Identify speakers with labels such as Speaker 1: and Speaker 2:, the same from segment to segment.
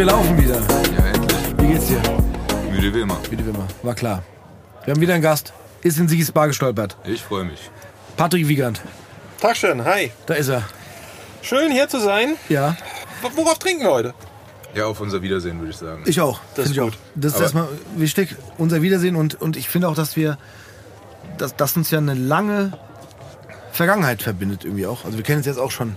Speaker 1: wir laufen wieder.
Speaker 2: Ja, endlich.
Speaker 1: Wie geht's dir?
Speaker 2: Müde wie immer.
Speaker 1: Wie immer. War klar. Wir haben wieder einen Gast. Ist in Sigis Bar gestolpert.
Speaker 2: Ich freue mich.
Speaker 1: Patrick Wiegand.
Speaker 3: Tagschön, hi.
Speaker 1: Da ist er.
Speaker 3: Schön hier zu sein.
Speaker 1: Ja,
Speaker 3: Worauf trinken wir heute?
Speaker 2: Ja, auf unser Wiedersehen, würde ich sagen.
Speaker 1: ich auch.
Speaker 3: Das ist
Speaker 1: ich
Speaker 3: gut.
Speaker 1: auch. Das ist erstmal wichtig. Unser Wiedersehen und, und ich finde auch, dass wir, dass, dass uns ja eine lange Vergangenheit verbindet irgendwie auch. Also wir kennen uns jetzt auch schon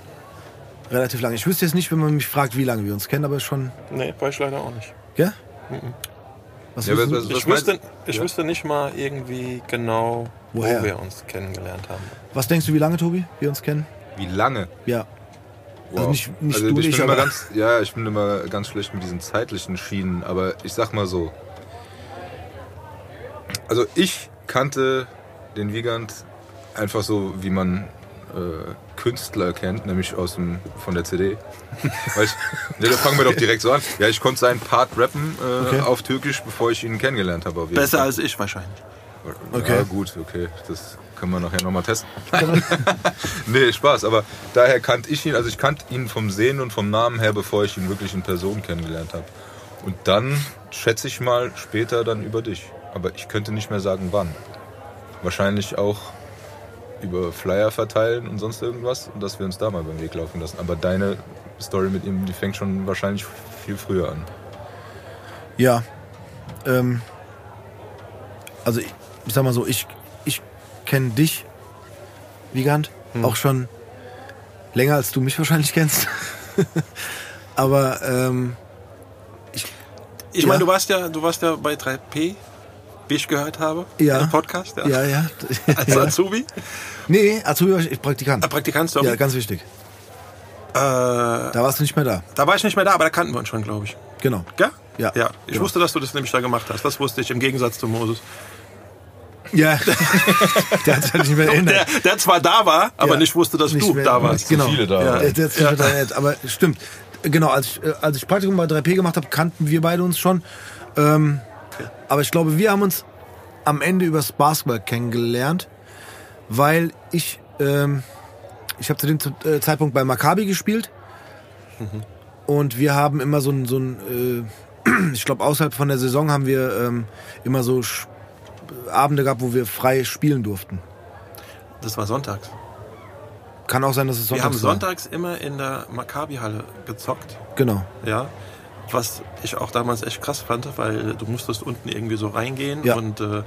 Speaker 1: relativ lange. Ich wüsste jetzt nicht, wenn man mich fragt, wie lange wir uns kennen, aber schon,
Speaker 3: Nee, weiß ich leider auch nicht.
Speaker 1: gell? Was
Speaker 2: Ja, was- was-
Speaker 3: Ich, wüsste, ich
Speaker 2: Ja.
Speaker 3: wüsste nicht mal irgendwie genau,
Speaker 1: Woher?
Speaker 3: wo wir uns kennengelernt haben.
Speaker 1: was denkst du, wie lange, Tobi, wir uns kennen?
Speaker 2: Wie lange?
Speaker 1: Ja.
Speaker 2: Wow.
Speaker 1: Also nicht- nicht
Speaker 2: also
Speaker 1: du,
Speaker 2: ich
Speaker 1: ich,
Speaker 2: bin immer ganz, Ja, ich bin immer ganz schlecht mit diesen zeitlichen Schienen, aber ich sag mal so. Also ich kannte den Wiegand einfach so, wie man Künstler kennt, nämlich aus dem, von der CD. Weil ich, ne, da fangen wir doch direkt so an. Ja, ich konnte seinen Part rappen äh,
Speaker 1: Okay.
Speaker 2: auf Türkisch, bevor ich ihn kennengelernt habe.
Speaker 3: Besser
Speaker 2: Fall.
Speaker 3: als ich wahrscheinlich.
Speaker 1: Okay.
Speaker 2: Ja, gut, okay. Das können wir nachher nochmal testen. nee, Spaß. Aber daher kannte ich ihn, also ich kannte ihn vom Sehen und vom Namen her, bevor ich ihn wirklich in Person kennengelernt habe. Und dann schätze ich mal später dann über dich. Aber ich könnte nicht mehr sagen, wann. Wahrscheinlich auch über Flyer verteilen und sonst irgendwas und dass wir uns da mal beim Weg laufen lassen. Aber deine Story mit ihm, die fängt schon wahrscheinlich viel früher an.
Speaker 1: Ja. Ähm, also ich, ich sag mal so, ich, ich kenne dich, Wiegand,
Speaker 3: Hm.
Speaker 1: auch schon länger als du mich wahrscheinlich kennst. Aber ähm,
Speaker 3: Ich
Speaker 1: Ja.
Speaker 3: meine, du warst ja, du warst ja bei 3P, wie ich gehört habe.
Speaker 1: Ja.
Speaker 3: Im Podcast, ja.
Speaker 1: ja, ja.
Speaker 3: Als
Speaker 1: ja.
Speaker 3: Azubi.
Speaker 1: Nee, Azubi war ich Praktikant.
Speaker 3: Äh, Praktikant, sorry.
Speaker 1: Ja, ganz wichtig.
Speaker 3: äh,
Speaker 1: Da warst du nicht mehr da.
Speaker 3: da war ich nicht mehr da, aber da kannten wir uns schon, glaube ich.
Speaker 1: Genau.
Speaker 3: Gell?
Speaker 1: Ja.
Speaker 3: ja. Ich
Speaker 1: Genau.
Speaker 3: wusste, dass du das nämlich da gemacht hast. Das wusste ich im Gegensatz zu Moses.
Speaker 1: Ja. der hat sich halt nicht mehr
Speaker 3: Der,
Speaker 1: erinnert.
Speaker 3: der zwar da war, aber
Speaker 1: Ja.
Speaker 3: nicht wusste, dass
Speaker 1: Nicht
Speaker 3: du
Speaker 1: mehr-
Speaker 3: da warst.
Speaker 1: Genau.
Speaker 2: viele da
Speaker 3: Ja.
Speaker 1: Der, der hat sich nicht mehr erinnert. Aber stimmt. Genau, als ich, äh, als ich Praktikum bei 3P gemacht habe, kannten wir beide uns schon. Ähm, aber ich glaube, wir haben uns am Ende übers Basketball kennengelernt, weil ich, ähm, ich habe zu dem äh, Zeitpunkt bei Maccabi gespielt und wir haben immer so ein, so ein äh, ich glaube, außerhalb von der Saison haben wir ähm, immer so Sch- Abende gehabt, wo wir frei spielen durften.
Speaker 3: Das war sonntags.
Speaker 1: Kann auch sein, dass es
Speaker 3: Wir
Speaker 1: sonntags
Speaker 3: haben
Speaker 1: war.
Speaker 3: sonntags immer in der Maccabi-Halle gezockt.
Speaker 1: Genau.
Speaker 3: Ja. Was ich auch damals echt krass fand, weil du musstest unten irgendwie so reingehen
Speaker 1: Ja.
Speaker 3: und äh,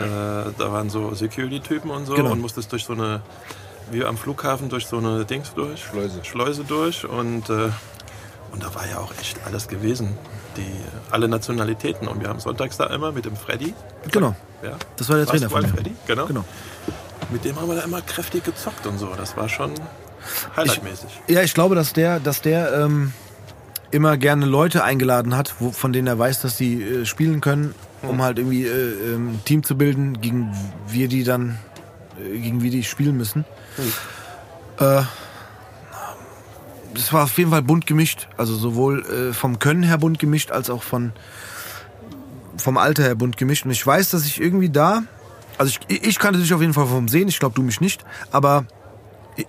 Speaker 3: äh, da waren so Security-Typen und so
Speaker 1: Genau.
Speaker 3: und musstest durch so eine, wie am Flughafen, durch so eine Dings durch.
Speaker 2: Schleuse.
Speaker 3: Schleuse durch und, äh, und da war ja auch echt alles gewesen. Die, alle Nationalitäten und wir haben sonntags da immer mit dem Freddy.
Speaker 1: Genau.
Speaker 3: Ja.
Speaker 1: Das war der Trainer von mir.
Speaker 3: Freddy, genau.
Speaker 1: Genau.
Speaker 3: Mit dem haben wir da immer kräftig gezockt und so. Das war schon highlightmäßig.
Speaker 1: Ja, ich glaube, dass der, dass der ähm, immer gerne Leute eingeladen hat, wo, von denen er weiß, dass sie äh, spielen können, um halt irgendwie äh, ähm, ein Team zu bilden, gegen wir die dann, äh, gegen wir die spielen müssen. Äh, das war auf jeden Fall bunt gemischt, also sowohl äh, vom Können her bunt gemischt, als auch von vom Alter her bunt gemischt. Und ich weiß, dass ich irgendwie da, also ich, ich kannte dich auf jeden Fall vom Sehen, ich glaube du mich nicht, aber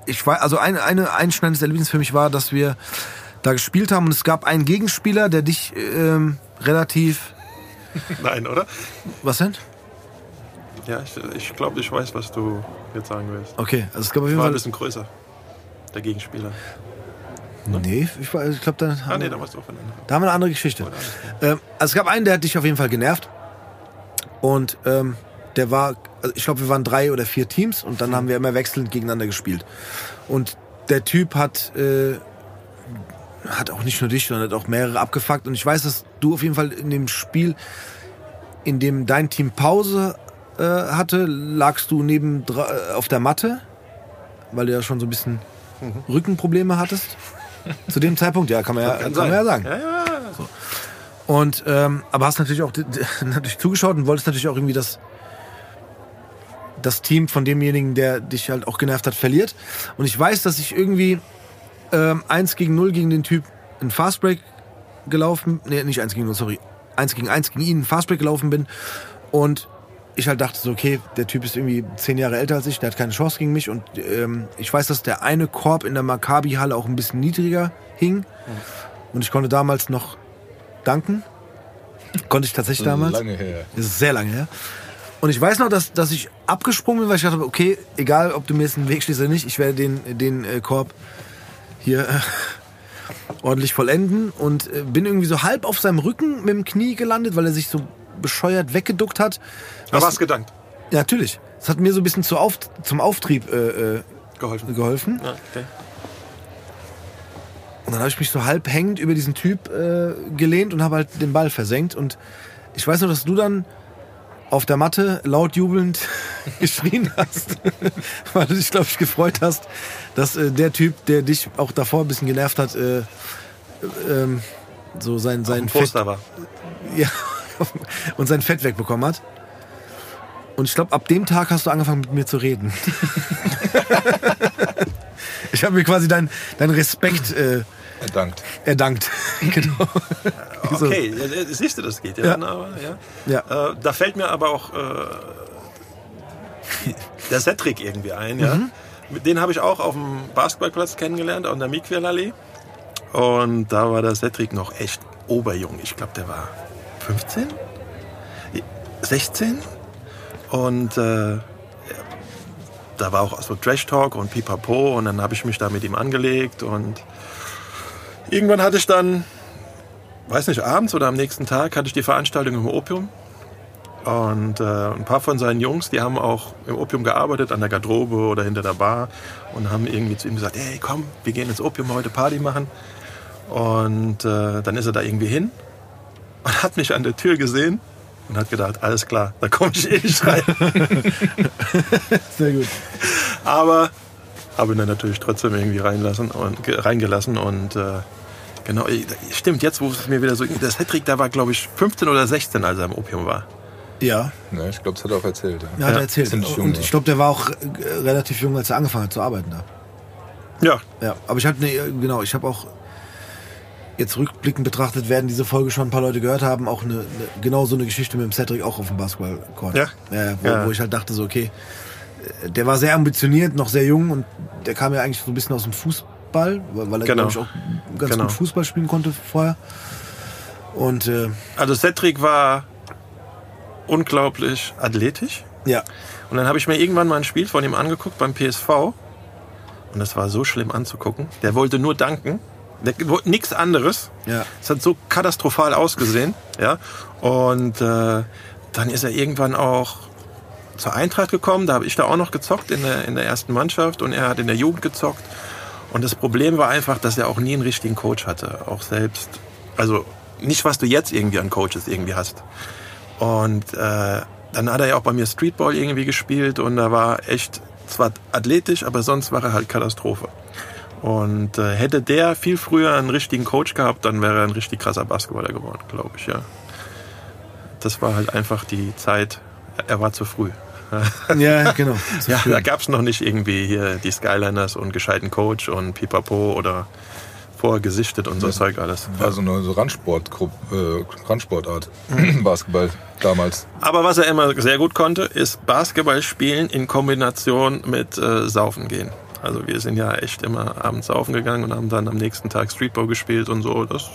Speaker 1: ich war, also eine, eine einschneidendes Erlebnis für mich war, dass wir da gespielt haben und es gab einen Gegenspieler, der dich ähm, relativ.
Speaker 3: Nein, oder?
Speaker 1: Was denn?
Speaker 3: Ja, ich, ich glaube, ich weiß, was du jetzt sagen willst.
Speaker 1: Okay, also es gab auf jeden
Speaker 3: War ein
Speaker 1: Fall.
Speaker 3: bisschen größer, der Gegenspieler.
Speaker 1: Nee, ich, war- ich glaube, da,
Speaker 3: Ah,
Speaker 1: haben
Speaker 3: nee,
Speaker 1: wir-
Speaker 3: da warst du auch ein anderer.
Speaker 1: da haben wir eine andere Geschichte. Ähm, also es gab einen, der hat dich auf jeden Fall genervt. Und ähm, der war, also ich glaube, wir waren drei oder vier Teams und dann haben wir immer wechselnd gegeneinander gespielt. Und der Typ hat, äh, hat auch nicht nur dich, sondern hat auch mehrere abgefuckt. Und ich weiß, dass du auf jeden Fall in dem Spiel, in dem dein Team Pause äh, hatte, lagst du neben äh, auf der Matte, weil du ja schon so ein bisschen Rückenprobleme hattest. Zu dem Zeitpunkt, ja, kann man ja, kann man ja sagen.
Speaker 3: Ja, ja.
Speaker 1: Und ähm, aber hast natürlich auch natürlich zugeschaut und wolltest natürlich auch irgendwie das das Team von demjenigen, der dich halt auch genervt hat, verliert. Und ich weiß, dass ich irgendwie ähm, 1 gegen 0 gegen den Typ in Fastbreak gelaufen, nee, nicht 1 gegen 0, sorry, 1 gegen 1 gegen ihn in Fastbreak gelaufen bin und ich halt dachte so, okay, der Typ ist irgendwie zehn Jahre älter als ich, der hat keine Chance gegen mich und ähm, ich weiß, dass der eine Korb in der Maccabi-Halle auch ein bisschen niedriger hing und ich konnte damals noch danken. Konnte ich tatsächlich damals.
Speaker 2: Lange her.
Speaker 1: Das ist sehr lange her. Und ich weiß noch, dass, dass ich abgesprungen bin, weil ich dachte, okay, egal ob du mir jetzt einen Weg stehst oder nicht, ich werde den, den äh, Korb hier äh, ordentlich vollenden und äh, bin irgendwie so halb auf seinem Rücken mit dem Knie gelandet, weil er sich so bescheuert weggeduckt hat.
Speaker 3: Aber
Speaker 1: Was-
Speaker 3: hast gedankt.
Speaker 1: Ja, natürlich. Das hat mir so ein bisschen zu auf, zum Auftrieb äh, äh,
Speaker 3: Geholfen.
Speaker 1: geholfen.
Speaker 3: Ja, okay.
Speaker 1: Und dann habe ich mich so halb hängend über diesen Typ äh, gelehnt und habe halt den Ball versenkt. Und ich weiß nur, dass du dann auf der Matte laut jubelnd geschrien hast, weil du dich, glaube ich, gefreut hast, dass äh, der Typ, der dich auch davor ein bisschen genervt hat, äh, äh, so sein, sein
Speaker 3: Ein
Speaker 1: Fett,
Speaker 3: war.
Speaker 1: ja, und sein Fett wegbekommen hat. Und ich glaube, ab dem Tag hast du angefangen mit mir zu reden. ich habe mir quasi deinen dein Respekt äh,
Speaker 2: Dankt.
Speaker 1: erdankt. genau. So.
Speaker 3: Okay, ja, siehst du, das geht ja.
Speaker 1: Ja.
Speaker 3: Dann aber, ja.
Speaker 1: Ja.
Speaker 3: Äh, da fällt mir aber auch äh, der Cedric irgendwie ein. Ja?
Speaker 1: Mhm.
Speaker 3: Den habe ich auch auf dem Basketballplatz kennengelernt, an der Miquelallee. Und da war der Cedric noch echt oberjung. Ich glaube, der war 15? 16? Und äh, da war auch so Trash Talk und Pipapo. Und dann habe ich mich da mit ihm angelegt. Und irgendwann hatte ich dann weiß nicht, abends oder am nächsten Tag hatte ich die Veranstaltung im Opium. Und äh, ein paar von seinen Jungs, die haben auch im Opium gearbeitet, an der Garderobe oder hinter der Bar. Und haben irgendwie zu ihm gesagt, hey komm, wir gehen ins Opium heute Party machen. Und äh, dann ist er da irgendwie hin und hat mich an der Tür gesehen und hat gedacht, alles klar, da komme ich eh nicht rein.
Speaker 1: Sehr gut.
Speaker 3: Aber habe ihn dann natürlich trotzdem irgendwie reinlassen und, ge- reingelassen und äh, genau, stimmt, jetzt wo es mir wieder so, das Hattrick, da war glaube ich 15 oder 16, als er im Opium war.
Speaker 1: Ja,
Speaker 2: Ja, ich glaube, das hat er auch erzählt.
Speaker 1: ja,
Speaker 2: Ja.
Speaker 1: hat er erzählt.
Speaker 2: ziemlich jung,
Speaker 1: Und ich glaube, der war auch äh, relativ jung, als er angefangen hat zu arbeiten da.
Speaker 3: Ja,
Speaker 1: Ja, aber ich hatte ne, genau, ich habe auch jetzt rückblickend betrachtet, werden diese Folge schon ein paar Leute gehört haben, auch eine, eine genau so eine Geschichte mit dem Cedric auch auf dem Basketballcourt.
Speaker 3: Ja?
Speaker 1: ja, ja, wo,
Speaker 3: Ja.
Speaker 1: wo ich halt dachte so, okay, äh, der war sehr ambitioniert, noch sehr jung und der kam ja eigentlich so ein bisschen aus dem Fußball, weil er
Speaker 3: Genau.
Speaker 1: glaube ich auch ganz
Speaker 3: Genau.
Speaker 1: gut Fußball spielen konnte vorher. Und äh,
Speaker 3: also Cedric war unglaublich athletisch.
Speaker 1: ja,
Speaker 3: Und dann habe ich mir irgendwann mal ein Spiel von ihm angeguckt beim PSV. Und das war so schlimm anzugucken. Der wollte nur danken. Der wollte nichts anderes.
Speaker 1: ja,
Speaker 3: Es hat so katastrophal ausgesehen. Ja? Und äh, dann ist er irgendwann auch zur Eintracht gekommen. Da habe ich da auch noch gezockt in der, in der ersten Mannschaft. Und er hat in der Jugend gezockt. Und das Problem war einfach, dass er auch nie einen richtigen Coach hatte. Auch selbst. Also nicht, was du jetzt irgendwie an Coaches irgendwie hast. Und äh, dann hat er ja auch bei mir Streetball irgendwie gespielt und da war echt zwar athletisch, aber sonst war er halt Katastrophe. Und äh, hätte der viel früher einen richtigen Coach gehabt, dann wäre er ein richtig krasser Basketballer geworden, glaube ich, ja. Das war halt einfach die Zeit, er war zu früh.
Speaker 1: ja, genau. So
Speaker 3: Ja,
Speaker 1: schön.
Speaker 3: da gab's noch nicht irgendwie hier die Skyliners und gescheiten Coach und Pipapo oder vorher gesichtet und so Zeug alles.
Speaker 2: War so eine so Randsportgruppe, äh, Randsportart.
Speaker 1: Mhm.
Speaker 2: Basketball damals.
Speaker 3: Aber was er immer sehr gut konnte, ist Basketball spielen in Kombination mit äh, Saufen gehen. Also wir sind ja echt immer abends saufen gegangen und haben dann am nächsten Tag Streetball gespielt und so. Das,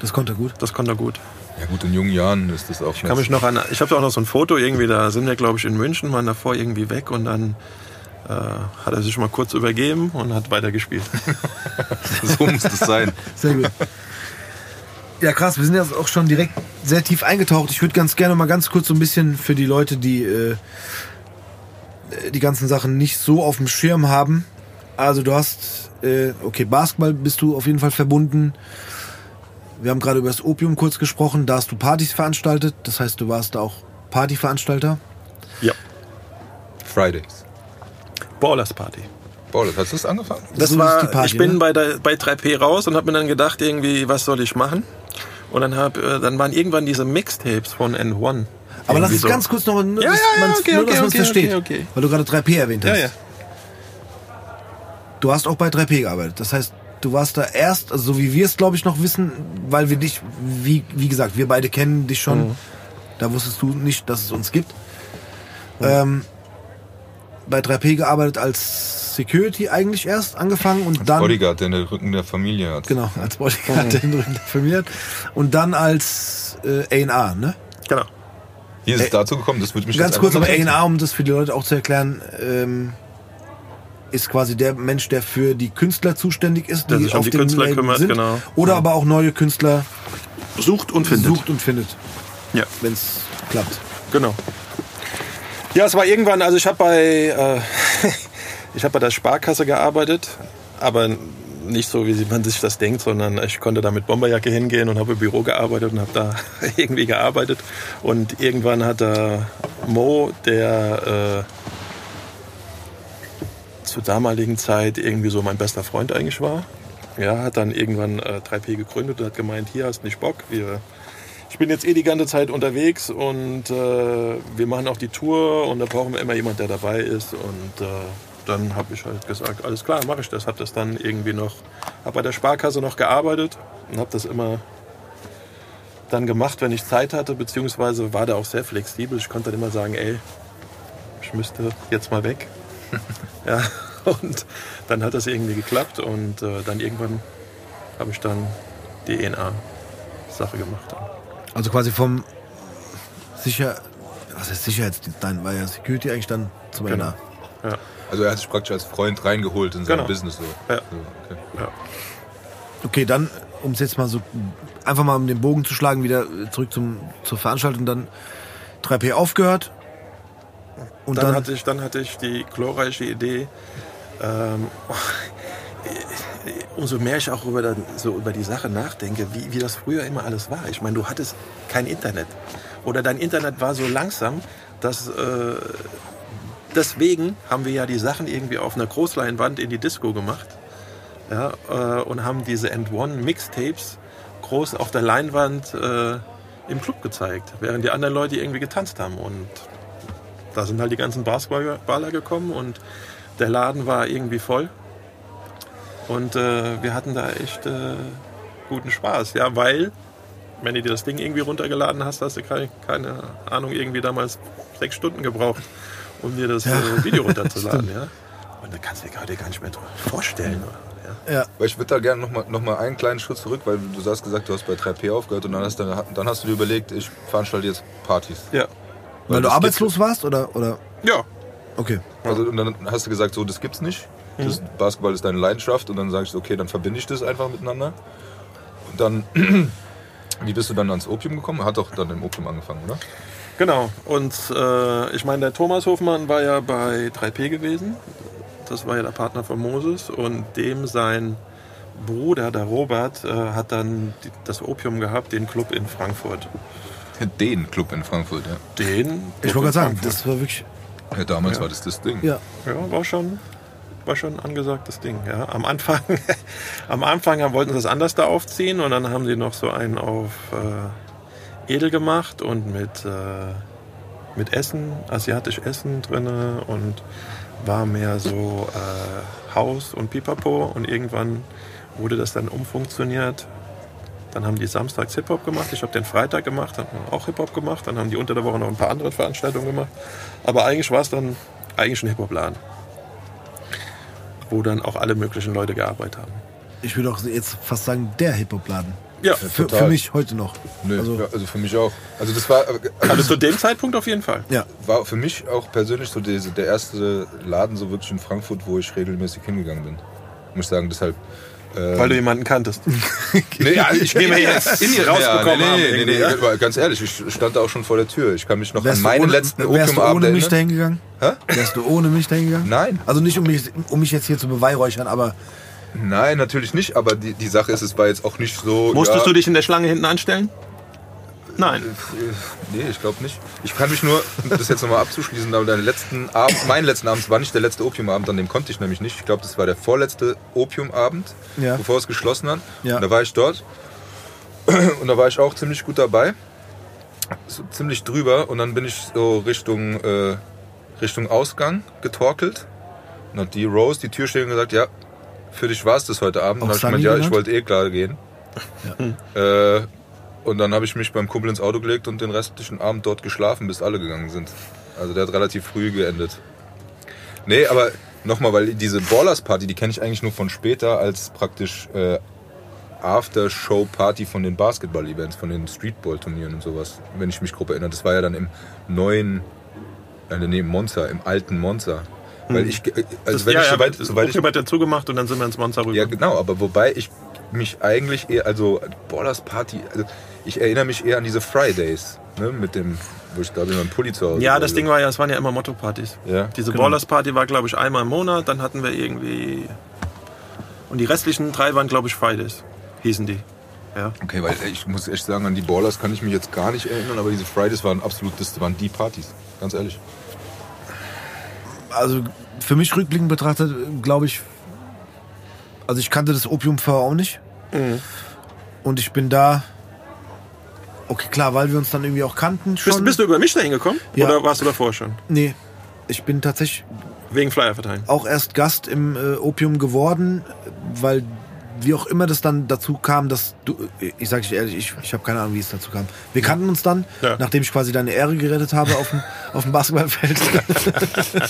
Speaker 1: Das konnte er gut.
Speaker 3: das konnte er gut.
Speaker 2: Ja gut, in jungen Jahren ist das auch
Speaker 3: Ich kann mich noch an, ich habe auch noch so ein Foto irgendwie, da sind wir glaube ich in München, waren davor irgendwie weg und dann äh, hat er sich mal kurz übergeben und hat weitergespielt.
Speaker 2: so muss das sein.
Speaker 1: Sehr gut. Ja, krass, wir sind jetzt auch schon direkt sehr tief eingetaucht. Ich würde ganz gerne mal ganz kurz so ein bisschen für die Leute, die äh, die ganzen Sachen nicht so auf dem Schirm haben. Also du hast, äh, okay, Basketball bist du auf jeden Fall verbunden. Wir haben gerade über das Opium kurz gesprochen. Da hast du Partys veranstaltet. Das heißt, du warst da auch Partyveranstalter.
Speaker 3: Ja.
Speaker 2: Fridays.
Speaker 3: Ballers Party.
Speaker 2: Boah, hast du das angefangen?
Speaker 3: Das
Speaker 1: ist
Speaker 3: war,
Speaker 1: die Party,
Speaker 3: ich bin
Speaker 1: ne?
Speaker 3: bei, der, bei 3P raus und habe mir dann gedacht, irgendwie, was soll ich machen? Und dann, hab, äh, dann waren irgendwann diese Mixtapes von N1.
Speaker 1: Aber lass uns
Speaker 3: so.
Speaker 1: ganz kurz noch, nur,
Speaker 3: Ja, ja, ja, okay,
Speaker 1: nur,
Speaker 3: okay,
Speaker 1: dass man es
Speaker 3: okay,
Speaker 1: versteht.
Speaker 3: okay, okay.
Speaker 1: Weil du gerade 3P erwähnt hast.
Speaker 3: Ja, ja.
Speaker 1: Du hast auch bei 3P gearbeitet. Das heißt, du warst da erst, also so wie wir es glaube ich noch wissen, weil wir dich, wie, wie gesagt, wir beide kennen dich
Speaker 3: Mhm.
Speaker 1: Ähm,
Speaker 3: Mhm.
Speaker 1: schon. Da wusstest du nicht, dass es uns gibt. Ähm, bei 3P gearbeitet als Security eigentlich erst angefangen und dann
Speaker 2: Bodyguard, der den Rücken der Familie hat.
Speaker 1: genau als Bodyguard der den Rücken der Familie hat. und dann als äh, A&R, ne?
Speaker 3: Genau.
Speaker 2: Wie ist es dazu gekommen? Das würde mich
Speaker 1: Ganz kurz, aber A&R, um das für die Leute auch zu erklären, ähm, ist quasi der Mensch, der für die Künstler zuständig ist,
Speaker 3: Der sich um die Künstler kümmert,
Speaker 1: sind,
Speaker 3: genau.
Speaker 1: oder aber auch neue Künstler
Speaker 3: Sucht und findet.
Speaker 1: sucht und findet,
Speaker 3: Ja.
Speaker 1: wenn es klappt.
Speaker 3: Genau. Ja, es war irgendwann, also ich habe bei, äh, ich habe bei der Sparkasse gearbeitet, aber nicht so, wie man sich das denkt, sondern ich konnte da mit Bomberjacke hingehen und habe im Büro gearbeitet und habe da irgendwie gearbeitet. Und irgendwann hat da Mo, der äh, zur damaligen Zeit irgendwie so mein bester Freund eigentlich war, ja, hat dann irgendwann äh, 3P gegründet und hat gemeint, hier hast nicht Bock, wir ich bin jetzt eh die ganze Zeit unterwegs und äh, wir machen auch die Tour und da brauchen wir immer jemand, der dabei ist. Und äh, dann habe ich halt gesagt, alles klar, mache ich das. Habe das dann irgendwie noch, habe bei der Sparkasse noch gearbeitet und habe das immer dann gemacht, wenn ich Zeit hatte, beziehungsweise war da auch sehr flexibel. Ich konnte dann immer sagen, ey, ich müsste jetzt mal weg. ja, und dann hat das irgendwie geklappt und äh, dann irgendwann habe ich dann die ENA-Sache gemacht.
Speaker 1: Also quasi vom sicher, was ist Sicherheitsdienst? Nein, war ja Security eigentlich dann zum
Speaker 3: Genau.
Speaker 1: A&R.
Speaker 3: Ja.
Speaker 2: Also er hat sich praktisch als Freund reingeholt in sein
Speaker 3: Genau.
Speaker 2: Business. So.
Speaker 3: Ja.
Speaker 2: So, okay.
Speaker 3: Ja.
Speaker 1: Okay, dann, um es jetzt mal so einfach mal um den Bogen zu schlagen, wieder zurück zum, zur Veranstaltung, dann 3P aufgehört. Und
Speaker 3: dann,
Speaker 1: dann,
Speaker 3: hatte ich, dann hatte ich die glorreiche Idee, ähm, umso mehr ich auch über, dann, so über die Sache nachdenke, wie, wie das früher immer alles war. Ich meine, du hattest kein Internet. Oder dein Internet war so langsam, dass... Äh, deswegen haben wir ja die Sachen irgendwie auf einer Großleinwand in die Disco gemacht. Ja, äh, und haben diese End One Mixtapes groß auf der Leinwand äh, im Club gezeigt, während die anderen Leute irgendwie getanzt haben. Und da sind halt die ganzen Basketballer gekommen und der Laden war irgendwie voll. Und äh, wir hatten da echt äh, guten Spaß, ja, weil, wenn du dir das Ding irgendwie runtergeladen hast, hast du keine, keine Ahnung, irgendwie damals sechs Stunden gebraucht, um dir das
Speaker 1: Ja.
Speaker 3: äh, Video runterzuladen, ja. Und da kannst du dir gerade gar nicht mehr vorstellen. Ja.
Speaker 1: ja,
Speaker 2: Aber ich würde da gerne nochmal noch mal einen kleinen Schritt zurück, weil du hast gesagt, du hast bei 3P aufgehört und dann hast, du, dann hast du dir überlegt, ich veranstalte jetzt Partys.
Speaker 3: ja.
Speaker 1: weil du
Speaker 2: das
Speaker 1: arbeitslos warst oder, oder?
Speaker 3: Ja,
Speaker 1: Okay.
Speaker 2: Also, und dann hast du gesagt, so, das gibt's nicht. Das Basketball ist deine Leidenschaft und dann sage ich, so, okay, dann verbinde ich das einfach miteinander. Und dann, wie bist du dann ans Opium gekommen? Hat doch dann im Opium angefangen, oder?
Speaker 3: Genau. Und äh, ich meine, der Thomas Hofmann war ja bei 3P gewesen. Das war ja der Partner von Moses. Und dem sein Bruder, der Robert, äh, hat dann die, das Opium gehabt, den Club in Frankfurt.
Speaker 2: Den Club in Frankfurt, ja.
Speaker 3: Den?
Speaker 1: Ich
Speaker 3: Club
Speaker 1: wollte gerade
Speaker 3: in
Speaker 1: sagen,
Speaker 3: Frankfurt.
Speaker 1: das war wirklich,
Speaker 2: ja damals
Speaker 3: Ja.
Speaker 2: war das das Ding.
Speaker 1: ja.
Speaker 3: Ja, war schon, war schon ein angesagtes Ding. Ja. Am Anfang, am Anfang wollten sie das anders da aufziehen und dann haben sie noch so einen auf äh, edel gemacht und mit, äh, mit Essen, asiatisch Essen drinne und war mehr so äh, Haus und Pipapo und irgendwann wurde das dann umfunktioniert. Dann haben die samstags Hip-Hop gemacht. Ich habe den Freitag gemacht, haben auch Hip-Hop gemacht. Dann haben die unter der Woche noch ein paar andere Veranstaltungen gemacht. Aber eigentlich war es dann eigentlich ein Hip-Hop-Laden, wo dann auch alle möglichen Leute gearbeitet haben.
Speaker 1: Ich würde auch jetzt fast sagen, der Hip-Hop-Laden.
Speaker 3: Ja,
Speaker 1: Für, für mich heute noch.
Speaker 2: Nö,
Speaker 1: Also-
Speaker 2: also, also für mich auch. Also das war,
Speaker 3: also zu dem Zeitpunkt auf jeden Fall.
Speaker 1: Ja.
Speaker 2: war für mich auch persönlich so diese, der erste Laden so wirklich in Frankfurt, wo ich regelmäßig hingegangen bin. Muss ich sagen, deshalb. Äh,
Speaker 3: Weil du jemanden kanntest.
Speaker 2: Nee, ja, ich
Speaker 3: wir jetzt
Speaker 2: in ihr
Speaker 3: rausbekommen
Speaker 2: nee,
Speaker 3: haben
Speaker 2: nee, nee, nee,
Speaker 3: ja?
Speaker 2: aber ganz ehrlich, ich stand da auch schon vor der Tür. Ich kann mich noch
Speaker 1: Wärst
Speaker 2: an meinen
Speaker 1: ohne,
Speaker 2: letzten
Speaker 1: wärst du
Speaker 2: Opiumabend
Speaker 1: ohne mich
Speaker 2: erinnern.
Speaker 1: dahin gegangen?
Speaker 2: Hä?
Speaker 1: Wärst du ohne mich dahin gegangen?
Speaker 2: Nein,
Speaker 1: Also nicht, um mich, um mich jetzt hier zu beweihräuchern, aber
Speaker 2: nein, natürlich nicht. Aber die, die Sache ist, es war jetzt auch nicht so.
Speaker 3: Musstest
Speaker 2: ja,
Speaker 3: du dich in der Schlange hinten anstellen? Nein.
Speaker 2: Nee, ich glaube nicht. Ich kann mich nur, um das jetzt nochmal abzuschließen, aber deinen letzten Abend, mein letzten Abend war nicht der letzte Opiumabend, an dem konnte ich nämlich nicht. Ich glaube, das war der vorletzte Opiumabend,
Speaker 1: Ja.
Speaker 2: bevor es geschlossen hat.
Speaker 1: Ja.
Speaker 2: Und da war ich dort. Und da war ich auch ziemlich gut dabei. So ziemlich drüber. Und dann bin ich so Richtung, äh, Richtung Ausgang getorkelt. Und hat die Rose die Tür stehen und gesagt, ja, für dich war es das heute Abend.
Speaker 1: Auch
Speaker 2: Und dann habe ich gemeint, ja, ich wollte eh klar gehen. Äh, und dann habe ich mich beim Kumpel ins Auto gelegt und den restlichen Abend dort geschlafen, bis alle gegangen sind. Also der hat relativ früh geendet. Nee, aber nochmal, weil diese Ballers Party, die kenne ich eigentlich nur von später als praktisch äh, After-Show-Party von den Basketball-Events, von den Streetball-Turnieren und sowas, wenn ich mich grob erinnere. Das war ja dann im neuen, äh, nee, im Monza, im alten Monza. Weil ich, äh, also
Speaker 3: Das,
Speaker 2: wenn
Speaker 3: ja,
Speaker 2: ich
Speaker 3: ja,
Speaker 2: soweit,
Speaker 3: das
Speaker 2: soweit ich,
Speaker 3: hat ja zugemacht und dann sind wir ins Monster rüber.
Speaker 2: ja genau, aber wobei ich mich eigentlich eher, also Ballers Party, also ich erinnere mich eher an diese Fridays, ne, mit dem, wo ich glaube ich meinen Pulli zu Hause
Speaker 3: Ja, das. Ding war ja, es waren ja immer Motto-Partys.
Speaker 2: Ja,
Speaker 3: Diese
Speaker 1: genau.
Speaker 3: Ballers-Party war, glaube ich, einmal im Monat. Dann hatten wir irgendwie. Und die restlichen drei waren, glaube ich, Fridays. Hießen die. Ja.
Speaker 2: Okay, weil ich muss echt sagen, an die Ballers kann ich mich jetzt gar nicht erinnern, aber diese Fridays waren absolut, das waren die Partys, ganz ehrlich.
Speaker 1: Also für mich rückblickend betrachtet, glaube ich, also ich kannte das Opium vorher auch nicht.
Speaker 3: Mhm.
Speaker 1: Und ich bin da, okay klar, weil wir uns dann irgendwie auch kannten schon.
Speaker 3: Bist, bist du über mich dahin gekommen?
Speaker 1: Ja.
Speaker 3: Oder warst du davor schon?
Speaker 1: Nee, ich bin tatsächlich
Speaker 3: Wegen Flyer verteilen.
Speaker 1: auch erst Gast im äh, Opium geworden, weil wie auch immer das dann dazu kam, dass du, ich sage dir ehrlich, ich, ich habe keine Ahnung, wie es dazu kam. Wir kannten uns dann,
Speaker 3: Ja.
Speaker 1: nachdem ich quasi deine Ehre gerettet habe auf dem, auf dem Basketballfeld.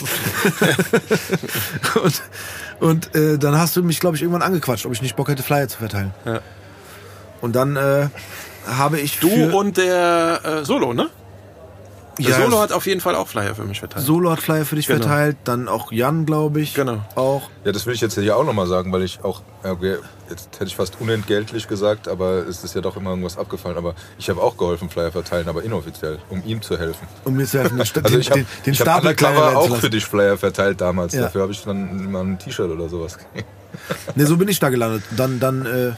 Speaker 1: und und äh, dann hast du mich, glaube ich, irgendwann angequatscht, ob ich nicht Bock hätte, Flyer zu verteilen.
Speaker 3: Ja.
Speaker 1: Und dann äh, habe ich
Speaker 3: Du
Speaker 1: für,
Speaker 3: und der äh, Solo, ne? Der
Speaker 1: Ja,
Speaker 3: Solo hat auf jeden Fall auch Flyer für mich verteilt.
Speaker 1: Solo hat Flyer für dich
Speaker 3: Genau.
Speaker 1: verteilt, dann auch Jan, glaube ich.
Speaker 3: Genau.
Speaker 1: Auch.
Speaker 2: Ja, das will ich jetzt hier auch nochmal sagen, weil ich auch, okay, jetzt hätte ich fast unentgeltlich gesagt, aber es ist ja doch immer irgendwas abgefallen. Aber ich habe auch geholfen, Flyer verteilen, aber inoffiziell, um ihm zu helfen.
Speaker 1: Um mir zu helfen, den,
Speaker 2: Also
Speaker 1: den,
Speaker 2: ich habe
Speaker 1: den, den
Speaker 2: ich hab undercover auch für dich Flyer verteilt damals.
Speaker 1: Ja.
Speaker 2: Dafür habe ich dann mal ein T-Shirt oder sowas.
Speaker 1: Ne, so bin ich da gelandet. Dann, dann, äh,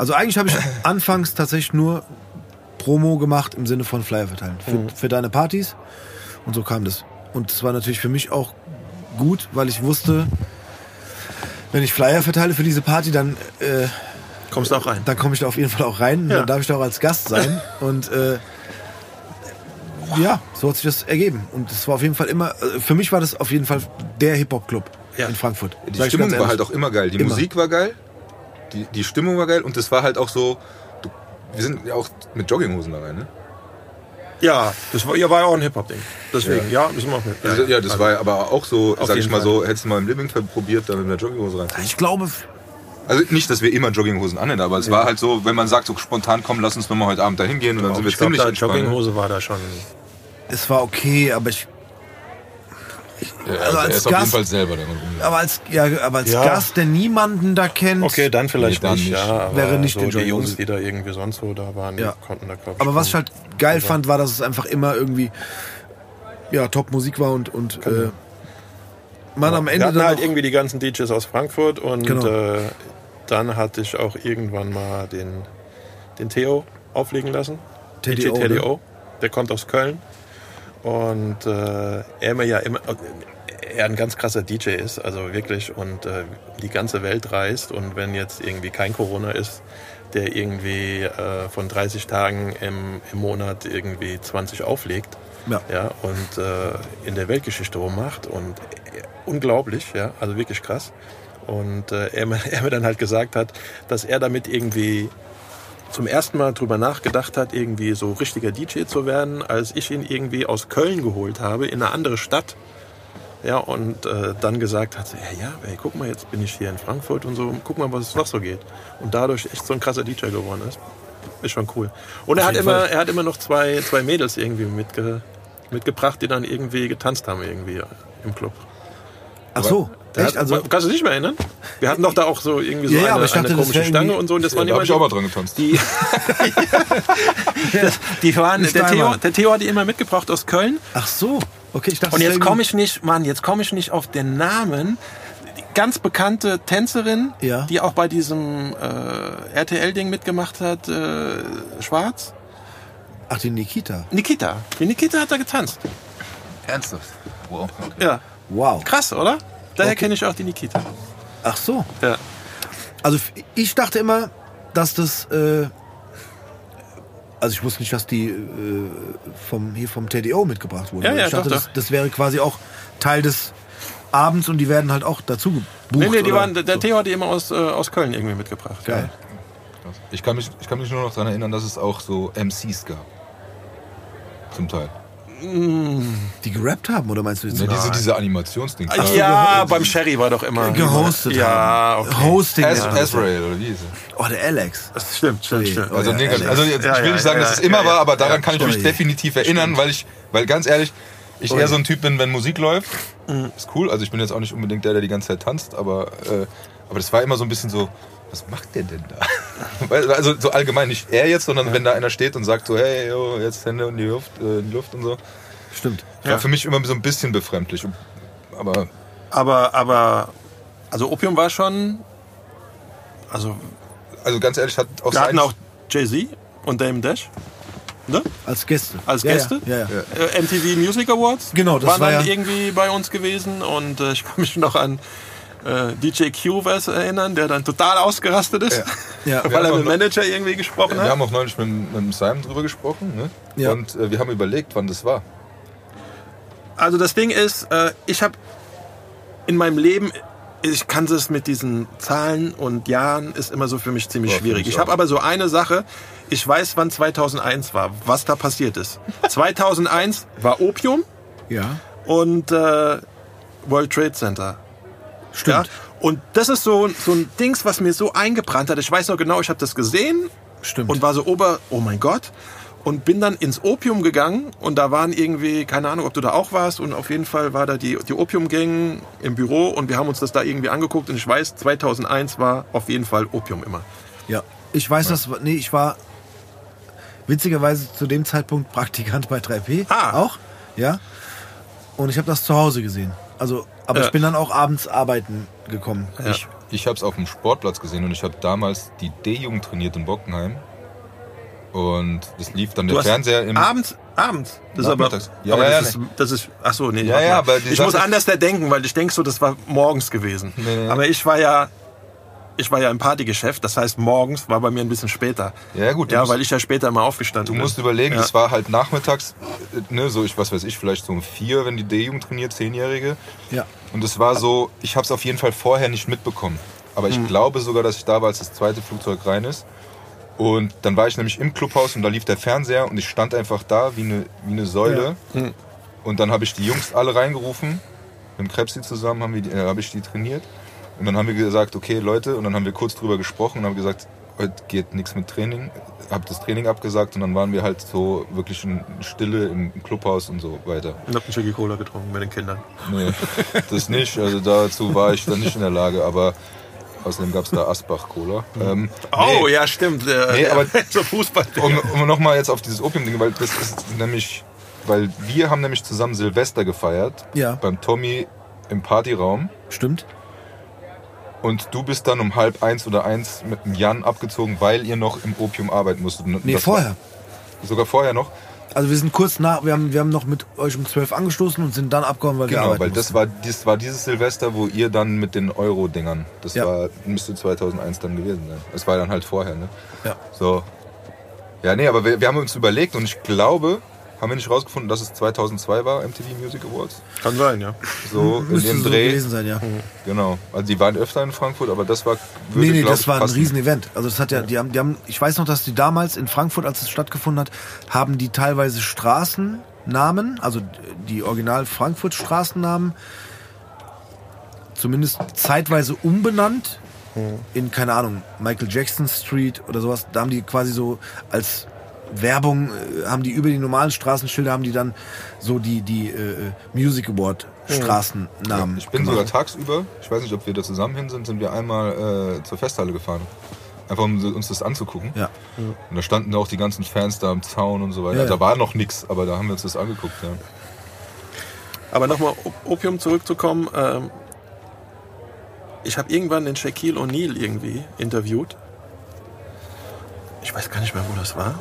Speaker 1: also eigentlich habe ich anfangs tatsächlich nur Promo gemacht im Sinne von Flyer verteilen. Für,
Speaker 3: Mhm.
Speaker 1: für deine Partys. Und so kam das. Und das war natürlich für mich auch gut, weil ich wusste, wenn ich Flyer verteile für diese Party, dann, äh,
Speaker 3: Kommst du auch rein.
Speaker 1: dann komme ich da auf jeden Fall auch rein.
Speaker 3: Ja.
Speaker 1: Dann darf ich da auch als Gast sein. Und äh, ja, so hat sich das ergeben. Und das war auf jeden Fall immer, äh, für mich war das auf jeden Fall der Hip-Hop-Club
Speaker 3: Ja.
Speaker 1: in Frankfurt.
Speaker 2: Die
Speaker 1: Sag
Speaker 2: Stimmung war halt auch immer geil. Die
Speaker 1: Immer.
Speaker 2: Musik war geil, die, die Stimmung war geil und es war halt auch so. Du, wir sind ja auch mit Jogginghosen da rein, ne?
Speaker 3: Ja, das war ja, war ja auch ein Hip-Hop-Ding. Deswegen, ja, müssen wir auch mit.
Speaker 2: Also, ja, das war ja aber auch so, sag ich mal
Speaker 3: Fall.
Speaker 2: so, hättest du mal im Living probiert, dann in der Jogginghose rein.
Speaker 1: Ich glaube,
Speaker 2: Also nicht, dass wir immer Jogginghosen annehmen, aber es war halt so, wenn man sagt, so spontan, komm, lass uns nochmal heute Abend dahin gehen und dann sind wir
Speaker 3: ich
Speaker 2: ziemlich
Speaker 3: da
Speaker 2: entspannt.
Speaker 3: Jogginghose war da schon.
Speaker 1: es war okay, aber ich,
Speaker 2: Ja,
Speaker 1: Also
Speaker 2: er
Speaker 1: als
Speaker 2: ist auf jeden
Speaker 1: Gast-
Speaker 2: Fall selber rumgelaufen.
Speaker 1: aber als, ja, aber als
Speaker 3: Ja.
Speaker 1: Gast, der niemanden da kennt.
Speaker 3: Okay, dann vielleicht
Speaker 2: Nee, dann
Speaker 3: nicht, ja.
Speaker 1: Wäre nicht
Speaker 3: so die. Jungs, die da irgendwie sonst so da waren,
Speaker 1: Ja.
Speaker 3: die konnten da, glaube ich.
Speaker 1: Aber was ich halt geil fand, war, dass es einfach immer irgendwie ja, Top-Musik war und, und äh, man am
Speaker 3: Wir
Speaker 1: Ende
Speaker 3: hatten
Speaker 1: dann
Speaker 3: halt irgendwie die ganzen DJs aus Frankfurt und
Speaker 1: Genau.
Speaker 3: äh, dann hatte ich auch irgendwann mal den, den Theo auflegen lassen.
Speaker 1: Teddy
Speaker 3: DJ
Speaker 1: O,
Speaker 3: Teddy
Speaker 1: ne?
Speaker 3: O. Der kommt aus Köln. Und äh, er mir ja immer, er ein ganz krasser DJ ist, also wirklich, und äh, die ganze Welt reist. Und wenn jetzt irgendwie kein Corona ist, der irgendwie äh, von 30 Tagen im, im Monat irgendwie 20 auflegt,
Speaker 1: Ja.
Speaker 3: ja, und äh, in der Weltgeschichte rummacht und äh, unglaublich, ja, also wirklich krass. Und äh, er, er mir dann halt gesagt hat, dass er damit irgendwie zum ersten Mal drüber nachgedacht hat, irgendwie so richtiger DJ zu werden, als ich ihn irgendwie aus Köln geholt habe, in eine andere Stadt. Ja, und äh, dann gesagt hat, ja, ja, ey, guck mal, jetzt bin ich hier in Frankfurt und so, guck mal, was es noch so geht. Und dadurch echt so ein krasser DJ geworden ist. Ist schon cool. Und er
Speaker 1: Auf
Speaker 3: hat, immer,
Speaker 1: Fall.
Speaker 3: er hat immer noch zwei, zwei Mädels irgendwie mitge, mitgebracht, die dann irgendwie getanzt haben irgendwie im Club.
Speaker 1: Ach so, echt? Also,
Speaker 3: kannst du dich mehr erinnern? Wir hatten doch da auch so irgendwie so
Speaker 1: Ja,
Speaker 3: eine,
Speaker 1: aber ich dachte,
Speaker 3: eine komische Stange und so. Und das
Speaker 2: Ja,
Speaker 3: waren
Speaker 2: da habe ich auch mal dran getanzt.
Speaker 3: die, die waren, der Theo, der Theo hat die immer mitgebracht aus Köln.
Speaker 1: ach so, okay, ich dachte,
Speaker 3: Und jetzt komme ich nicht, Mann, jetzt komme ich nicht auf den Namen. Die ganz bekannte Tänzerin,
Speaker 1: Ja.
Speaker 3: die auch bei diesem äh, RTL-Ding mitgemacht hat, äh, Schwarz.
Speaker 1: Ach, die Nikita.
Speaker 3: Nikita. Die Nikita hat da getanzt.
Speaker 2: Ernsthaft? Wow. Okay.
Speaker 3: Ja.
Speaker 1: Wow.
Speaker 3: Krass, oder? Daher
Speaker 1: Okay.
Speaker 3: kenne ich auch die Nikita.
Speaker 1: Ach so.
Speaker 3: Ja.
Speaker 1: Also ich dachte immer, dass das. Äh, also ich wusste nicht, dass die äh, vom hier vom Teddy O mitgebracht wurden.
Speaker 3: Ja, ja,
Speaker 1: ich dachte,
Speaker 3: doch,
Speaker 1: das,
Speaker 3: doch.
Speaker 1: das wäre quasi auch Teil des Abends und die werden halt auch dazu gebucht.
Speaker 3: Nee, nee, die waren, der
Speaker 1: so.
Speaker 3: Theo hat die immer aus, äh, aus Köln irgendwie mitgebracht.
Speaker 1: Geil.
Speaker 2: Ich kann, mich, ich kann mich nur noch daran erinnern, dass es auch so MCs gab. Zum Teil.
Speaker 1: Die gerappt haben, oder meinst du jetzt?
Speaker 2: Ne, diese, diese Animationsding.
Speaker 3: Ah, ja, beim Sherry war doch immer.
Speaker 1: Gehostet
Speaker 3: Ja,
Speaker 1: haben.
Speaker 3: okay.
Speaker 1: Hosting. Ja.
Speaker 2: Azrael, oder wie hieß er?
Speaker 1: Oh, der Alex.
Speaker 3: Das stimmt, stimmt, stimmt.
Speaker 2: Also, nee, also jetzt,
Speaker 3: Ja,
Speaker 2: ich will
Speaker 3: ja,
Speaker 2: nicht sagen,
Speaker 3: ja,
Speaker 2: dass es
Speaker 3: ja,
Speaker 2: immer
Speaker 3: ja.
Speaker 2: war, aber daran kann ich mich definitiv erinnern, weil ich, weil ganz ehrlich, ich eher so ein Typ bin, wenn Musik läuft,
Speaker 3: Mhm.
Speaker 2: ist cool. Also ich bin jetzt auch nicht unbedingt der, der die ganze Zeit tanzt, aber, äh, aber das war immer so ein bisschen so, was macht der denn da? Also so allgemein nicht er jetzt, sondern wenn da einer steht und sagt so, hey, yo, jetzt Hände in die Luft, äh, in die Luft und so.
Speaker 1: Stimmt.
Speaker 2: War für mich immer so ein bisschen befremdlich. Aber
Speaker 3: Aber, aber, also Opium war schon, also
Speaker 2: also ganz ehrlich, hat auch
Speaker 3: wir hatten auch Jay-Z und Dame Dash. Ne?
Speaker 1: Als Gäste.
Speaker 3: Als
Speaker 1: Ja,
Speaker 3: Gäste?
Speaker 1: Ja, ja. ja.
Speaker 3: Äh, MTV Music Awards.
Speaker 1: Genau, das
Speaker 3: waren
Speaker 1: war
Speaker 3: dann
Speaker 1: ja-
Speaker 3: irgendwie bei uns gewesen und äh, ich kann mich noch an äh, DJ Q-Verse erinnern, der dann total ausgerastet ist,
Speaker 1: Ja.
Speaker 3: weil
Speaker 2: Wir
Speaker 3: er mit dem Manager irgendwie gesprochen
Speaker 2: wir
Speaker 3: hat.
Speaker 2: haben auch neulich mit, mit dem Simon drüber gesprochen ne?
Speaker 1: Ja.
Speaker 2: und äh, wir haben überlegt, wann das war.
Speaker 3: Also das Ding ist, äh, ich habe in meinem Leben, ich kann es mit diesen Zahlen und Jahren, ist immer so für mich ziemlich
Speaker 2: Ja, für
Speaker 3: schwierig.
Speaker 2: mich
Speaker 3: Ich habe aber so eine Sache, ich weiß, wann 2001 war, was da passiert ist. 2001 war Opium
Speaker 1: ja.
Speaker 3: und äh, World Trade Center.
Speaker 1: Stimmt.
Speaker 3: Ja? Und das ist so, so ein Dings, was mir so eingebrannt hat. Ich weiß noch genau, ich habe das gesehen
Speaker 1: Stimmt.
Speaker 3: und war so ober, oh mein Gott. Und bin dann ins Opium gegangen und da waren irgendwie, keine Ahnung, ob du da auch warst und auf jeden Fall war da die, die Opiumgang im Büro und wir haben uns das da irgendwie angeguckt und ich weiß, 2001 war auf jeden Fall Opium immer.
Speaker 1: Ja. Ich weiß das. Nee, ich war witzigerweise zu dem Zeitpunkt Praktikant bei 3P.
Speaker 3: Ah.
Speaker 1: Auch. Ja. Und ich habe das zu Hause gesehen. Also, aber
Speaker 3: Ja.
Speaker 1: ich bin dann auch abends arbeiten gekommen.
Speaker 3: Ja.
Speaker 2: Ich, ich habe es auf dem Sportplatz gesehen und ich habe damals die D-Jugend trainiert in Bockenheim. Und das lief dann
Speaker 3: Du
Speaker 2: der
Speaker 3: hast
Speaker 2: Fernseher im.
Speaker 3: abends, abends. Das ist aber.
Speaker 2: Ja,
Speaker 3: aber
Speaker 2: ja,
Speaker 3: das,
Speaker 2: ja,
Speaker 3: ist, das ist, ach so, nee.
Speaker 2: Ja, ja, aber
Speaker 3: ich
Speaker 2: Sache
Speaker 3: muss anders da denken, weil ich denke so, das war morgens gewesen.
Speaker 2: Nee, nee.
Speaker 3: Aber ich war ja, ich war ja im Partygeschäft, das heißt morgens war bei mir ein bisschen später.
Speaker 2: Ja, gut, du
Speaker 3: Ja,
Speaker 2: musst-
Speaker 3: weil ich ja später mal aufgestanden
Speaker 2: Du
Speaker 3: bin.
Speaker 2: musst überlegen,
Speaker 3: Ja.
Speaker 2: das war halt nachmittags, äh, ne, so ich was weiß ich, vielleicht so um vier, wenn die D-Jugend trainiert, Zehnjährige.
Speaker 1: Ja.
Speaker 2: Und es war so, ich habe es auf jeden Fall vorher nicht mitbekommen. Aber
Speaker 3: Hm.
Speaker 2: ich glaube sogar, dass ich da war, als das zweite Flugzeug rein ist. Und dann war ich nämlich im Clubhaus und da lief der Fernseher und ich stand einfach da wie eine, wie eine Säule.
Speaker 3: Hm.
Speaker 2: Und dann habe ich die Jungs alle reingerufen. Mit dem Krebsi zusammen haben wir die, äh, habe ich die trainiert. Und dann haben wir gesagt, okay Leute, und dann haben wir kurz drüber gesprochen und haben gesagt, heute geht nichts mit Training. Hab das Training abgesagt und dann waren wir halt so wirklich in Stille im Clubhaus und so weiter.
Speaker 3: Ich hab einen Jackie Cola getrunken mit den Kindern.
Speaker 2: Nee, das nicht. Also dazu war ich dann nicht in der Lage, aber außerdem gab es da Asbach-Cola. Ähm,
Speaker 3: Oh,
Speaker 2: nee,
Speaker 3: ja, stimmt. Äh,
Speaker 2: Nee, aber-
Speaker 3: so Fußball.
Speaker 2: Um, um nochmal jetzt auf dieses Opium-Ding, weil das ist nämlich, weil wir haben nämlich zusammen Silvester gefeiert.
Speaker 1: Ja.
Speaker 2: Beim Tommy im Partyraum.
Speaker 1: Stimmt.
Speaker 2: Und du bist dann um halb eins oder eins mit dem Jan abgezogen, weil ihr noch im Opium arbeiten musstet. Und
Speaker 1: Nee, vorher.
Speaker 2: Sogar vorher noch.
Speaker 1: Also wir sind kurz nach, wir haben, wir haben noch mit euch um 12 angestoßen und sind dann abgehauen, weil wir
Speaker 2: Genau,
Speaker 1: arbeiten
Speaker 2: weil das
Speaker 1: mussten.
Speaker 2: war, das war dieses Silvester, wo ihr dann mit den Euro-Dingern, das
Speaker 1: Ja.
Speaker 2: war, müsste 2001 dann gewesen sein. Das war dann halt vorher, ne?
Speaker 1: Ja.
Speaker 2: So. Ja, nee, aber wir, wir haben uns überlegt und ich glaube, haben wir nicht rausgefunden, dass es 2002 war, MTV Music Awards?
Speaker 3: Kann sein, ja.
Speaker 2: So in dem
Speaker 1: so
Speaker 2: Dreh.
Speaker 1: gewesen sein, ja.
Speaker 2: Genau. Also die waren öfter in Frankfurt, aber das war. würde,
Speaker 1: Nee, nee, das
Speaker 2: ich,
Speaker 1: war ein
Speaker 2: passen.
Speaker 1: Riesenevent. Also das hat ja, die haben, die haben, ich weiß noch, dass die damals in Frankfurt, als es stattgefunden hat, haben die teilweise Straßennamen, also die Original Frankfurt Straßennamen, zumindest zeitweise umbenannt in, keine Ahnung, Michael Jackson Street oder sowas. Da haben die quasi so als Werbung, äh, haben die über die normalen Straßenschilder, haben die dann so die, die äh, Music Award Straßennamen
Speaker 2: Ich bin sogar tagsüber, ich weiß nicht, ob wir da zusammen hin sind, sind wir einmal äh, zur Festhalle gefahren. Einfach um uns das anzugucken.
Speaker 1: Ja.
Speaker 2: Und da standen auch die ganzen Fans da am Zaun und so weiter.
Speaker 1: Ja, ja.
Speaker 2: Da war noch nichts, aber da haben wir uns das angeguckt. Ja.
Speaker 3: Aber nochmal Opium zurückzukommen. Ähm, ich habe irgendwann den Shaquille O'Neal irgendwie interviewt. Ich weiß gar nicht mehr, wo das war.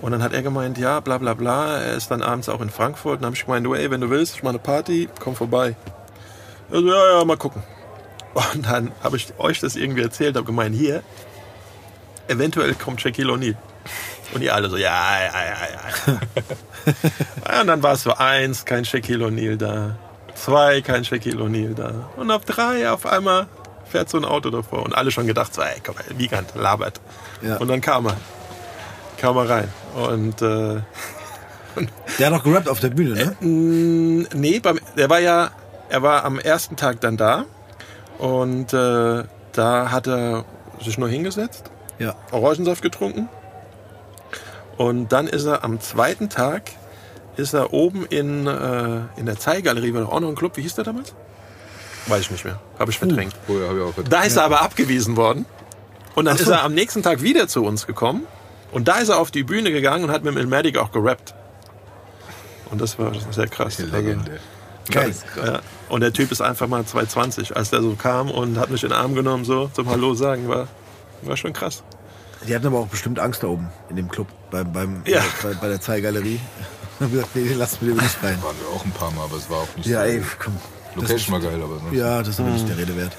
Speaker 3: Und dann hat er gemeint, ja, bla bla bla. Er ist dann abends auch in Frankfurt. Und dann habe ich gemeint, du, ey, wenn du willst, ich mache eine Party, komm vorbei. Also, ja, ja, mal gucken. Und dann habe ich euch das irgendwie erzählt, habe gemeint, hier, eventuell kommt Shaquille O'Neal. Und ihr alle so, ja, ja, ja, ja. Ja, und dann war es so eins, kein Shaquille O'Neal da. Zwei, kein Shaquille O'Neal da. Und auf drei auf einmal fährt so ein Auto davor. Und alle schon gedacht, so, ey, komm Wiegand, labert.
Speaker 1: Ja.
Speaker 3: Und dann kam er. Kam er rein. Und äh,
Speaker 1: Der hat doch gerappt auf der Bühne, ne?
Speaker 3: Mm, Nee, beim, der war ja, er war am ersten Tag dann da und äh, da hat er sich nur hingesetzt,
Speaker 1: Ja.
Speaker 3: Orangensaft getrunken und dann ist er am zweiten Tag ist er oben in, äh, in der Zeigalerie, war doch auch noch ein Club, wie hieß der damals? Weiß ich nicht mehr, habe ich verdrängt.
Speaker 2: Oh, ja, hab ich auch verdrängt.
Speaker 3: Da ist er aber abgewiesen worden. Und dann
Speaker 1: so.
Speaker 3: ist er am nächsten Tag wieder zu uns gekommen. Und da ist er auf die Bühne gegangen und hat mit Ilmatic auch gerappt. Und das war sehr krass. Also,
Speaker 2: Legende.
Speaker 1: Geil.
Speaker 3: ja. Und der Typ ist einfach mal 220, als der so kam und hat mich in den Arm genommen, so zum Hallo sagen, war, war schon krass.
Speaker 1: Die hatten aber auch bestimmt Angst da oben in dem Club, beim, beim,
Speaker 3: Ja.
Speaker 1: bei, bei der Zeigalerie. haben gesagt, nee, lass mir nicht rein.
Speaker 2: Waren wir auch ein paar Mal, aber es war auch nicht
Speaker 1: Ja,
Speaker 2: so.
Speaker 1: ey, komm.
Speaker 2: Location war geil, aber sonst.
Speaker 1: Ja, das ist aber nicht der Rede wert.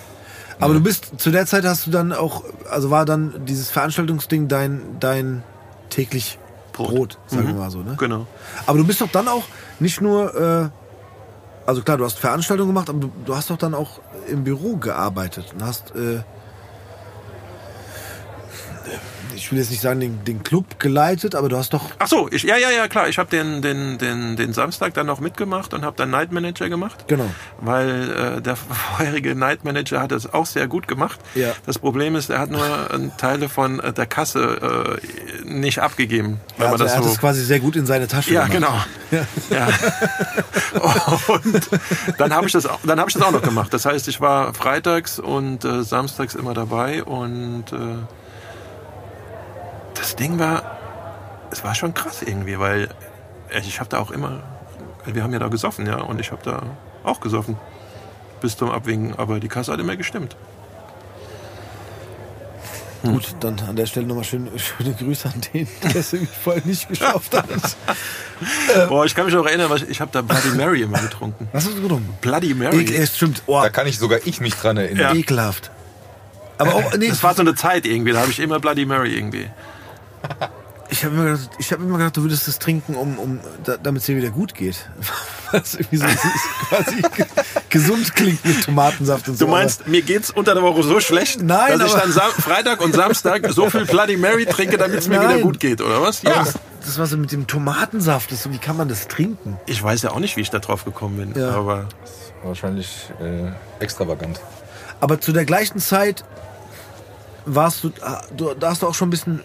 Speaker 1: Aber du bist, zu der Zeit hast du dann auch, also war dann dieses Veranstaltungsding dein, dein täglich Brot, sagen wir mal so, ne?
Speaker 3: Genau.
Speaker 1: Aber du bist doch dann auch nicht nur, äh, also klar, du hast Veranstaltungen gemacht, aber du, du hast doch dann auch im Büro gearbeitet und hast, äh, ich will jetzt nicht sagen, den, den Club geleitet, aber du hast doch,
Speaker 3: Ach so, ich, ja, ja, ja, klar. Ich habe den, den, den, den Samstag dann noch mitgemacht und habe dann Night Manager gemacht.
Speaker 1: genau,
Speaker 3: weil äh, der vorherige Night Manager hat es auch sehr gut gemacht.
Speaker 1: Ja.
Speaker 3: Das Problem ist, er hat nur Teile von äh, der Kasse äh, nicht abgegeben. Wenn
Speaker 1: also
Speaker 3: das
Speaker 1: er hat es quasi sehr gut in seine Tasche
Speaker 3: ja,
Speaker 1: gemacht.
Speaker 3: genau. Ja. Und dann habe ich das, dann habe ich das auch noch gemacht. Das heißt, ich war freitags und äh, samstags immer dabei und äh, das Ding war, es war schon krass irgendwie, weil ich habe da auch immer, wir haben ja da gesoffen, ja, und ich habe da auch gesoffen bis zum Abwinken, aber die Kasse hat immer gestimmt.
Speaker 1: Gut, dann an der Stelle nochmal schöne, schöne Grüße an den, der es irgendwie vorher nicht geschafft hat.
Speaker 3: Boah, ich kann mich auch erinnern, weil ich, ich habe da Bloody Mary immer getrunken.
Speaker 1: Was hast du getrunken?
Speaker 3: Bloody Mary.
Speaker 1: Ekel, stimmt. Oh,
Speaker 2: Da kann ich sogar ich mich dran erinnern.
Speaker 3: Ja.
Speaker 1: ekelhaft. Aber auch, nee,
Speaker 3: Das war so eine Zeit irgendwie, da habe ich immer Bloody Mary irgendwie.
Speaker 1: ich habe immer, gedacht- ich hab immer gedacht, du würdest das trinken, um, um, da, damit es dir wieder gut geht. Was irgendwie so quasi ge- gesund klingt mit Tomatensaft und so.
Speaker 3: Du meinst, mir geht's unter der Woche so schlecht,
Speaker 1: Nein,
Speaker 3: dass ich dann Sam Freitag und Samstag so viel Bloody Mary trinke, damit es mir
Speaker 1: Nein.
Speaker 3: wieder gut geht, oder was? Ja.
Speaker 1: das, das war so mit dem Tomatensaft. Das, so, wie kann man das trinken?
Speaker 3: Ich weiß ja auch nicht, wie ich da drauf gekommen bin,
Speaker 1: Ja.
Speaker 3: aber
Speaker 2: Wahrscheinlich äh, extravagant.
Speaker 1: Aber zu der gleichen Zeit warst du, ah, du, da hast du auch schon ein bisschen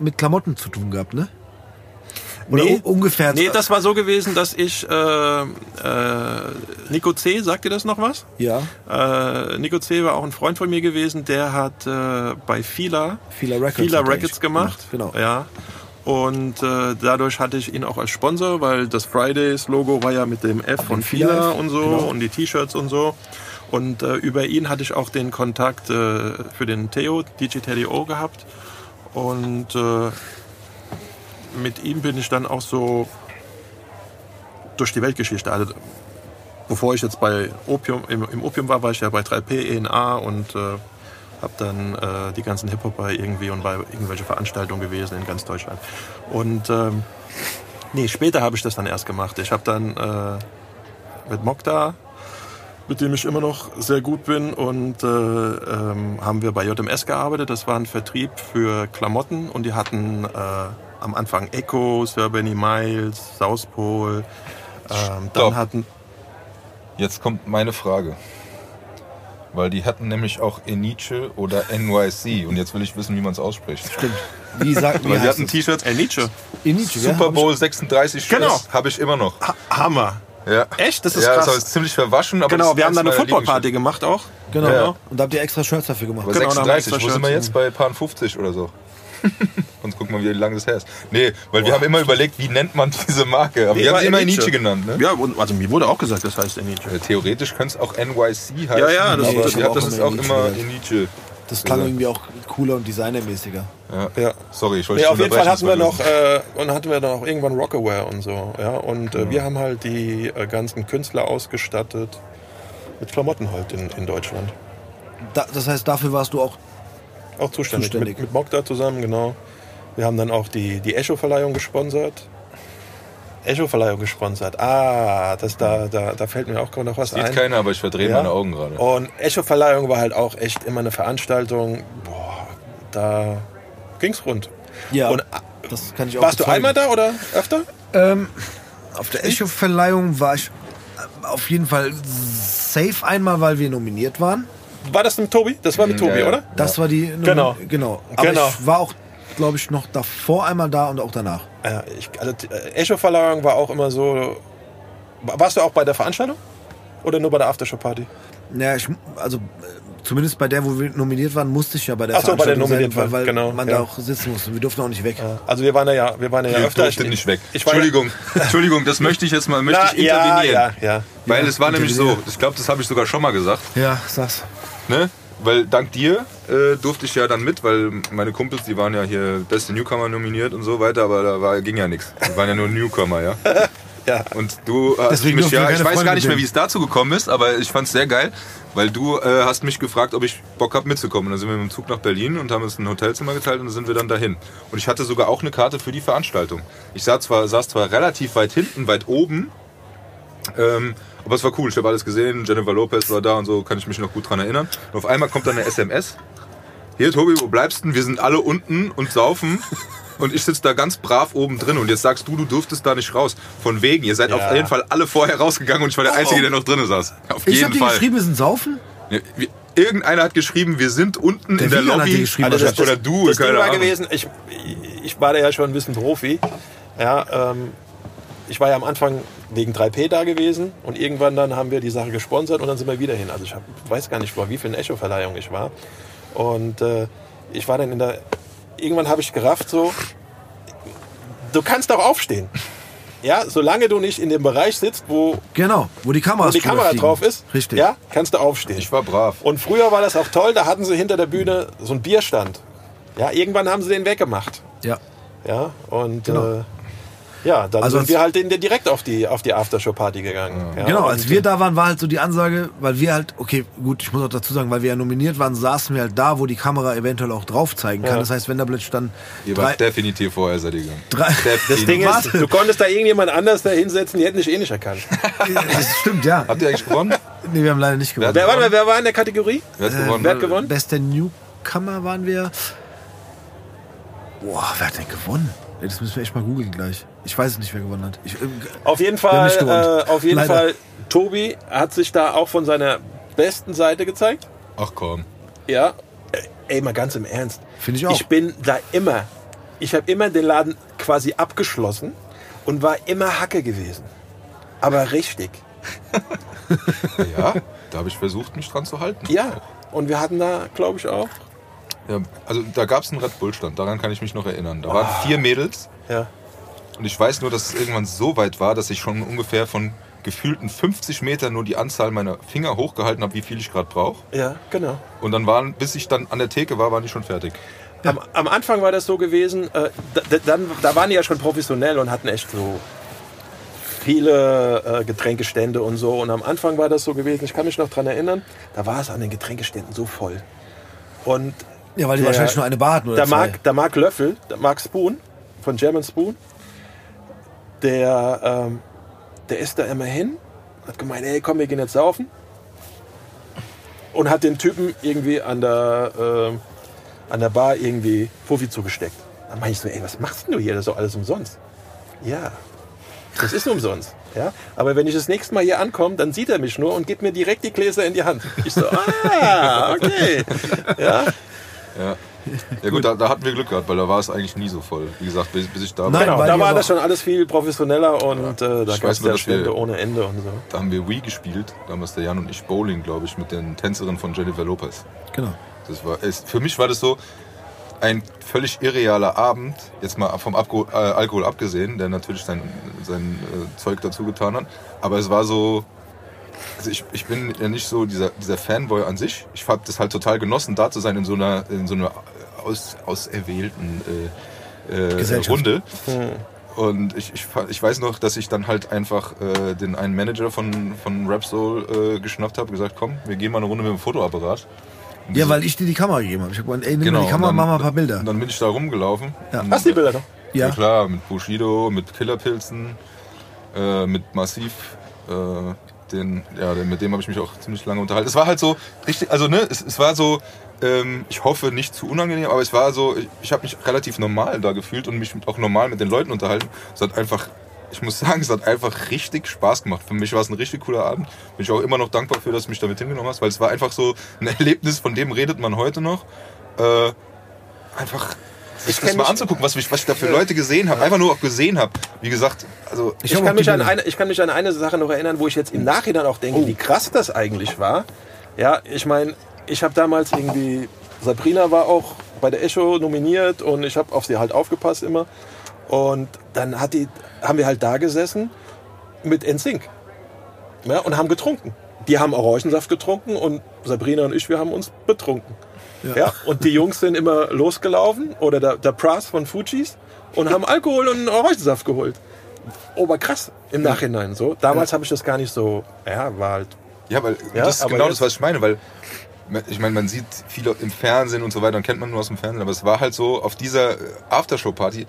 Speaker 1: mit Klamotten zu tun gehabt, ne? Oder
Speaker 3: Nee.
Speaker 1: ungefähr.
Speaker 3: nee, das war so gewesen, dass ich äh, äh, Nico C, sagt dir das noch was?
Speaker 1: ja,
Speaker 3: Äh, Nico C war auch ein Freund von mir gewesen, der hat äh, bei Fila
Speaker 1: Fila Records.
Speaker 3: Fila Records gemacht.
Speaker 1: Genau.
Speaker 3: Ja. Und äh, dadurch hatte ich ihn auch als Sponsor, weil das Fridays-Logo war ja mit dem F von
Speaker 1: Fila
Speaker 3: und so
Speaker 1: genau.
Speaker 3: und die T-Shirts und so. Und äh, über ihn hatte ich auch den Kontakt äh, für den Theo, DJ Teddy O gehabt. Und äh, mit ihm bin ich dann auch so durch die Weltgeschichte. Also, bevor ich jetzt bei Opium, im, im Opium war, war ich ja bei 3P, ENA und äh, habe dann äh, die ganzen Hip-Hopper irgendwie und bei irgendwelche Veranstaltungen gewesen in ganz Deutschland. Und ähm, nee, später habe ich das dann erst gemacht. Ich habe dann äh, mit Mokta, mit dem ich immer noch sehr gut bin, und äh, ähm, haben wir bei JMS gearbeitet. Das war ein Vertrieb für Klamotten und die hatten äh, am Anfang Echo, Sir Benny Miles, South Pole. Ähm, dann hatten
Speaker 2: Jetzt kommt meine Frage. Weil die hatten nämlich auch Eniche oder NYC. Und jetzt will ich wissen, wie man es ausspricht.
Speaker 1: Stimmt. Wie sagt
Speaker 2: Weil die hatten? T-Shirts.
Speaker 1: Inichi, ja?
Speaker 2: Super Bowl 36
Speaker 3: Genau.
Speaker 2: Shirts habe ich immer noch.
Speaker 3: Ha Hammer.
Speaker 2: Ja.
Speaker 3: Echt? Das ist
Speaker 2: ja,
Speaker 3: krass.
Speaker 2: das ist ziemlich verwaschen. Aber
Speaker 3: Genau,
Speaker 2: das
Speaker 3: wir haben da eine Footballparty gemacht auch.
Speaker 1: Genau.
Speaker 2: Ja.
Speaker 1: Und da habt ihr extra Shirts dafür gemacht.
Speaker 2: Aber
Speaker 3: Genau, da haben wir
Speaker 2: 36,
Speaker 3: extra
Speaker 2: wo sind wir jetzt? Bei Pan 50 oder so. Sonst gucken wir, wie lange das her ist. Nee, weil wir haben immer überlegt, wie nennt man diese Marke. Aber
Speaker 3: Nee,
Speaker 2: wir haben
Speaker 3: war
Speaker 2: sie immer
Speaker 3: Eniche.
Speaker 2: Nietzsche genannt. Ne?
Speaker 3: Ja, und, also mir wurde auch gesagt, das heißt Nietzsche.
Speaker 2: Äh, Theoretisch könnte es auch NYC heißen.
Speaker 3: Ja, ja, das-
Speaker 2: aber
Speaker 3: ich
Speaker 2: ja,
Speaker 1: hab auch
Speaker 2: das ist
Speaker 1: immer
Speaker 2: auch immer
Speaker 1: gehört. Das klang
Speaker 2: Ja.
Speaker 1: irgendwie auch cooler und designermäßiger.
Speaker 2: Ja.
Speaker 3: Ja.
Speaker 2: Sorry, ich wollte
Speaker 3: Nee, auf jeden Fall hatten wir noch äh, und hatten wir dann auch irgendwann Rockaware und so, ja. Und äh, wir haben halt die äh, ganzen Künstler ausgestattet mit Klamotten halt in, in Deutschland.
Speaker 1: Da, das heißt, dafür warst du auch.
Speaker 3: Auch zuständig.
Speaker 1: Zuständig.
Speaker 3: Mit, mit Mokta zusammen, genau. Wir haben dann auch die, die Echo-Verleihung gesponsert. Echo-Verleihung gesponsert. Ah, das da, da, da fällt mir auch gerade noch was
Speaker 2: Sieht
Speaker 3: ein.
Speaker 2: keiner, aber ich verdrehe
Speaker 3: Ja.
Speaker 2: meine Augen gerade.
Speaker 3: Und Echo-Verleihung war halt auch echt immer eine Veranstaltung. Boah, da ging's rund.
Speaker 1: Ja.
Speaker 3: Und
Speaker 1: Das kann ich auch
Speaker 3: Warst du
Speaker 1: bezeugen.
Speaker 3: einmal da oder öfter?
Speaker 1: Warst
Speaker 3: du einmal da oder öfter? Öfter?
Speaker 1: Auf der Echo-Verleihung war ich äh, auf jeden Fall safe einmal, weil wir nominiert waren.
Speaker 3: War das mit Tobi? Das war mit Tobi,
Speaker 2: ja.
Speaker 3: oder?
Speaker 1: Das war die Nomi
Speaker 3: Genau.
Speaker 1: genau. Aber
Speaker 3: Genau.
Speaker 1: ich war auch, glaube ich, noch davor einmal da und auch danach.
Speaker 3: Ja, ich, also äh, Echo-Verleihung war auch immer so. Warst du auch bei der Veranstaltung? Oder nur bei der Aftershow-Party?
Speaker 1: Ja, ich, also zumindest bei der, wo wir nominiert waren, musste ich ja bei der
Speaker 3: Ach so, bei der
Speaker 1: Veranstaltung
Speaker 3: nominiert
Speaker 1: sein, weil, weil
Speaker 3: genau,
Speaker 1: man
Speaker 3: ja.
Speaker 1: da auch sitzen musste. Wir durften auch nicht weg.
Speaker 3: Also wir waren ja, wir waren ja
Speaker 2: Ihr
Speaker 3: öfter.
Speaker 2: nicht weg.
Speaker 3: Ich war ja-
Speaker 2: Entschuldigung, Entschuldigung, das möchte ich jetzt mal möchte
Speaker 3: Na,
Speaker 2: ich intervenieren.
Speaker 3: ja, ja, ja.
Speaker 2: Weil
Speaker 1: Ja,
Speaker 2: es war nämlich so, ich glaube, das habe ich sogar schon mal gesagt.
Speaker 1: Ja, sag's.
Speaker 2: Ne? Weil dank dir äh, durfte ich ja dann mit, weil meine Kumpels, die waren ja hier beste Newcomer nominiert und so weiter, aber da war, ging ja nichts. Die waren ja nur Newcomer, ja.
Speaker 3: ja.
Speaker 2: Und du hast
Speaker 1: Deswegen
Speaker 2: mich ja, ich weiß
Speaker 1: Freunde
Speaker 2: gar nicht mehr, wie es dazu gekommen ist, aber ich fand es sehr geil, weil du äh, hast mich gefragt, ob ich Bock habe mitzukommen. Und dann sind wir mit dem Zug nach Berlin und haben uns ein Hotelzimmer geteilt und dann sind wir dann dahin. Und ich hatte sogar auch eine Karte für die Veranstaltung. Ich saß zwar, saß zwar relativ weit hinten, weit oben, ähm, aber es war cool. Ich habe alles gesehen. Jennifer Lopez war da und so, kann ich mich noch gut dran erinnern. Und auf einmal kommt dann eine SMS. Hier, Tobi, wo bleibst du? Wir sind alle unten und saufen. Und ich sitze da ganz brav oben drin. Und jetzt sagst du, du durftest da nicht raus. Von wegen, ihr seid
Speaker 3: Ja.
Speaker 2: auf jeden Fall alle vorher rausgegangen und ich war der Einzige, der noch drinnen saß. Auf
Speaker 1: Ich
Speaker 2: jeden
Speaker 1: habe dir
Speaker 2: Fall.
Speaker 1: geschrieben, wir sind saufen.
Speaker 2: Ja, wir- Irgendeiner hat geschrieben, wir sind unten
Speaker 1: Der
Speaker 2: in der
Speaker 1: Wieland hat dir
Speaker 2: Lobby.
Speaker 1: geschrieben,
Speaker 3: Also das, das,
Speaker 2: oder du,
Speaker 3: das
Speaker 2: keine
Speaker 3: Ding war
Speaker 2: Ahnung.
Speaker 3: gewesen, ich, ich war da ja schon ein bisschen Profi. Ja, ähm, ich war ja am Anfang wegen 3P da gewesen und irgendwann dann haben wir die Sache gesponsert und dann sind wir wieder hin. Also ich hab, weiß gar nicht, vor wie vielen Echo-Verleihungen ich war. Und äh, ich war dann in der. Irgendwann habe ich gerafft, so, du kannst doch aufstehen. Ja, solange du nicht in dem Bereich sitzt, wo,
Speaker 1: Genau, wo die Kamera
Speaker 3: wo die Kamera drauf ist,
Speaker 1: Richtig.
Speaker 3: ja, kannst du aufstehen.
Speaker 2: Ich war brav.
Speaker 3: Und früher war das auch toll, da hatten sie hinter der Bühne so einen Bierstand. Ja, irgendwann haben sie den weggemacht.
Speaker 1: Ja.
Speaker 3: Ja, und
Speaker 1: Genau.
Speaker 3: äh, ja, dann
Speaker 1: Also
Speaker 3: sind
Speaker 1: als-
Speaker 3: wir halt in, direkt auf die, auf die Aftershow-Party gegangen. Ja,
Speaker 1: Genau,
Speaker 3: und,
Speaker 1: als wir da waren, war halt so die Ansage, weil wir halt, okay, gut, ich muss auch dazu sagen, weil wir ja nominiert waren, saßen wir halt da, wo die Kamera eventuell auch drauf zeigen kann.
Speaker 3: Ja.
Speaker 1: Das heißt, wenn da plötzlich dann
Speaker 2: Ihr
Speaker 1: drei,
Speaker 2: wart definitiv vorher seid ihr gegangen.
Speaker 1: drei
Speaker 3: Das Ding ist, du konntest da irgendjemand anders da hinsetzen, die hätten dich eh nicht erkannt.
Speaker 1: das stimmt, ja.
Speaker 2: Habt ihr eigentlich gewonnen?
Speaker 1: Nee, wir haben leider nicht gewonnen.
Speaker 3: Wer, warte mal, wer war in der Kategorie?
Speaker 2: Wer hat gewonnen?
Speaker 3: Wer hat gewonnen?
Speaker 1: Bester Newcomer waren wir. Boah, wer hat denn gewonnen? Das müssen wir echt mal googeln gleich. Ich weiß es nicht, wer gewonnen hat. Ich, äh,
Speaker 3: Auf jeden Fall, äh, auf jeden
Speaker 1: Leider.
Speaker 3: Fall, Tobi hat sich da auch von seiner besten Seite gezeigt.
Speaker 2: Ach komm.
Speaker 3: Ja. Äh, Ey, mal ganz im Ernst.
Speaker 1: Finde ich auch.
Speaker 3: Ich bin da immer, ich habe immer den Laden quasi abgeschlossen und war immer Hacke gewesen. Aber richtig.
Speaker 2: Ja, da habe ich versucht, mich dran zu halten.
Speaker 3: Ja. Und wir hatten da, glaube ich, auch.
Speaker 2: Ja, also da gab es einen Red Bull-Stand, daran kann ich mich noch erinnern. Da waren vier Mädels
Speaker 3: Ja.
Speaker 2: Und ich weiß nur, dass es irgendwann so weit war, dass ich schon ungefähr von gefühlten 50 Metern nur die Anzahl meiner Finger hochgehalten habe, wie viel ich gerade brauche.
Speaker 3: Ja, genau.
Speaker 2: Und dann waren, bis ich dann an der Theke war, waren die schon fertig.
Speaker 3: Am, am Anfang war das so gewesen, äh, da, da- dann, da waren die ja schon professionell und hatten echt so viele äh, Getränkestände und so. Und am Anfang war das so gewesen, ich kann mich noch dran erinnern, da war es an den Getränkeständen so voll. Und
Speaker 1: ja, weil die
Speaker 3: der-
Speaker 1: wahrscheinlich nur eine Bar hatten oder
Speaker 3: der
Speaker 1: zwei.
Speaker 3: Mark, der Mark Löffel, der Mark Spoon von German Spoon, der, ähm, der ist da immer hin, hat gemeint, ey, komm, wir gehen jetzt saufen. Und hat den Typen irgendwie an der, ähm, an der Bar irgendwie Fuffi zugesteckt. Dann meine ich so, ey, was machst denn du hier? Das ist doch alles umsonst. Ja, das ist umsonst. Ja? Aber wenn ich das nächste Mal hier ankomme, dann sieht er mich nur und gibt mir direkt die Gläser in die Hand. Ich so, ah, okay. Ja,
Speaker 2: Ja, ja gut, da, da hatten wir Glück gehabt, weil da war es eigentlich nie so voll. Wie gesagt, bis, bis ich da war.
Speaker 1: Nein,
Speaker 3: Genau,
Speaker 1: weil
Speaker 3: da
Speaker 1: die
Speaker 3: war das schon alles viel professioneller und äh, da gab es ja Stände ohne Ende und so.
Speaker 2: Da haben wir Wii gespielt, damals der Jan und ich Bowling, glaube ich, mit den Tänzerinnen von Jennifer Lopez.
Speaker 1: Genau.
Speaker 2: Das war, es, für mich war das so ein völlig irrealer Abend, jetzt mal vom Abgo äh, Alkohol abgesehen, der natürlich sein, sein äh, Zeug dazu getan hat. Aber es war so, also ich, ich bin ja nicht so dieser, dieser Fanboy an sich. Ich habe das halt total genossen, da zu sein in so einer, in so einer aus, auserwählten äh, äh. Runde. Und ich, ich, ich weiß noch, dass ich dann halt einfach äh, den einen Manager von, von Rapsoul äh, geschnappt habe, gesagt, komm, wir gehen mal eine Runde mit dem Fotoapparat. Und
Speaker 1: Ja, weil ich dir die Kamera gegeben habe. Ich habe gesagt, ey, nimm
Speaker 2: Genau,
Speaker 1: mal die Kamera,
Speaker 2: und
Speaker 1: mach
Speaker 2: dann-
Speaker 1: mal ein paar Bilder.
Speaker 2: Und dann bin ich da rumgelaufen.
Speaker 1: Ja.
Speaker 2: Und,
Speaker 3: Hast du die Bilder noch?
Speaker 2: Ja.
Speaker 1: Ja.
Speaker 2: klar, mit Bushido, mit Killerpilzen, äh, mit Massiv. Äh, Den, ja, mit dem habe ich mich auch ziemlich lange unterhalten. Es war halt so richtig, also ne, es, es war so, ähm, ich hoffe nicht zu unangenehm, aber es war so, ich, ich habe mich relativ normal da gefühlt und mich auch normal mit den Leuten unterhalten. Es hat einfach, ich muss sagen, es hat einfach richtig Spaß gemacht. Für mich war es ein richtig cooler Abend. Bin ich auch immer noch dankbar für, dass du mich damit hingenommen hast, weil es war einfach so ein Erlebnis, von dem redet man heute noch. Äh, einfach sich das mal anzugucken, was ich, was ich da für Leute gesehen habe. Einfach nur auch gesehen habe. Wie gesagt, also
Speaker 3: ich, ich kann mich an eine, ich kann mich an eine Sache noch erinnern, wo ich jetzt im Nachhinein auch denke, oh. wie krass das eigentlich war. Ja, ich meine, ich habe damals irgendwie Sabrina war auch bei der Echo nominiert und ich habe auf sie halt aufgepasst immer. Und dann hat die, haben wir halt da gesessen mit NSYNC ja, und haben getrunken. Die haben Orangensaft getrunken und Sabrina und ich, wir haben uns betrunken. Ja. ja. und die Jungs sind immer losgelaufen oder der, der Pras von Fujis und haben Alkohol und Orangensaft geholt. Oberkrass im Nachhinein so. Damals ja. habe ich das gar nicht so, ja, war halt.
Speaker 2: Ja, weil ja, das ist genau das, was ich meine, weil ich meine, man sieht viel im Fernsehen und so weiter und kennt man nur aus dem Fernsehen, aber es war halt so auf dieser Aftershow-Party,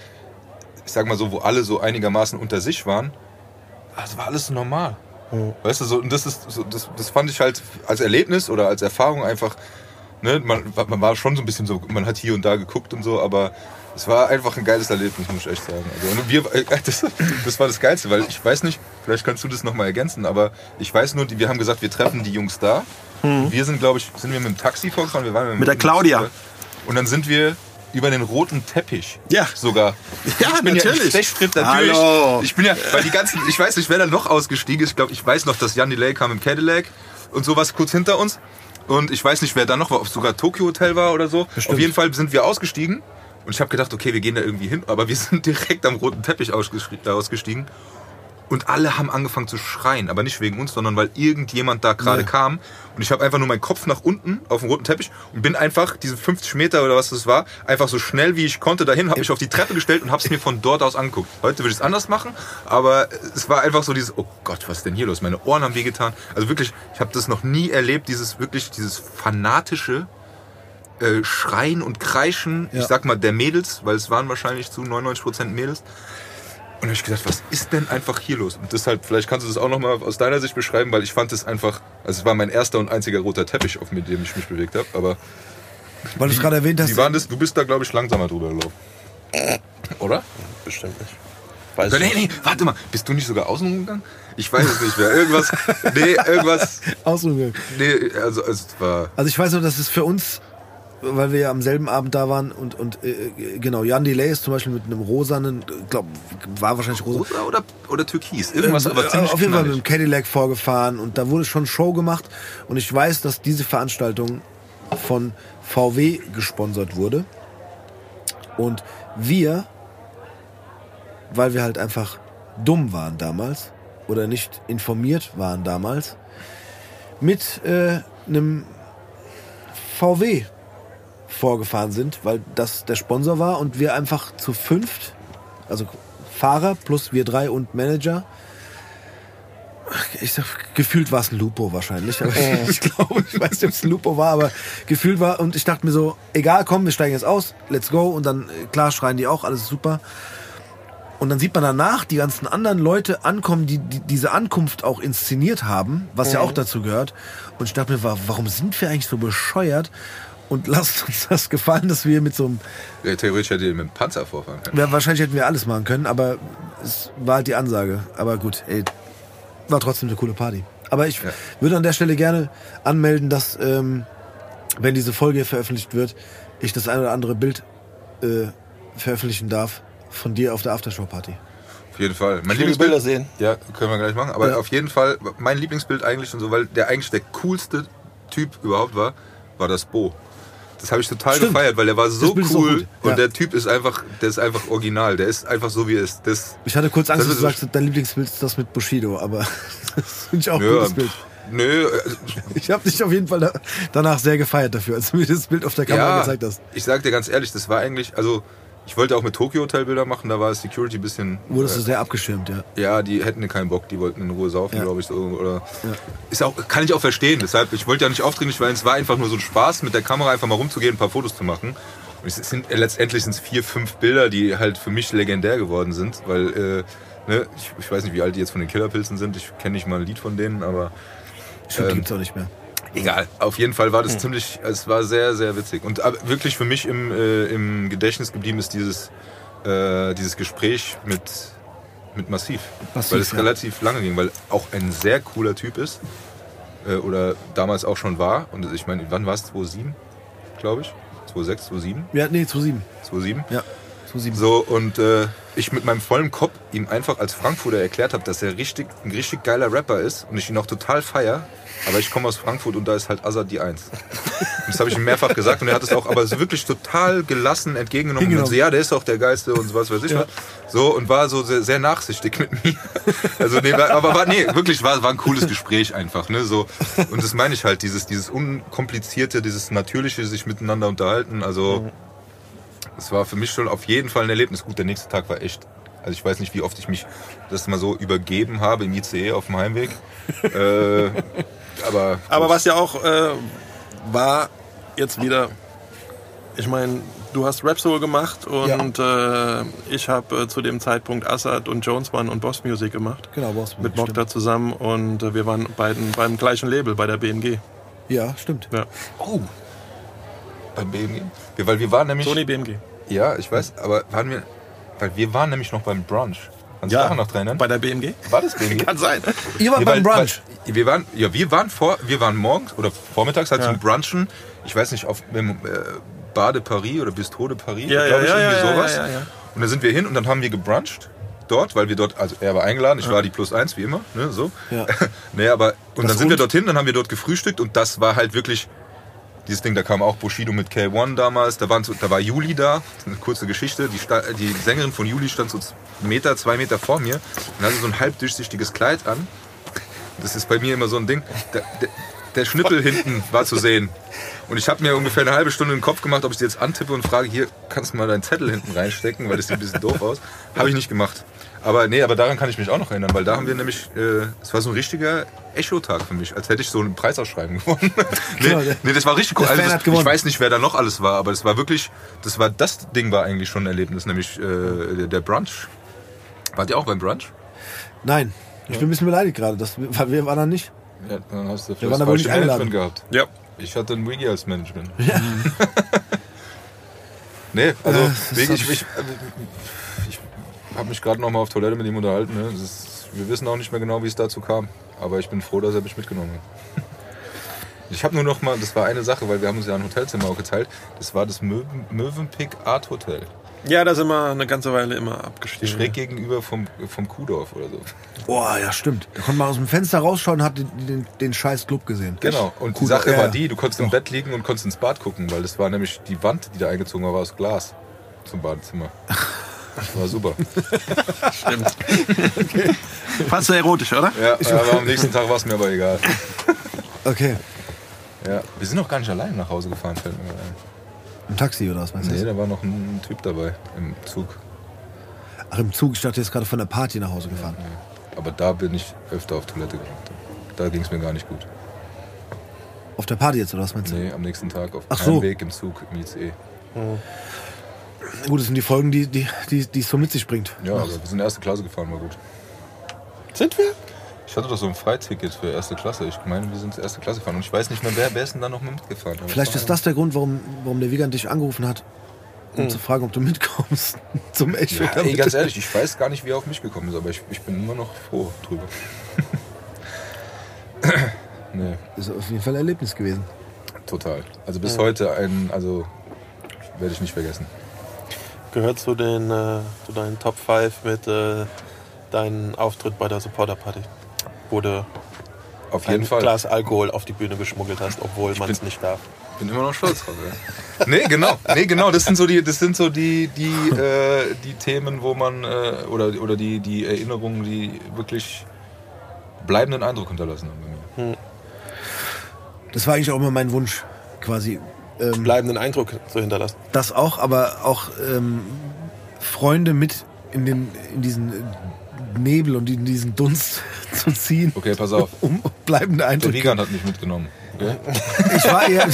Speaker 2: ich sag mal so, wo alle so einigermaßen unter sich waren, das war alles normal. Mhm. Weißt du, so, und das ist, so, das, das fand ich halt als Erlebnis oder als Erfahrung einfach ne, man, man war schon so ein bisschen so, man hat hier und da geguckt und so, aber es war einfach ein geiles Erlebnis, muss ich echt sagen. Also, wir, äh, das, das, war das Geilste, weil ich weiß nicht, vielleicht kannst du das nochmal ergänzen, aber ich weiß nur, wir haben gesagt, wir treffen die Jungs da. Mhm. Wir sind, glaube ich, sind wir mit dem Taxi vorgefahren? Wir waren
Speaker 3: mit, mit der Claudia.
Speaker 2: Und dann sind wir über den roten Teppich.
Speaker 3: Ja.
Speaker 2: Sogar.
Speaker 3: Ja, ich bin natürlich. Ja
Speaker 2: Stechschritt natürlich. Hallo. Ich bin ja, weil die ganzen, ich weiß nicht, wer da noch ausgestiegen ist. Ich glaube, ich weiß noch, dass Jan Delay kam im Cadillac und sowas kurz hinter uns. Und ich weiß nicht, wer da noch war, ob es sogar Tokyo Hotel war oder so. Bestimmt. Auf jeden Fall sind wir ausgestiegen. Und ich habe gedacht, okay, wir gehen da irgendwie hin. Aber wir sind direkt am roten Teppich ausgestiegen. Und alle haben angefangen zu schreien, aber nicht wegen uns, sondern weil irgendjemand da gerade ja. kam. Und ich habe einfach nur meinen Kopf nach unten auf dem roten Teppich und bin einfach diese 50 Meter oder was das war, einfach so schnell wie ich konnte dahin, habe mich auf die Treppe gestellt und habe es mir von dort aus angeguckt. Heute würde ich es anders machen, aber es war einfach so dieses, oh Gott, was ist denn hier los? Meine Ohren haben wehgetan. Also wirklich, ich habe das noch nie erlebt, dieses wirklich, dieses fanatische äh, Schreien und Kreischen, ja. ich sag mal der Mädels, weil es waren wahrscheinlich zu 99 Prozent Mädels. Und habe ich gedacht, was ist denn einfach hier los? Und deshalb, vielleicht kannst du das auch nochmal aus deiner Sicht beschreiben, weil ich fand es einfach, also es war mein erster und einziger roter Teppich, auf mit dem ich mich bewegt habe, aber...
Speaker 1: Weil du es gerade erwähnt hast...
Speaker 2: Wie waren das? Du bist da, glaube ich, langsamer drüber gelaufen. Oder?
Speaker 3: Bestimmt nicht.
Speaker 2: Weiß nee, nee, warte mal, bist du nicht sogar außen rumgegangen? Ich weiß es nicht mehr. Irgendwas, nee, irgendwas...
Speaker 1: Außen rumgegangen?
Speaker 2: Nee, also, also es war...
Speaker 1: Also ich weiß nur, dass es für uns weil wir ja am selben Abend da waren und, und äh, genau, Jan Delay ist zum Beispiel mit einem rosanen, glaub, war wahrscheinlich rosa.
Speaker 2: Rosa oder, oder türkis, irgendwas,
Speaker 1: äh,
Speaker 2: aber ziemlich
Speaker 1: Auf jeden Fall mit dem Cadillac vorgefahren und da wurde schon Show gemacht und ich weiß, dass diese Veranstaltung von VW gesponsert wurde. Und wir, weil wir halt einfach dumm waren damals oder nicht informiert waren damals, mit äh, einem VW vorgefahren sind, weil das der Sponsor war und wir einfach zu fünft, also Fahrer plus wir drei und Manager. Ich sag, gefühlt war es ein Lupo wahrscheinlich. Aber oh. ich glaube, ich weiß nicht, ob es ein Lupo war, aber gefühlt war. Und ich dachte mir so, egal, komm, wir steigen jetzt aus, let's go. Und dann, klar, schreien die auch, alles super. Und dann sieht man danach die ganzen anderen Leute ankommen, die, die diese Ankunft auch inszeniert haben, was mhm. ja auch dazu gehört. Und ich dachte mir, warum sind wir eigentlich so bescheuert? Und lasst uns das gefallen, dass wir mit so einem.
Speaker 2: Ja, theoretisch hätte ihr mit dem Panzer vorfahren können.
Speaker 1: Ja, wahrscheinlich hätten wir alles machen können, aber es war halt die Ansage. Aber gut, ey, war trotzdem eine coole Party. Aber ich ja. würde an der Stelle gerne anmelden, dass, ähm, wenn diese Folge veröffentlicht wird, ich das ein oder andere Bild äh, veröffentlichen darf von dir auf der Aftershow-Party.
Speaker 2: Auf jeden Fall.
Speaker 3: Mein Lieblingsbild, Bilder sehen.
Speaker 2: Ja, können wir gleich machen. Aber ja. auf jeden Fall, mein Lieblingsbild eigentlich und so, weil der eigentlich der coolste Typ überhaupt war, war das Bo. Das habe ich total Stimmt. gefeiert, weil der war so cool ja. und der Typ ist einfach, der ist einfach original. Der ist einfach so wie er ist. Das,
Speaker 1: ich hatte kurz Angst, dass du sagst, dein Lieblingsbild ist das mit Bushido, aber das finde ich auch ein ja, gutes Bild.
Speaker 2: Nö. Äh,
Speaker 1: ich habe dich auf jeden Fall danach sehr gefeiert dafür, als du mir das Bild auf der Kamera ja, gezeigt hast.
Speaker 2: Ich sag dir ganz ehrlich, das war eigentlich, also ich wollte auch mit Tokyo Hotel Bilder machen, da war Security ein bisschen.
Speaker 1: Wurdest äh, du sehr abgeschirmt, ja.
Speaker 2: Ja, die hätten keinen Bock, die wollten in Ruhe saufen, ja. glaube ich. So, oder ja. ist auch, kann ich auch verstehen. Deshalb, ich wollte ja nicht aufdringlich, weil es war einfach nur so ein Spaß, mit der Kamera einfach mal rumzugehen, ein paar Fotos zu machen. Und es sind letztendlich sind es vier, fünf Bilder, die halt für mich legendär geworden sind, weil äh, Ne? Ich, ich weiß nicht, wie alt die jetzt von den Killerpilzen sind. Ich kenne nicht mal ein Lied von denen, aber
Speaker 1: Stimmt,
Speaker 2: Ähm,
Speaker 1: gibt's auch nicht mehr.
Speaker 2: Egal. Auf jeden Fall war das ziemlich, es war sehr, sehr witzig. Und wirklich für mich im, äh, im Gedächtnis geblieben ist dieses, äh, dieses Gespräch mit, mit Massiv.
Speaker 1: Massiv,
Speaker 2: weil es
Speaker 1: ja.
Speaker 2: relativ lange ging, weil auch ein sehr cooler Typ ist. Äh, oder damals auch schon war. Und ich meine, wann war es? 2007, glaube ich? 2006, 2007?
Speaker 1: Ja, nee, 2-7.
Speaker 2: 2007?
Speaker 1: Ja, 2-7.
Speaker 2: So, und äh, ich mit meinem vollen Kopf ihm einfach als Frankfurter erklärt habe, dass er richtig, ein richtig geiler Rapper ist und ich ihn auch total feier. Aber ich komme aus Frankfurt und da ist halt Azad die Eins. Und das habe ich ihm mehrfach gesagt und er hat es auch aber so wirklich total gelassen entgegengenommen. Und so, ja, der ist auch der Geiste und so was weiß ich
Speaker 1: Ja.
Speaker 2: was. So, und war so sehr, sehr nachsichtig mit mir. Also, nee, war, aber war, nee, wirklich, war, war ein cooles Gespräch einfach, ne, so. Und das meine ich halt, dieses, dieses unkomplizierte, dieses natürliche, sich miteinander unterhalten, also, es war für mich schon auf jeden Fall ein Erlebnis. Gut, der nächste Tag war echt. Also ich weiß nicht, wie oft ich mich das mal so übergeben habe im ICE auf dem Heimweg. äh, aber
Speaker 3: Aber was ja auch äh, war, jetzt wieder, ich meine, du hast Rap Soul gemacht und äh, ich habe äh, zu dem Zeitpunkt Assad und Jones One und Boss Music gemacht.
Speaker 1: Genau, Boss.
Speaker 3: Mit
Speaker 1: stimmt.
Speaker 3: Mokta zusammen und äh, wir waren beiden beim gleichen Label, bei der BMG.
Speaker 1: Ja, stimmt.
Speaker 3: Ja.
Speaker 2: oh, beim BMG. Wir, weil wir waren nämlich.
Speaker 3: Sony BMG.
Speaker 2: Ja, ich weiß, aber waren wir. Weil wir waren nämlich noch beim Brunch. Kannst du dich daran noch dran erinnern?
Speaker 3: Bei der BMG?
Speaker 2: War das BMG?
Speaker 3: Kann sein.
Speaker 1: Ihr wart
Speaker 2: Nee,
Speaker 1: beim Brunch.
Speaker 2: Weil, wir waren, ja, wir waren vor, wir waren morgens oder vormittags halt
Speaker 3: Ja.
Speaker 2: zum Brunchen. Ich weiß nicht, auf dem äh, Bar de Paris oder Bistro de Paris,
Speaker 3: Ja,
Speaker 2: glaube
Speaker 3: ja,
Speaker 2: ich,
Speaker 3: ja,
Speaker 2: irgendwie
Speaker 3: ja,
Speaker 2: sowas.
Speaker 3: ja, ja, ja.
Speaker 2: Und dann sind wir hin und dann haben wir gebruncht dort, weil wir dort, also er war eingeladen, ich war die Plus eins wie immer, ne, so.
Speaker 1: Ja.
Speaker 2: nee, aber und
Speaker 1: Das
Speaker 2: dann sind wir
Speaker 1: und?
Speaker 2: dorthin, dann haben wir dort gefrühstückt und das war halt wirklich dieses Ding, da kam auch Bushido mit K1 damals, da, waren so, da war Juli da, eine kurze Geschichte, die, die Sängerin von Juli stand so einen Meter, zwei Meter vor mir und hatte so ein halb durchsichtiges Kleid an. Das ist bei mir immer so ein Ding, der, der, der Schnippel hinten war zu sehen. Und ich habe mir ungefähr eine halbe Stunde den Kopf gemacht, ob ich die jetzt antippe und frage, hier kannst du mal deinen Zettel hinten reinstecken, weil das sieht ein bisschen doof aus. Habe ich nicht gemacht. Aber nee, aber daran kann ich mich auch noch erinnern, weil da haben wir nämlich, äh, es war so ein richtiger Echo-Tag für mich, als hätte ich so ein Preisausschreiben gewonnen. nee,
Speaker 1: Genau,
Speaker 2: nee, das war richtig cool. Also das, ich weiß nicht, wer da noch alles war, aber das war wirklich, das war das Ding war eigentlich schon ein Erlebnis, nämlich äh, der, der Brunch. Wart ihr auch beim Brunch?
Speaker 1: Nein, ich bin ein bisschen beleidigt gerade. Das, weil wir waren da nicht.
Speaker 2: Ja, dann hast du
Speaker 1: waren aber nicht eingeladen.
Speaker 2: gehabt.
Speaker 3: Ja.
Speaker 2: Ich hatte ein Wiggy als Management. nee, also
Speaker 1: Äh,
Speaker 2: wegen, ich, ich, ich habe mich gerade noch mal auf Toilette mit ihm unterhalten. Ne? Ist, wir wissen auch nicht mehr genau, wie es dazu kam. Aber ich bin froh, dass er mich mitgenommen hat. Ich habe nur noch mal, das war eine Sache, weil wir haben uns ja ein Hotelzimmer auch geteilt. Das war das Möwen, Mövenpick Art Hotel.
Speaker 3: ja, da sind wir eine ganze Weile immer abgestiegen.
Speaker 2: Schräg gegenüber vom, vom Kuhdorf oder so.
Speaker 1: Boah, ja, stimmt. Da konnte man aus dem Fenster rausschauen und hat den, den, den scheiß Club gesehen.
Speaker 2: Genau. Und die
Speaker 1: Kuhdorf,
Speaker 2: Sache
Speaker 1: ja,
Speaker 2: war die, du konntest im Bett liegen und konntest ins Bad gucken, weil das war nämlich die Wand, die da eingezogen war, war aus Glas zum Badezimmer. Das war super.
Speaker 3: Stimmt. Fandst du erotisch, oder?
Speaker 2: Ja, aber am nächsten Tag war es mir aber egal.
Speaker 1: Okay.
Speaker 2: Ja. Wir sind noch gar nicht allein nach Hause gefahren, fällt mir ein.
Speaker 1: Im Taxi oder was meinst du?
Speaker 2: Nee, da war noch ein Typ dabei im Zug.
Speaker 1: Ach, im Zug. Ich dachte, jetzt gerade von der Party nach Hause gefahren.
Speaker 2: Aber da bin ich öfter auf Toilette gegangen. Da ging es mir gar nicht gut.
Speaker 1: Auf der Party jetzt oder was meinst du?
Speaker 2: Nee, am nächsten Tag auf dem
Speaker 1: so.
Speaker 2: Heimweg im Zug im ICE.
Speaker 1: Gut, das sind die Folgen, die die, die, die es so mit sich bringt.
Speaker 2: Ja, aber wir sind erste Klasse gefahren, war gut.
Speaker 3: Sind wir?
Speaker 2: Ich hatte doch so ein Freiticket für erste Klasse. Ich meine, wir sind erste Klasse gefahren. Und ich weiß nicht mehr, wer, wer ist denn da noch mitgefahren? Aber
Speaker 1: Vielleicht ist das der Grund, warum, warum der Wiegand dich angerufen hat, um zu fragen, ob du mitkommst zum Echo.
Speaker 2: Ja, ey, ganz ehrlich, ich weiß gar nicht, wie er auf mich gekommen ist, aber ich, ich bin immer noch froh drüber. nee,
Speaker 1: Ist auf jeden Fall ein Erlebnis gewesen.
Speaker 2: total. Also bis heute ein, also werde ich nicht vergessen.
Speaker 3: Gehört zu, den, äh, zu deinen Top 5 mit äh, deinem Auftritt bei der Supporter Party. Wo du
Speaker 2: Auf
Speaker 3: ein
Speaker 2: jeden Fall.
Speaker 3: Glas Alkohol auf die Bühne geschmuggelt hast, obwohl man es nicht darf.
Speaker 2: Bin immer noch stolz drauf. Ja. nee, genau. Nee, genau. Das sind so die, das sind so die, die, äh, die Themen, wo man äh, oder, oder die, die Erinnerungen, die wirklich bleibenden Eindruck hinterlassen haben bei mir.
Speaker 1: Das war eigentlich auch immer mein Wunsch, quasi. Ähm,
Speaker 3: Bleibenden Eindruck zu hinterlassen.
Speaker 1: das auch, aber auch ähm, Freunde mit in, den, in diesen Nebel und in diesen Dunst zu ziehen,
Speaker 2: Okay, pass auf.
Speaker 1: um bleibende
Speaker 2: Der
Speaker 1: Eindrücke.
Speaker 2: Wiegand hat mich mitgenommen. Okay?
Speaker 1: Ich war eher,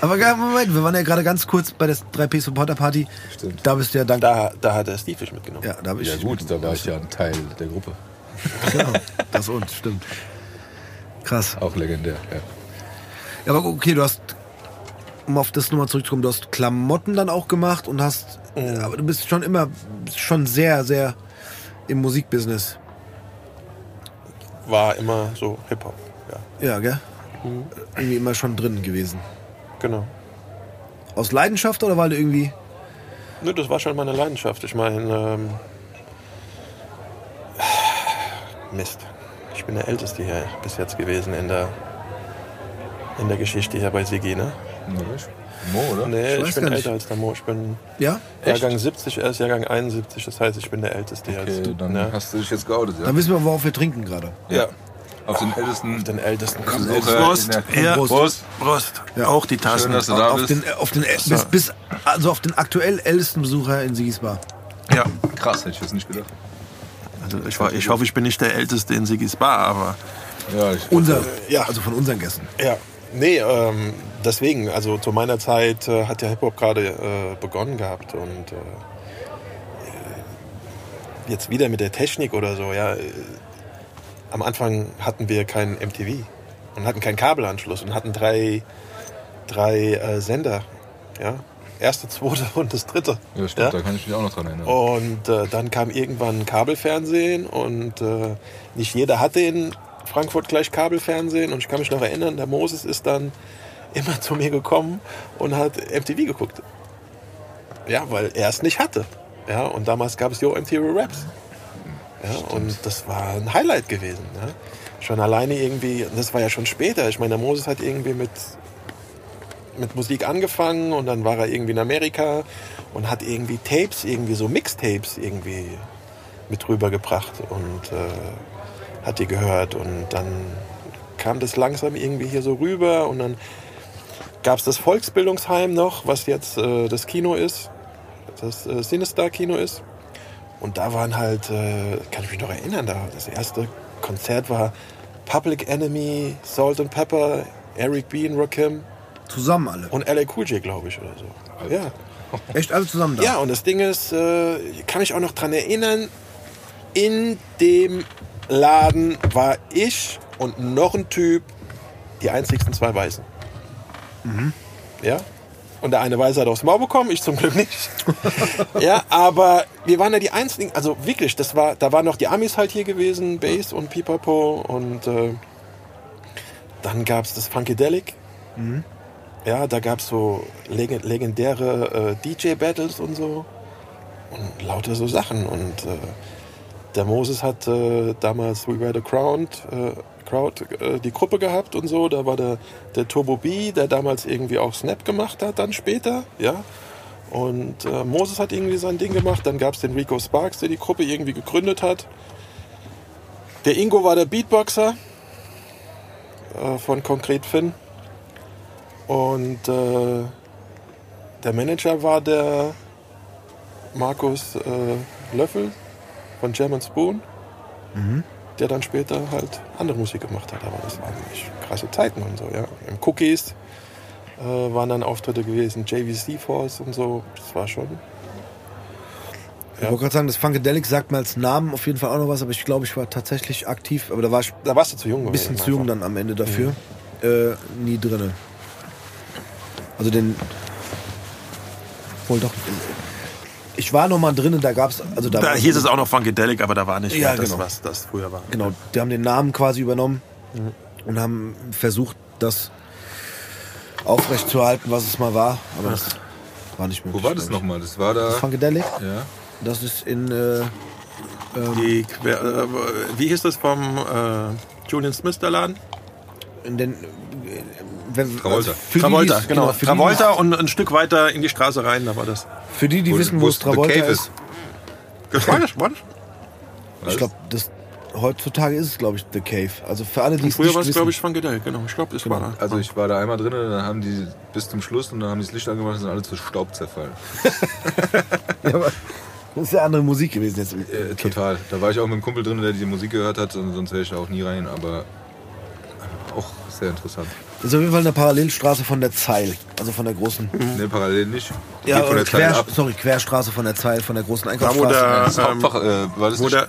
Speaker 1: Aber Moment, wir waren ja gerade ganz kurz bei der 3P Supporter Party.
Speaker 2: Stimmt.
Speaker 1: Da bist du ja dank.
Speaker 3: Da, da hat der Steve mich mitgenommen.
Speaker 1: ja, da hab ich
Speaker 2: Ja gut, da war ich ja ein Teil der Gruppe.
Speaker 1: Genau, das und stimmt. Krass.
Speaker 2: Auch legendär, ja.
Speaker 1: Ja, aber okay, du hast, um auf das nochmal zurückzukommen, du hast Klamotten dann auch gemacht und hast, aber du bist schon immer, schon sehr, sehr im Musikbusiness.
Speaker 3: War immer so Hip-Hop. Ja,
Speaker 1: Ja, gell? Irgendwie immer schon drin gewesen.
Speaker 3: genau.
Speaker 1: Aus Leidenschaft oder weil du irgendwie.
Speaker 3: Nö, das war schon meine Leidenschaft. Ich meine, ähm, Mist. Ich bin der Älteste hier bis jetzt gewesen in der, in der Geschichte hier bei Sigi, ne?
Speaker 2: Nee, Mo, oder?
Speaker 3: Nee,
Speaker 1: Ich
Speaker 3: ich, bin
Speaker 1: gar nicht.
Speaker 3: älter als der Mo. Ich bin
Speaker 1: Ja?
Speaker 2: Echt?
Speaker 3: Jahrgang 70, er ist Jahrgang 71. Das heißt, ich bin der Älteste
Speaker 2: Okay,
Speaker 3: jetzt.
Speaker 2: dann
Speaker 3: ne?
Speaker 2: hast du dich jetzt geoutet, ja?
Speaker 1: Dann wissen wir, worauf wir trinken gerade.
Speaker 3: Ja,
Speaker 2: Auf den ältesten
Speaker 3: den Ältesten.
Speaker 2: Besucher
Speaker 3: Prost.
Speaker 2: der-
Speaker 3: Ja,
Speaker 1: Prost.
Speaker 3: Prost.
Speaker 1: Ja.
Speaker 3: Auch die
Speaker 2: Schön,
Speaker 3: Tassen.
Speaker 2: dass du da
Speaker 1: auf
Speaker 2: bist.
Speaker 1: den, auf den, bis, bis, also auf den aktuell ältesten Besucher in Sigis Bar.
Speaker 3: Ja.
Speaker 2: Krass, hätte ich jetzt nicht gedacht.
Speaker 3: Also ich, war, ich hoffe, ich bin nicht der Älteste in Sigis Bar, aber
Speaker 2: Ja, ich,
Speaker 1: Unser,
Speaker 3: ja.
Speaker 1: also von unseren Gästen.
Speaker 3: Ja, nee, ähm, deswegen, also zu meiner Zeit äh, hat der Hip-Hop gerade äh, begonnen gehabt und äh, jetzt wieder mit der Technik oder so, ja. Äh, am Anfang hatten wir keinen MTV und hatten keinen Kabelanschluss und hatten drei, drei äh, Sender, ja. Erste, zweite und das dritte.
Speaker 2: ja, stimmt,
Speaker 3: ja?
Speaker 2: da kann ich mich auch noch dran erinnern.
Speaker 3: Und äh, dann kam irgendwann Kabelfernsehen und nicht jeder hatte in Frankfurt gleich Kabelfernsehen. Und ich kann mich noch erinnern, der Moses ist dann immer zu mir gekommen und hat MTV geguckt. Ja, weil er es nicht hatte. Ja, und damals gab es Yo MTV Raps. Ja, und das war ein Highlight gewesen. Ja. Schon alleine irgendwie, das war ja schon später. Ich meine, der Moses hat irgendwie mit mit Musik angefangen und dann war er irgendwie in Amerika und hat irgendwie Tapes, irgendwie so Mixtapes irgendwie mit rübergebracht und äh, hat die gehört und dann kam das langsam irgendwie hier so rüber und dann gab es das Volksbildungsheim noch, was jetzt äh, das Kino ist, das äh, Sinister Kino ist und da waren halt, äh, kann ich mich noch erinnern, da das erste Konzert war Public Enemy, Salt and Pepper, Eric B. und Rakim
Speaker 1: Zusammen alle.
Speaker 3: und LA Cool J, glaube ich, oder so. Ja.
Speaker 1: Echt alle zusammen da.
Speaker 3: ja, und das Ding ist, äh, ich kann mich auch noch dran erinnern, in dem Laden war ich und noch ein Typ die einzigsten zwei Weißen. Ja? Und der eine Weiße hat aufs Maul bekommen, ich zum Glück nicht. ja, aber wir waren ja die einzigen, also wirklich, das war, da waren noch die Amis halt hier gewesen, Bass und Pipapo und äh, dann gab es das Funkadelic. Ja, da gab es so leg legendäre äh, DJ-Battles und so. Und lauter so Sachen. Und äh, der Moses hat äh, damals We Were the Crowd, äh, Crowd äh, die Gruppe gehabt und so. Da war der, der Turbo B, der damals irgendwie auch Snap gemacht hat, dann später. Ja. Und äh, Moses hat irgendwie sein Ding gemacht. Dann gab es den Rico Sparks, der die Gruppe irgendwie gegründet hat. Der Ingo war der Beatboxer äh, von Konkret Finn. Und äh, der Manager war der Markus äh, Löffel von German Spoon, der dann später halt andere Musik gemacht hat. Aber das waren echt krasse Zeiten und so, ja. Im Cookies äh, waren dann Auftritte gewesen, JVC Force und so. Das war schon.
Speaker 1: Ich wollte gerade sagen, das Funkadelic sagt mir als Namen auf jeden Fall auch noch was, aber ich glaube, ich war tatsächlich aktiv, aber da war ich
Speaker 3: Da warst du zu jung
Speaker 1: ein bisschen zu jung
Speaker 3: einfach.
Speaker 1: dann am Ende dafür. Äh, nie drinne. Also den. Wohl doch. Ich war noch mal drinnen, da gab's also da,
Speaker 3: Da hieß es auch noch Funkadelic, aber da war nicht
Speaker 1: Ja,
Speaker 3: mehr das,
Speaker 1: genau.
Speaker 3: was das früher war.
Speaker 1: Genau, die haben den Namen quasi übernommen und haben versucht, das aufrechtzuerhalten, was es mal war, aber das war nicht möglich.
Speaker 2: Wo war das nochmal? Das war da.
Speaker 1: Das Funkadelic,
Speaker 2: Ja.
Speaker 1: das ist in äh,
Speaker 3: Die, Quer- äh, wie hieß das vom äh, Julian Smith, der Laden?
Speaker 1: in den äh, wenn,
Speaker 2: Travolta.
Speaker 1: für die,
Speaker 3: Travolta,
Speaker 1: die's-
Speaker 3: genau.
Speaker 1: für die,
Speaker 3: Travolta und ein Stück weiter in die Straße rein, da war das.
Speaker 1: Für die, die
Speaker 2: Wo-
Speaker 1: wissen,
Speaker 2: wo
Speaker 1: es Travolta
Speaker 2: Cave
Speaker 1: ist.
Speaker 3: Das war das, war das?
Speaker 1: Ich glaube, das heutzutage ist es, glaube ich, The Cave. Also für alle, die es
Speaker 3: Früher war es, glaube ich, Funkadelic, genau. Ich glaube, das war da.
Speaker 2: Also ich war da einmal drin, dann haben die bis zum Schluss und dann haben die das Licht angemacht und sind alle zu Staub zerfallen.
Speaker 1: Ja, aber das ist ja andere Musik gewesen jetzt.
Speaker 2: Äh, Total. Da war ich auch mit einem Kumpel drin, der die Musik gehört hat und sonst wäre ich da auch nie rein. Aber Auch sehr interessant.
Speaker 1: Das ist auf jeden Fall eine Parallelstraße von der Zeil. Also von der großen.
Speaker 2: Ne, parallel nicht.
Speaker 1: Ja,
Speaker 2: Geht von der
Speaker 1: quer,
Speaker 2: Zeit ab.
Speaker 1: sorry, Querstraße von der Zeil, von der großen
Speaker 3: Da, wo
Speaker 1: Einkaufsstraße.
Speaker 3: der
Speaker 2: Das
Speaker 3: ähm,
Speaker 2: Hauptfach, äh, war das
Speaker 3: wo
Speaker 2: nicht,
Speaker 3: der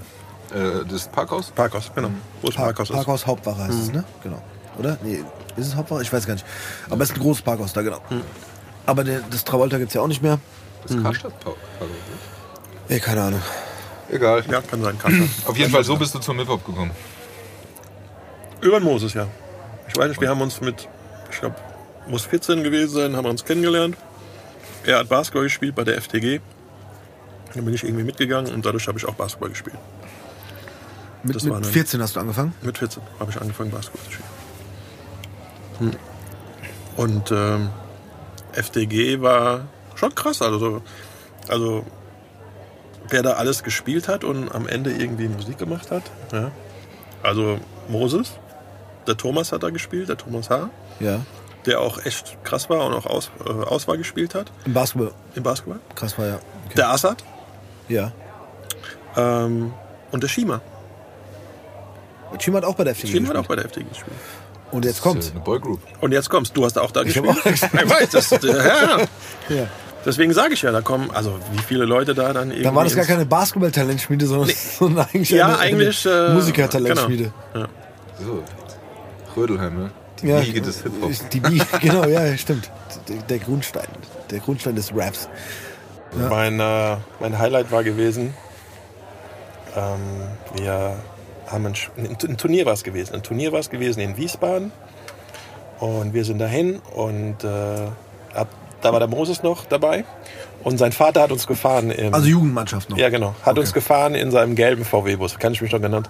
Speaker 2: äh, das Parkhaus?
Speaker 3: Parkhaus, genau. Wo das
Speaker 1: Park,
Speaker 3: Parkhaus ist.
Speaker 1: Parkhaus Hauptwache heißt es, ne? Genau. Oder? Nee, ist es Hauptwache? Ich weiß gar nicht. Aber es ist ein großes Parkhaus da, genau. Aber der, das Travolta gibt's ja auch nicht mehr.
Speaker 2: Das Karstadt Parkhaus.
Speaker 1: Ey, keine Ahnung.
Speaker 2: Egal.
Speaker 3: Ja, kann sein. Sein.
Speaker 2: Auf jeden Fall, so bist du zum Hip-Hop gekommen.
Speaker 3: Über den Moses, ja. Ich weiß nicht, wir haben uns mit, ich glaube, muss 14 gewesen sein, haben wir uns kennengelernt. Er hat Basketball gespielt bei der FTG. Dann bin ich irgendwie mitgegangen und dadurch habe ich auch Basketball gespielt.
Speaker 1: Mit,
Speaker 3: Das
Speaker 1: mit
Speaker 3: dann-
Speaker 1: 14 hast du angefangen?
Speaker 3: Mit 14 habe ich angefangen, Basketball zu spielen. Hm. Und ähm, FDG war schon krass. Also, so- also wer da alles gespielt hat und am Ende irgendwie Musik gemacht hat. Ja. Also Moses, der Thomas hat da gespielt, der Thomas H.,
Speaker 1: Ja.
Speaker 3: der auch echt krass war und auch Aus, äh, Auswahl gespielt hat
Speaker 1: Im Basketball.
Speaker 3: im Basketball.
Speaker 1: Krass war ja. Okay.
Speaker 3: Der Assad
Speaker 1: Ja.
Speaker 3: ähm, und der Shima.
Speaker 1: Chima hat auch bei der FTG
Speaker 3: Shima hat auch
Speaker 1: gespielt.
Speaker 3: bei der FDG gespielt.
Speaker 1: Und jetzt
Speaker 2: ist äh, eine Boygroup.
Speaker 3: Und jetzt kommst du, hast auch da
Speaker 1: Ich
Speaker 3: gespielt.
Speaker 1: auch gespielt.
Speaker 3: Ich weiß, das, ja, ja.
Speaker 1: Ja.
Speaker 3: Deswegen sage ich ja, da kommen, also wie viele Leute da dann irgendwie.
Speaker 1: Dann war das gar keine Basketball-Talentschmiede, sondern, sondern eigentlich
Speaker 3: Ja,
Speaker 1: eine,
Speaker 3: eigentlich,
Speaker 1: eine
Speaker 3: äh,
Speaker 1: Musiker-Talentschmiede.
Speaker 2: So. Rödelheim, ne? Die
Speaker 1: Ja,
Speaker 2: Wiege des Hip-Hop.
Speaker 1: Die Wiege, genau, ja, stimmt. Der, der Grundstein. Der Grundstein des Raps.
Speaker 3: Mein, äh, mein Highlight war gewesen, ähm, wir haben ein, ein Turnier war es gewesen. Ein Turnier war es gewesen in Wiesbaden. Und wir sind dahin und äh, ab, da war der Moses noch dabei. Und sein Vater hat uns gefahren. Im,
Speaker 1: Also Jugendmannschaft noch.
Speaker 3: ja, genau. Hat
Speaker 1: Okay.
Speaker 3: uns gefahren in seinem gelben VW-Bus. Kann ich mich noch genannt.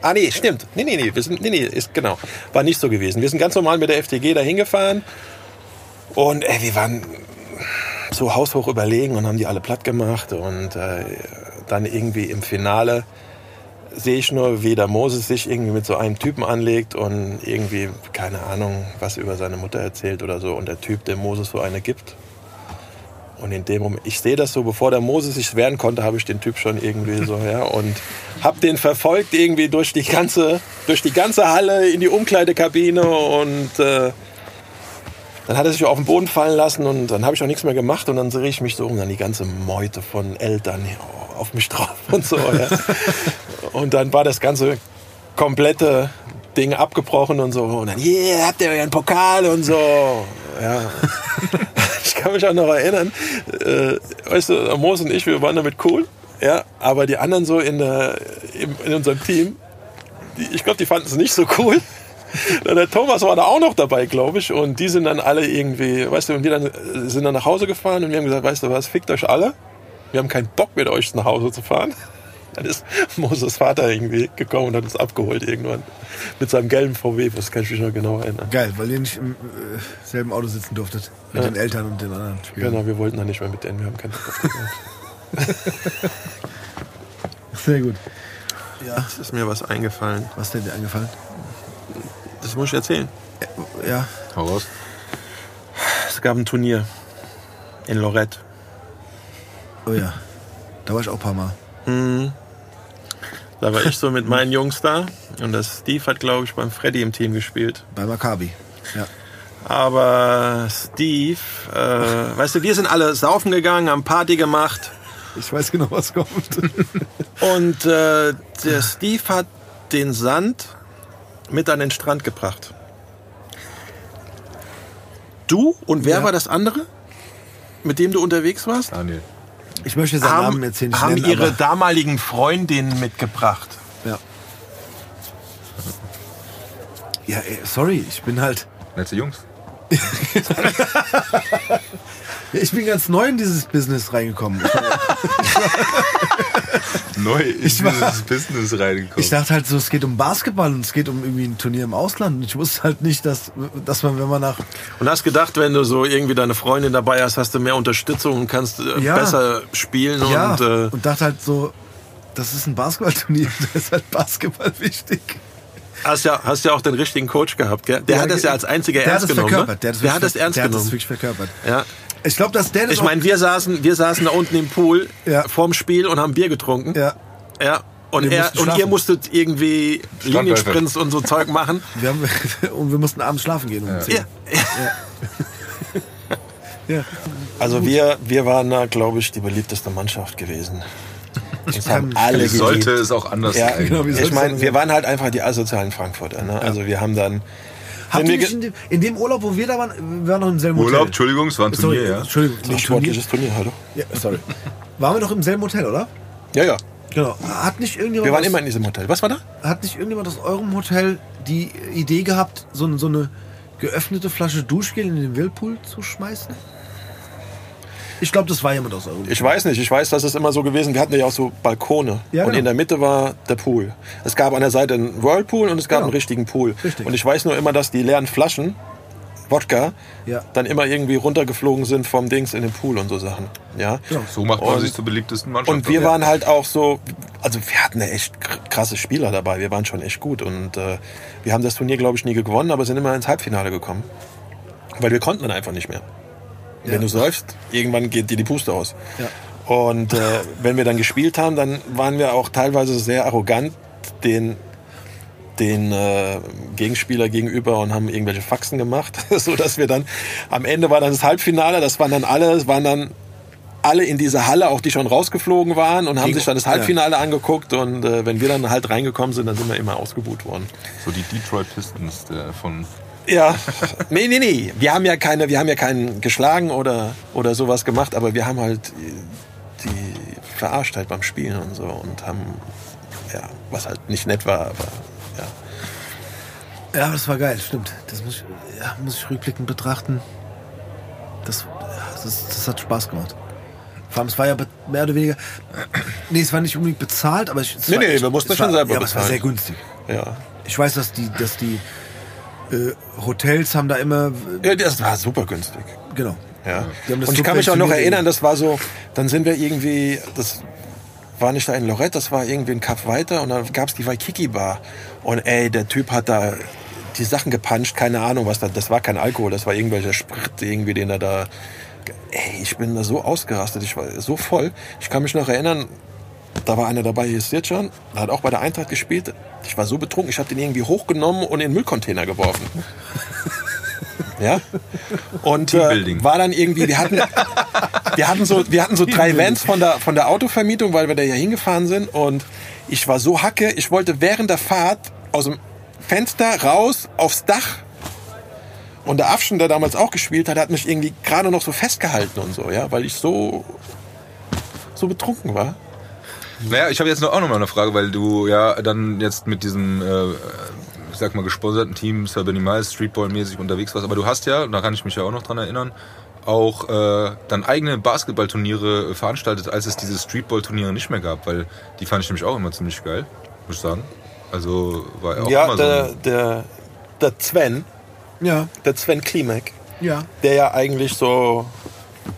Speaker 3: Ah, nee, stimmt. Nee, nee, nee. Wir sind, nee, nee, ist, genau. War nicht so gewesen. Wir sind ganz normal mit der FTG dahin gefahren. Und ey, wir waren so haushoch überlegen und haben die alle platt gemacht. Und äh, dann irgendwie im Finale sehe ich nur, wie der Moses sich irgendwie mit so einem Typen anlegt und irgendwie, keine Ahnung, was über seine Mutter erzählt oder so. Und der Typ, dem Moses so eine gibt. Und in dem Moment, ich sehe das so, bevor der Moses sich wehren konnte, habe ich den Typ schon irgendwie so, ja, und habe den verfolgt irgendwie durch die ganze, durch die ganze Halle in die Umkleidekabine und äh, dann hat er sich auf den Boden fallen lassen und dann habe ich auch nichts mehr gemacht und dann drehe ich mich so um, dann die ganze Meute von Eltern auf mich drauf und so. Ja. Und dann war das ganze komplette Ding abgebrochen und so. Und dann, yeah, habt ihr euren Pokal und so. Ja. Ich kann mich auch noch erinnern, äh, weißt du, Moos und ich, wir waren damit cool, ja, aber die anderen so in, der, in, unserem Team, die, ich glaube, die fanden es nicht so cool. Der Thomas war da auch noch dabei, glaube ich, und die sind dann alle irgendwie, weißt du, und wir dann, sind dann nach Hause gefahren und wir haben gesagt, weißt du was, fickt euch alle, wir haben keinen Bock mit euch nach Hause zu fahren. Dann ist Moses Vater irgendwie gekommen und hat uns abgeholt irgendwann mit seinem gelben VW, das kann ich mich noch genau erinnern.
Speaker 1: Geil, weil ihr nicht im äh, selben Auto sitzen durftet. Mit
Speaker 3: Ja.
Speaker 1: den Eltern und den anderen Spielern.
Speaker 3: Genau, wir wollten da nicht mehr mit denen, wir haben keinen Bock gehabt.
Speaker 1: Sehr gut. Ja,
Speaker 3: Es ist mir was eingefallen.
Speaker 1: was ist denn dir eingefallen?
Speaker 3: Das muss ich erzählen.
Speaker 1: Ja,
Speaker 2: Hau raus.
Speaker 3: Es gab ein Turnier in Lorette.
Speaker 1: oh ja. Da war ich auch ein paar Mal.
Speaker 3: Da war ich so mit meinen Jungs da. Und das Steve hat, glaube ich, beim Freddy im Team gespielt.
Speaker 1: Bei Maccabi. Ja.
Speaker 3: Aber Steve, äh, weißt du, wir sind alle saufen gegangen, haben Party gemacht.
Speaker 1: Ich weiß genau, was kommt.
Speaker 3: Und äh, der Steve hat den Sand mit an den Strand gebracht. Du und wer
Speaker 1: Ja.
Speaker 3: war das andere, mit dem du unterwegs warst?
Speaker 2: Daniel.
Speaker 1: Ich möchte seinen Namen jetzt hier nicht
Speaker 3: haben
Speaker 1: nennen,
Speaker 3: ihre damaligen Freundinnen mitgebracht.
Speaker 1: ja. Ja, sorry, ich bin halt.
Speaker 2: Nette Jungs.
Speaker 1: Ja, ich bin ganz neu in dieses Business reingekommen. Ich,
Speaker 2: Neu in
Speaker 1: Ich war-
Speaker 2: dieses Business reingekommen.
Speaker 1: ich dachte halt so, es geht um Basketball und es geht um irgendwie ein Turnier im Ausland. Und ich wusste halt nicht, dass, dass man, wenn man nach.
Speaker 3: Und hast gedacht, wenn du so irgendwie deine Freundin dabei hast, hast du mehr Unterstützung und kannst äh,
Speaker 1: Ja.
Speaker 3: besser spielen
Speaker 1: Ja,
Speaker 3: und äh,
Speaker 1: und dachte halt so, das ist ein Basketballturnier, da ist halt Basketball wichtig.
Speaker 3: hast ja hast ja auch den richtigen Coach gehabt, gell? Der
Speaker 1: Ja,
Speaker 3: hat das ja als einziger
Speaker 1: der
Speaker 3: ernst
Speaker 1: hat das
Speaker 3: genommen.
Speaker 1: verkörpert.
Speaker 3: Ne?
Speaker 1: Der hat das,
Speaker 3: Der hat das
Speaker 1: wirklich-
Speaker 3: ernst
Speaker 1: der hat das
Speaker 3: genommen.
Speaker 1: wirklich verkörpert.
Speaker 3: Ja.
Speaker 1: Ich glaube, dass der das
Speaker 3: Ich meine, wir saßen, wir saßen da unten im Pool
Speaker 1: Ja.
Speaker 3: vorm Spiel und haben Bier getrunken.
Speaker 1: ja,
Speaker 3: Ja. Und,
Speaker 1: Wir
Speaker 3: er, und ihr musstet irgendwie Liniensprints und so Zeug machen.
Speaker 1: Wir haben, und wir mussten abends schlafen gehen um 10.
Speaker 3: Ja.
Speaker 1: Ja.
Speaker 3: Also wir, wir waren da, glaube ich, die beliebteste Mannschaft gewesen. Das haben alle
Speaker 2: Es sollte es auch anders
Speaker 3: Ja,
Speaker 2: sein.
Speaker 1: genau,
Speaker 3: ich meine, wir waren halt einfach die asozialen Frankfurter. Ne? Also wir haben dann...
Speaker 1: Habt ihr
Speaker 3: wir
Speaker 1: nicht in dem, in dem Urlaub, wo wir da waren, wir waren noch im selben
Speaker 2: Urlaub,
Speaker 1: Hotel.
Speaker 2: Entschuldigung, es war ein
Speaker 1: Sorry,
Speaker 2: Turnier, ja.
Speaker 1: Entschuldigung, Turnier.
Speaker 3: sportliches Turnier, hallo?
Speaker 1: Ja, sorry. Waren wir doch im selben Hotel, oder?
Speaker 3: Ja, ja.
Speaker 1: Genau. Hat nicht irgendjemand,
Speaker 3: Wir waren
Speaker 1: aus,
Speaker 3: immer in diesem Hotel. Was war da?
Speaker 1: hat nicht irgendjemand aus eurem Hotel die Idee gehabt, so, eine- so eine geöffnete Flasche Duschgel in den Whirlpool zu schmeißen? Ich glaube, das war jemand aus eurem
Speaker 3: Ich weiß nicht. Ich weiß, dass es immer so gewesen. Wir hatten ja auch so Balkone.
Speaker 1: Ja,
Speaker 3: und
Speaker 1: genau.
Speaker 3: in der Mitte war der Pool. Es gab an der Seite einen Whirlpool und es gab
Speaker 1: Genau.
Speaker 3: einen richtigen Pool.
Speaker 1: Richtig.
Speaker 3: Und ich weiß nur immer, dass die leeren Flaschen Wodka
Speaker 1: Ja.
Speaker 3: dann immer irgendwie runtergeflogen sind vom Dings in den Pool und so Sachen. Ja.
Speaker 1: Ja.
Speaker 2: So macht man
Speaker 3: Und-
Speaker 2: sich zur beliebtesten Mannschaft.
Speaker 3: Und wir waren halt auch so, also wir hatten ja echt kr- krasse Spieler dabei. Wir waren schon echt gut und äh, wir haben das Turnier, glaube ich, nie gewonnen, aber sind immer ins Halbfinale gekommen. Weil wir konnten dann einfach nicht mehr.
Speaker 1: Ja.
Speaker 3: Wenn du säufst, irgendwann geht dir die Puste aus.
Speaker 1: Ja.
Speaker 3: Und äh, wenn wir dann gespielt haben, dann waren wir auch teilweise sehr arrogant den, den äh, Gegenspieler gegenüber und haben irgendwelche Faxen gemacht, so dass wir dann am Ende war dann das Halbfinale. Das waren dann alle, es waren dann alle in dieser Halle, auch die schon rausgeflogen waren und haben
Speaker 1: Gegen-
Speaker 3: sich dann das
Speaker 1: ja.
Speaker 3: Halbfinale angeguckt. Und äh, wenn wir dann halt reingekommen sind, dann sind wir immer ausgebuht worden.
Speaker 2: so die Detroit Pistons der von
Speaker 3: Ja, nee, nee, nee. Wir haben ja keine, wir haben ja keinen geschlagen oder, oder sowas gemacht, aber wir haben halt die verarscht halt beim Spielen und so und haben, ja, was halt nicht nett war, aber ja.
Speaker 1: Ja, das war geil, stimmt. Das muss ich, ja, muss ich rückblickend betrachten. Das, das, das hat Spaß gemacht. Vor allem, es war ja mehr oder weniger. Nee, es war nicht unbedingt bezahlt, aber ich, es
Speaker 3: Nee,
Speaker 1: war,
Speaker 3: nee, wir mussten schon
Speaker 1: war,
Speaker 3: selber
Speaker 1: ja, aber es war
Speaker 3: bezahlen.
Speaker 1: sehr günstig.
Speaker 3: Ja.
Speaker 1: Ich weiß, dass die, dass die äh, Hotels haben da immer.
Speaker 3: ja, das war super günstig.
Speaker 1: Genau.
Speaker 3: Ja. Und ich kann mich auch noch erinnern, das war so, dann sind wir irgendwie, das war nicht da in Lorette, das war irgendwie ein Cup weiter und dann gab's die Waikiki Bar. Und ey, der Typ hat da die Sachen gepuncht, keine Ahnung, was da, das war kein Alkohol, das war irgendwelcher Sprit, irgendwie, den er da, ey, ich bin da so ausgerastet, ich war so voll. Ich kann mich noch erinnern, da war einer dabei, hier ist Sircan, der hat auch bei der Eintracht gespielt. Ich war so betrunken, ich habe den irgendwie hochgenommen und in den Müllcontainer geworfen. Ja. Und äh, war dann irgendwie, wir hatten, wir hatten so, wir hatten so drei Vans von der, von der Autovermietung, weil wir da ja hingefahren sind. Und ich war so hacke, ich wollte während der Fahrt aus dem Fenster raus aufs Dach. Und der Afschen, der damals auch gespielt hat, hat mich irgendwie gerade noch so festgehalten und so, ja, weil ich so, so betrunken war.
Speaker 2: Naja, ich habe jetzt noch auch noch mal eine Frage, weil du ja dann jetzt mit diesem, äh, ich sag mal, gesponserten Team Sabini Miles, Streetball-mäßig unterwegs warst. Aber du hast ja, da kann ich mich ja auch noch dran erinnern, auch äh, dann eigene Basketballturniere veranstaltet, als es diese Streetball-Turniere nicht mehr gab, weil die fand ich nämlich auch immer ziemlich geil, muss ich sagen. Also war ja auch
Speaker 3: ja,
Speaker 2: immer so.
Speaker 3: der,
Speaker 2: ein-
Speaker 3: der, der Sven,
Speaker 1: Ja,
Speaker 3: der Sven Klimek,
Speaker 1: ja.
Speaker 3: der ja eigentlich so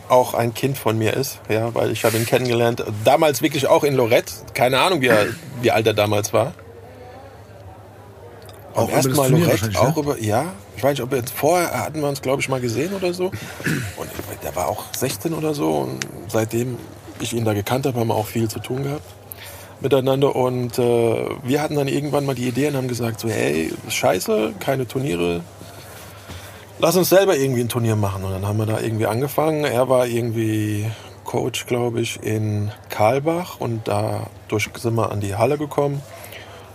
Speaker 3: auch ein Kind von mir ist, ja, weil ich habe ihn kennengelernt, damals wirklich auch in Lorette, keine Ahnung, wie, er, wie alt er damals war.
Speaker 1: Auch
Speaker 3: Auch
Speaker 1: über
Speaker 3: erst
Speaker 1: das
Speaker 3: mal
Speaker 1: Turnier
Speaker 3: Lorette, auch
Speaker 1: ne?
Speaker 3: über, ja, ich weiß nicht, ob wir jetzt vorher hatten wir uns, glaube ich, mal gesehen oder so. Und der war auch 16 oder so und seitdem ich ihn da gekannt habe, haben wir auch viel zu tun gehabt miteinander und äh, wir hatten dann irgendwann mal die Idee und haben gesagt so, hey, scheiße, keine Turniere, lass uns selber irgendwie ein Turnier machen. Und dann haben wir da irgendwie angefangen. Er war irgendwie Coach, glaube ich, in Karlbach und dadurch sind wir an die Halle gekommen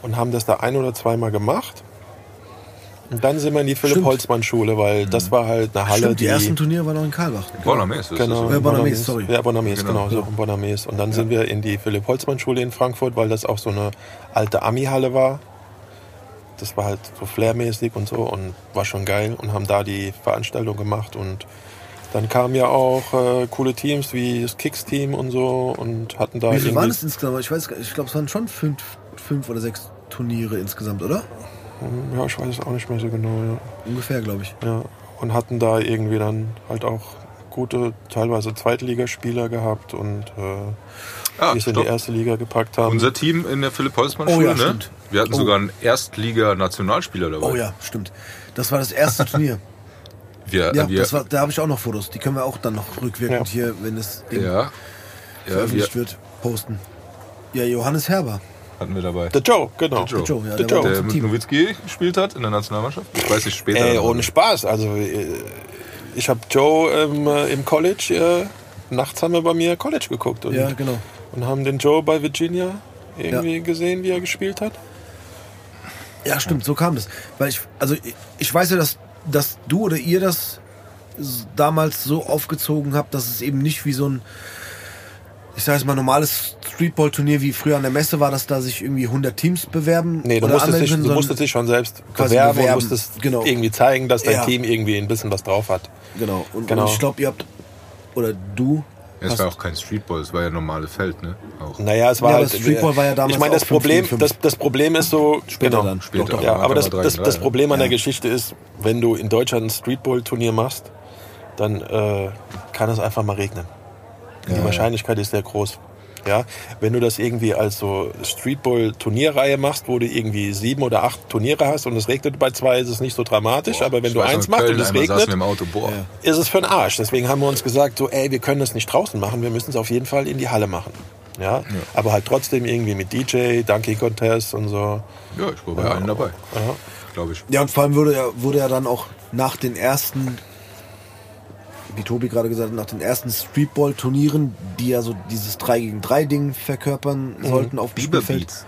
Speaker 3: und haben das da ein oder zweimal gemacht. Und dann sind wir in die Philipp-Holzmann-Schule, weil das war halt eine Halle,
Speaker 1: Stimmt, die
Speaker 3: die...
Speaker 1: ersten Turniere waren noch in Karlbach.
Speaker 2: Bonames ist
Speaker 3: Genau,
Speaker 2: das.
Speaker 1: Äh, Bonames, sorry.
Speaker 3: Ja, Bonames,
Speaker 2: Genau.
Speaker 3: genau, so, Bonames. Und dann sind wir in die Philipp-Holzmann-Schule in Frankfurt, weil das auch so eine alte Ami-Halle war. Das war halt so flairmäßig und so und war schon geil und haben da die Veranstaltung gemacht und dann kamen ja auch äh, coole Teams wie das Kicks-Team und so und hatten da
Speaker 1: Wie viel waren
Speaker 3: irgendwie-
Speaker 1: es insgesamt? Ich weiß, ich glaube, es waren schon fünf, fünf oder sechs Turniere insgesamt, oder?
Speaker 3: Ja, ich weiß es auch nicht mehr so genau,
Speaker 1: Ungefähr, glaube ich.
Speaker 3: ja. ja. Und hatten da irgendwie dann halt auch gute, teilweise Zweitligaspieler gehabt und äh,
Speaker 2: Ah,
Speaker 3: die es in die erste Liga gepackt haben.
Speaker 2: Unser Team in der Philipp-Holzmann-Schule,
Speaker 1: Oh ja,
Speaker 2: ne?
Speaker 1: stimmt.
Speaker 2: Wir hatten
Speaker 1: Oh.
Speaker 2: sogar einen Erstliga-Nationalspieler dabei.
Speaker 1: Oh ja, stimmt. Das war das erste Turnier.
Speaker 2: Wir,
Speaker 1: Ja,
Speaker 2: wir,
Speaker 1: das war, da habe ich auch noch Fotos. Die können wir auch dann noch rückwirkend
Speaker 3: Ja.
Speaker 1: hier, wenn Ding
Speaker 2: ja, ja, wir,
Speaker 1: veröffentlicht wird, posten. Ja, Johannes Herber.
Speaker 2: hatten wir dabei.
Speaker 3: Der Joe, genau.
Speaker 2: Der Joe.
Speaker 1: Joe, ja,
Speaker 3: Der
Speaker 1: der
Speaker 3: Joe.
Speaker 2: Der mit
Speaker 1: Team.
Speaker 2: Nowitzki gespielt hat in der Nationalmannschaft. Ich weiß nicht, später.
Speaker 3: Ey, ohne Spaß. Also äh, ich habe Joe im, äh, im College, äh, nachts haben wir bei mir College geguckt und,
Speaker 1: Ja, genau.
Speaker 3: und haben den Joe bei Virginia irgendwie gesehen, wie er gespielt hat.
Speaker 1: Ja, stimmt, so kam das. Weil ich, also ich, ich weiß ja, dass, dass du oder ihr das damals so aufgezogen habt, dass es eben nicht wie so ein, ich sag jetzt mal, normales Streetball-Turnier wie früher an der Messe war, dass da sich irgendwie 100 Teams bewerben.
Speaker 3: Nee, du musstest, dich, du musstest dich schon selbst bewerben,
Speaker 1: bewerben,
Speaker 3: und musstest
Speaker 1: genau.
Speaker 3: irgendwie zeigen, dass dein
Speaker 1: Ja.
Speaker 3: Team irgendwie ein bisschen was drauf hat.
Speaker 1: Genau. Und,
Speaker 3: Genau.
Speaker 1: und ich glaube, ihr habt, oder du,
Speaker 2: Ja, es war auch kein Streetball, es war ja normales Feld, ne? Auch.
Speaker 3: Naja, es war
Speaker 1: Ja, aber
Speaker 3: halt.
Speaker 1: Streetball war ja damals
Speaker 3: ich meine, das Problem, das, das Problem ist so.
Speaker 1: Später
Speaker 3: genau,
Speaker 1: dann.
Speaker 2: Später.
Speaker 3: Doch, ja,
Speaker 2: Am
Speaker 3: aber das, das,
Speaker 2: 3
Speaker 3: das Problem an der
Speaker 1: Ja.
Speaker 3: Geschichte ist, wenn du in Deutschland ein Streetball-Turnier machst, dann äh, kann es einfach mal regnen. Die Wahrscheinlichkeit ist sehr groß. Ja, wenn du das irgendwie als so Streetball-Turnierreihe machst, wo du irgendwie sieben oder acht Turniere hast und es regnet bei zwei, ist es nicht so dramatisch. aber wenn du eins
Speaker 2: in
Speaker 3: machst und es regnet,
Speaker 2: Auto, boah.
Speaker 3: ist es für den Arsch. Deswegen haben wir uns gesagt, so, ey, wir können das nicht draußen machen, wir müssen es auf jeden Fall in die Halle machen. Ja, aber halt trotzdem irgendwie mit DJ, Donkey Contest und so.
Speaker 2: Ja, ich war bei allen dabei. Glaube ich.
Speaker 1: Ja, und vor allem wurde ja, wurde ja dann auch nach den ersten, wie Tobi gerade gesagt hat, nach den ersten Streetball-Turnieren, die ja so dieses 3 gegen 3 Ding verkörpern sollten auf dem Spielfeld.
Speaker 2: Beats.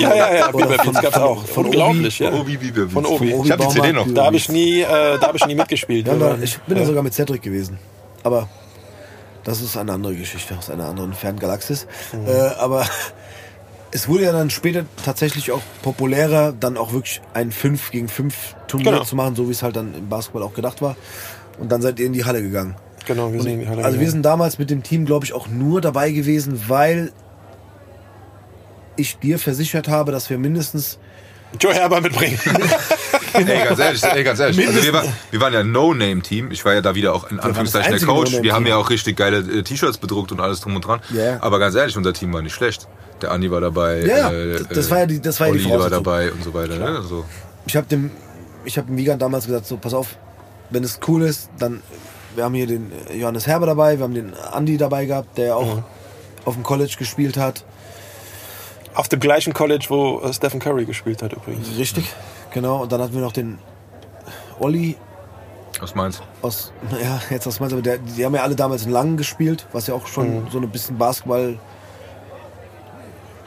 Speaker 1: ja.
Speaker 3: Ja, ja, ja,
Speaker 1: Oder
Speaker 3: Biber
Speaker 1: von-
Speaker 3: Beats gab's
Speaker 1: von-
Speaker 3: auch.
Speaker 1: Von
Speaker 3: Unglaublich, ja.
Speaker 2: Obi wie wir
Speaker 3: Von Obi.
Speaker 2: Ich habe die CD noch.
Speaker 3: Da habe ich nie, äh, da habe ich nie mitgespielt.
Speaker 1: Ja, ich bin ja
Speaker 3: ja.
Speaker 1: sogar mit Cedric gewesen. Aber das ist eine andere Geschichte aus einer anderen Ferngalaxis.
Speaker 3: Mhm.
Speaker 1: Äh, aber es wurde ja dann später tatsächlich auch populärer, dann auch wirklich ein 5 gegen 5 Turnier
Speaker 3: Genau.
Speaker 1: zu machen, so wie es halt dann im Basketball auch gedacht war. Und dann seid ihr in die Halle gegangen.
Speaker 3: Genau, wir
Speaker 1: Und,
Speaker 3: sind in die Halle
Speaker 1: also wir
Speaker 3: gegangen.
Speaker 1: sind damals mit dem Team, glaube ich, auch nur dabei gewesen, weil ich dir versichert habe, dass wir mindestens
Speaker 3: Joe Herber mitbringen.
Speaker 2: Ey, ganz ehrlich, ey, ganz ehrlich. Also wir, war, wir waren ja ein No-Name-Team. Ich war ja da wieder auch in Anführungszeichen der Coach. Wir haben ja auch richtig geile äh, T-Shirts bedruckt und alles drum und dran.
Speaker 1: Ja.
Speaker 2: Aber ganz ehrlich, unser Team war nicht schlecht. Der Andi war dabei.
Speaker 1: Ja,
Speaker 2: äh,
Speaker 1: das war ja die- das war ja die
Speaker 2: war dabei und so weiter. Ne? So.
Speaker 1: ich habe dem, ich habe dem Wiegand damals gesagt, so pass auf, wenn es cool ist, dann wir haben hier den Johannes Herber dabei, wir haben den Andi dabei gehabt, der auch auf dem College gespielt hat.
Speaker 3: Auf dem gleichen College, wo äh, Stephen Curry gespielt hat übrigens.
Speaker 1: Richtig, genau. Und dann hatten wir noch den Olli
Speaker 2: Was meinst
Speaker 1: aus, ja, jetzt aus Mainz, aber der, die haben ja alle damals in Langen gespielt, was ja auch schon so ein bisschen Basketball,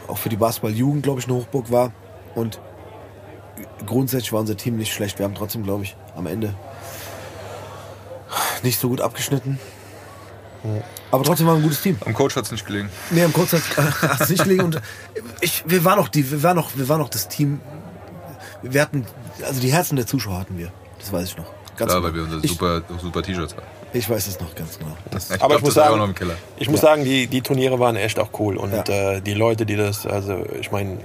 Speaker 1: auch für die Basketball-Jugend, glaube ich, eine Hochburg war. Und grundsätzlich war unser Team nicht schlecht. Wir haben trotzdem, glaube ich, am Ende nicht so gut abgeschnitten. Aber trotzdem war ein gutes Team.
Speaker 2: Am Coach hat es nicht gelegen.
Speaker 1: Nee, im Kurz hat es nicht gelegen. Und ich, wir waren noch die, wir waren noch, wir waren noch das Team. Wir hatten, also die Herzen der Zuschauer hatten wir. Das weiß ich noch. Ganz
Speaker 2: Klar,
Speaker 1: genau.
Speaker 2: weil wir unsere
Speaker 1: ich,
Speaker 2: super, super T-Shirts hatten.
Speaker 1: ich weiß es noch ganz genau. Das,
Speaker 2: Ich
Speaker 3: Aber ich
Speaker 2: glaub,
Speaker 3: muss
Speaker 2: das war auch
Speaker 3: sagen-
Speaker 2: noch im Keller.
Speaker 3: Ich muss sagen, die, die Turniere waren echt auch cool. Und
Speaker 1: Ja.
Speaker 3: äh, die Leute, die das, also ich meine,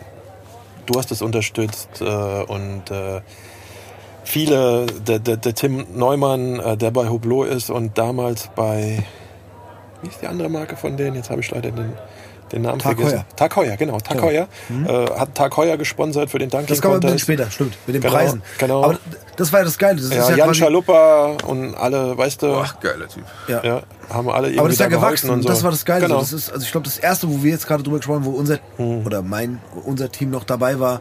Speaker 3: du hast es unterstützt äh, und äh, viele, der, der, der Tim Neumann, äh, der bei Hublot ist und damals bei, wie ist die andere Marke von denen? Jetzt habe ich leider den, den Namen
Speaker 1: Tag
Speaker 3: vergessen.
Speaker 1: Heuer.
Speaker 3: Tag Heuer, genau. Tag Heuer. Äh, hat Tag Heuer gesponsert für den Dunking
Speaker 1: das kam ein bisschen später, stimmt, mit den
Speaker 3: Genau,
Speaker 1: Preisen.
Speaker 3: genau.
Speaker 1: Aber das war ja das Geile. Das
Speaker 3: Ja,
Speaker 1: ist ja
Speaker 3: Jan Schalupa und alle, weißt du,
Speaker 2: Ach, geiler Typ.
Speaker 1: ja.
Speaker 3: ja, haben alle irgendwie
Speaker 1: Aber das ist ja
Speaker 3: da
Speaker 1: gewachsen
Speaker 3: und so.
Speaker 1: das war das Geile.
Speaker 3: Genau.
Speaker 1: Das ist, also ich glaube, das erste, wo wir jetzt gerade drüber gesprochen haben, wo unser oder mein unser Team noch dabei war,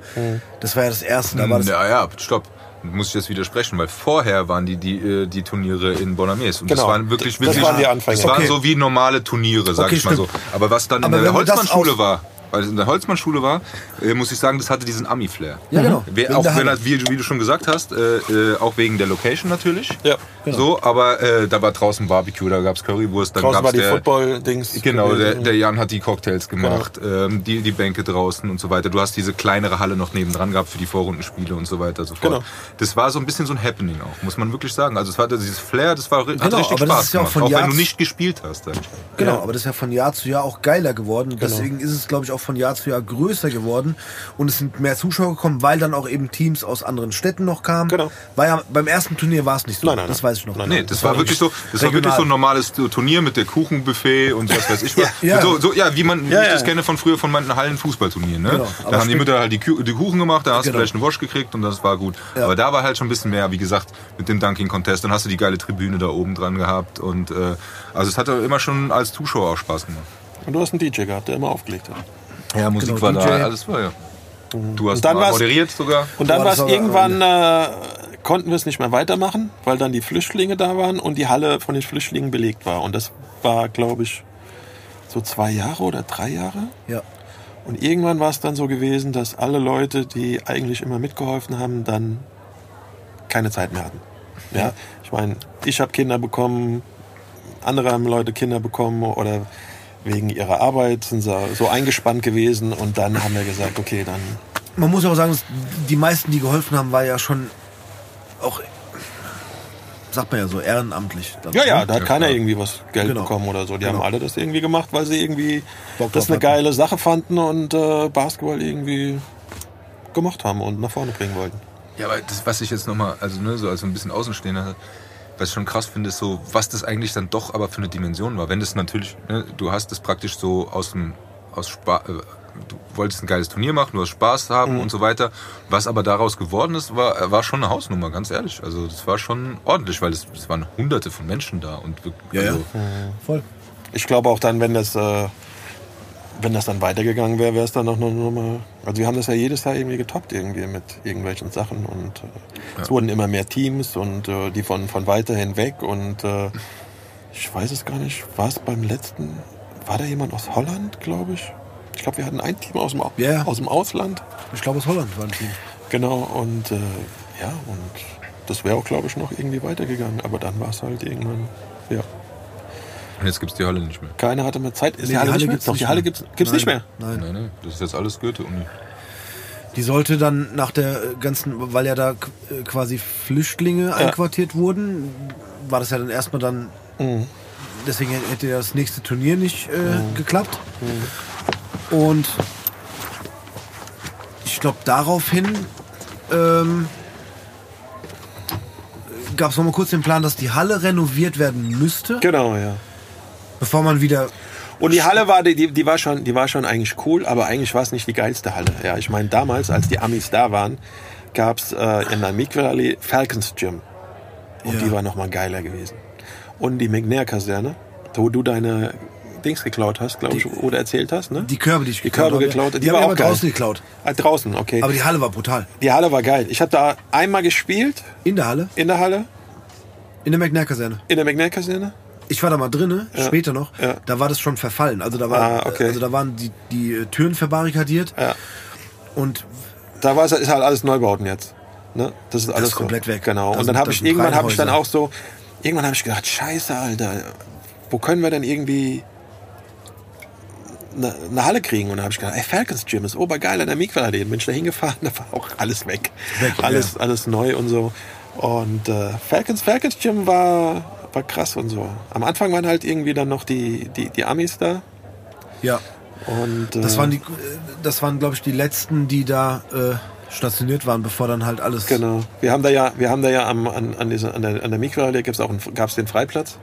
Speaker 1: das war ja das erste. Da war das,
Speaker 2: Ja, ja, stopp. Muss ich jetzt widersprechen, weil vorher waren die, die, äh, die Turniere in Bonames. Und
Speaker 3: Genau.
Speaker 2: das waren wirklich,
Speaker 3: Das
Speaker 2: wirklich.
Speaker 3: waren die Anfänge.
Speaker 2: Das waren
Speaker 1: Okay.
Speaker 2: so wie normale Turniere, sag
Speaker 1: Okay,
Speaker 2: ich mal so.
Speaker 1: stimmt.
Speaker 2: Aber was dann
Speaker 1: Aber
Speaker 2: in der
Speaker 1: das
Speaker 2: Holzmann-Schule war, weil es in der Holzmann-Schule war, äh, muss ich sagen, das hatte diesen Ami-Flair.
Speaker 1: Ja, genau.
Speaker 2: Wer,
Speaker 1: Wegen
Speaker 2: auch
Speaker 1: der
Speaker 2: wenn, das- wie, wie du schon gesagt hast, äh, äh, auch wegen der Location natürlich.
Speaker 3: Ja.
Speaker 1: Genau.
Speaker 2: So, aber äh, da war draußen Barbecue, da gab's Currywurst, dann
Speaker 3: Draußen
Speaker 2: gab's
Speaker 3: war die
Speaker 2: der,
Speaker 3: Football-Dings.
Speaker 2: Genau, der,
Speaker 3: gewesen.
Speaker 2: der Jan hat die Cocktails gemacht, ähm, die, die Bänke draußen und so weiter. Du hast diese kleinere Halle noch nebendran gehabt für die Vorrundenspiele und so weiter und so fort.
Speaker 3: Genau.
Speaker 2: Das war so ein bisschen so ein Happening auch, muss man wirklich sagen. Also es war dieses Flair, das war, hat
Speaker 1: Genau,
Speaker 2: richtig
Speaker 1: aber das
Speaker 2: Spaß
Speaker 1: ist ja auch
Speaker 2: gemacht,
Speaker 1: von
Speaker 2: auch wenn du nicht gespielt hast. Dann.
Speaker 1: Genau,
Speaker 3: Ja.
Speaker 1: aber das ist ja von Jahr zu Jahr auch geiler geworden.
Speaker 3: Genau.
Speaker 1: Deswegen ist es, glaube ich, auch von Jahr zu Jahr größer geworden. Und es sind mehr Zuschauer gekommen, weil dann auch eben Teams aus anderen Städten noch kamen.
Speaker 3: Genau.
Speaker 1: War ja, beim ersten Turnier war es nicht so.
Speaker 3: Nein, nein,
Speaker 1: das
Speaker 3: nein.
Speaker 1: weiß ich noch.
Speaker 3: Nein,
Speaker 2: Nee, das, war wirklich so, das war wirklich so ein normales Turnier mit der Kuchenbuffet und was weiß ich was.
Speaker 1: Ja, ja.
Speaker 2: So, so, ja, wie man wie
Speaker 3: Ja,
Speaker 2: ich
Speaker 3: ja.
Speaker 2: das kenne von früher von meinen Hallenfußballturnieren. Ne?
Speaker 1: Genau,
Speaker 2: da haben die Mütter halt die, die Kuchen gemacht, da hast
Speaker 1: Genau.
Speaker 2: du vielleicht einen Wasch gekriegt und das war gut.
Speaker 1: Ja.
Speaker 2: Aber da war halt schon ein bisschen mehr, wie gesagt, mit dem Dunking Contest. Dann hast du die geile Tribüne da oben dran gehabt und äh, also es hat immer schon als Zuschauer auch Spaß gemacht.
Speaker 3: Und du hast einen DJ gehabt, der immer aufgelegt hat.
Speaker 2: Ja, Musik
Speaker 1: Genau,
Speaker 2: war
Speaker 1: DJ.
Speaker 2: da, alles war ja. Du hast
Speaker 3: dann
Speaker 2: moderiert sogar.
Speaker 3: Und dann war es irgendwann, äh, konnten wir es nicht mehr weitermachen, weil dann die Flüchtlinge da waren und die Halle von den Flüchtlingen belegt war. Und das war, glaube ich, so zwei Jahre oder drei Jahre.
Speaker 1: Ja.
Speaker 3: Und irgendwann war es dann so gewesen, dass alle Leute, die eigentlich immer mitgeholfen haben, dann keine Zeit mehr hatten. Ja, ich meine, ich habe Kinder bekommen, andere haben Leute Kinder bekommen oder wegen ihrer Arbeit sind sie so eingespannt gewesen und dann haben wir gesagt, okay, dann
Speaker 1: Man muss auch sagen, dass die meisten, die geholfen haben, war ja schon auch, sagt man ja so, ehrenamtlich. dann,
Speaker 3: Ja, ja,
Speaker 1: ne?
Speaker 3: da hat
Speaker 2: Ja,
Speaker 3: keiner
Speaker 2: klar.
Speaker 3: irgendwie was Geld
Speaker 1: Genau.
Speaker 3: bekommen oder so. Die
Speaker 1: Genau.
Speaker 3: haben alle das irgendwie gemacht, weil sie irgendwie
Speaker 1: Bock
Speaker 3: das eine geile Sache fanden und äh, Basketball irgendwie gemacht haben und nach vorne bringen wollten.
Speaker 2: Ja, aber das, was ich jetzt nochmal, also ne, so als so ein bisschen Außenstehender, was ich schon krass finde, ist so, was das eigentlich dann doch aber für eine Dimension war. Wenn das natürlich, ne, du hast das praktisch so aus dem, aus Spaß, äh, du wolltest ein geiles Turnier machen, du hast Spaß haben und so weiter. Was aber daraus geworden ist, war, war schon eine Hausnummer, ganz ehrlich. Also das war schon ordentlich, weil es, es waren hunderte von Menschen da und wir-
Speaker 1: Ja, ja.
Speaker 2: also,
Speaker 1: Voll.
Speaker 3: Ich glaube auch dann, wenn das, äh, wenn das dann weitergegangen wäre, wäre es dann noch, noch mal. Also wir haben das ja jedes Jahr irgendwie getoppt irgendwie mit irgendwelchen Sachen und äh, es wurden immer mehr Teams und äh, die von von weiter hinweg und äh, ich weiß es gar nicht. War es beim letzten? War da jemand aus Holland, glaube ich? Ich glaube, wir hatten ein Team aus dem,
Speaker 1: Ja, ja.
Speaker 3: aus dem Ausland.
Speaker 1: Ich glaube, aus Holland war ein Team.
Speaker 3: Genau, und äh, ja, und das wäre auch, glaube ich, noch irgendwie weitergegangen. Aber dann war es halt irgendwann, ja.
Speaker 2: Und jetzt gibt's die Halle nicht mehr.
Speaker 3: Keiner hatte mehr Zeit. Ist
Speaker 1: Nee,
Speaker 3: die Halle, mehr?
Speaker 1: gibt's nicht
Speaker 3: die Halle
Speaker 1: mehr.
Speaker 3: gibt's, gibt's nicht mehr.
Speaker 1: Nein.
Speaker 2: Nein, nein, das ist jetzt alles Goethe-Uni.
Speaker 1: Die sollte dann nach der ganzen, weil ja da äh, quasi Flüchtlinge einquartiert wurden, war das ja dann erstmal dann,
Speaker 3: Mhm.
Speaker 1: deswegen hätte ja das nächste Turnier nicht äh, geklappt. Und ich glaube, daraufhin ähm, gab es nochmal kurz den Plan, dass die Halle renoviert werden müsste,
Speaker 3: Genau, ja.
Speaker 1: Bevor man wieder
Speaker 3: Und die Halle war, die, die, war schon, die war schon eigentlich cool, aber eigentlich war es nicht die geilste Halle. Ja, ich meine, damals, als die Amis da waren, gab es äh, in der Mikvalley Falcons Gym. Und
Speaker 1: Ja.
Speaker 3: die war noch mal geiler gewesen. Und die McNair-Kaserne, wo du deine Dings geklaut hast, glaube ich, oder erzählt hast, ne?
Speaker 1: die Körbe, die ich
Speaker 3: Die Körbe geklaut,
Speaker 1: die,
Speaker 3: die war auch geil.
Speaker 1: draußen geklaut.
Speaker 3: Ah, draußen, okay.
Speaker 1: Aber die Halle war brutal.
Speaker 3: die Halle war geil. Ich habe da einmal gespielt
Speaker 1: In der Halle,
Speaker 3: in der Halle,
Speaker 1: in der McNair-Kaserne.
Speaker 3: in der McNair-Kaserne.
Speaker 1: Ich war da mal drinne, später noch.
Speaker 3: Ja.
Speaker 1: Da war das schon verfallen. Also da war,
Speaker 3: Ah, okay.
Speaker 1: also da waren die, die äh, Türen verbarrikadiert
Speaker 3: Ja.
Speaker 1: und
Speaker 3: Da war es, ist halt alles Neubauten jetzt. Ne? Das ist alles
Speaker 1: ist komplett
Speaker 3: so.
Speaker 1: weg.
Speaker 3: Genau.
Speaker 1: Das
Speaker 3: und dann habe
Speaker 1: das
Speaker 3: ich irgendwann habe ich dann auch so, irgendwann habe ich gedacht, Scheiße, Alter, wo können wir denn irgendwie eine, eine Halle kriegen? Und dann habe ich gedacht, ey, Falcons Gym ist obergeil an der Mikvalla. Bin ich da hingefahren, da war auch alles weg,
Speaker 1: Weg,
Speaker 3: alles, alles neu und so. Und äh, Falcons, Falcons Gym war, war krass und so. Am Anfang waren halt irgendwie dann noch die, die, die Amis da.
Speaker 1: ja,
Speaker 3: Und, äh,
Speaker 1: das waren die, äh, das waren glaube ich die letzten, die da äh, stationiert waren, bevor dann halt alles.
Speaker 3: Genau. Wir haben da ja, wir haben da ja am, an, an, dieser, an der, an der Mikrohalle gibt's auch einen, gab's den Freiplatz.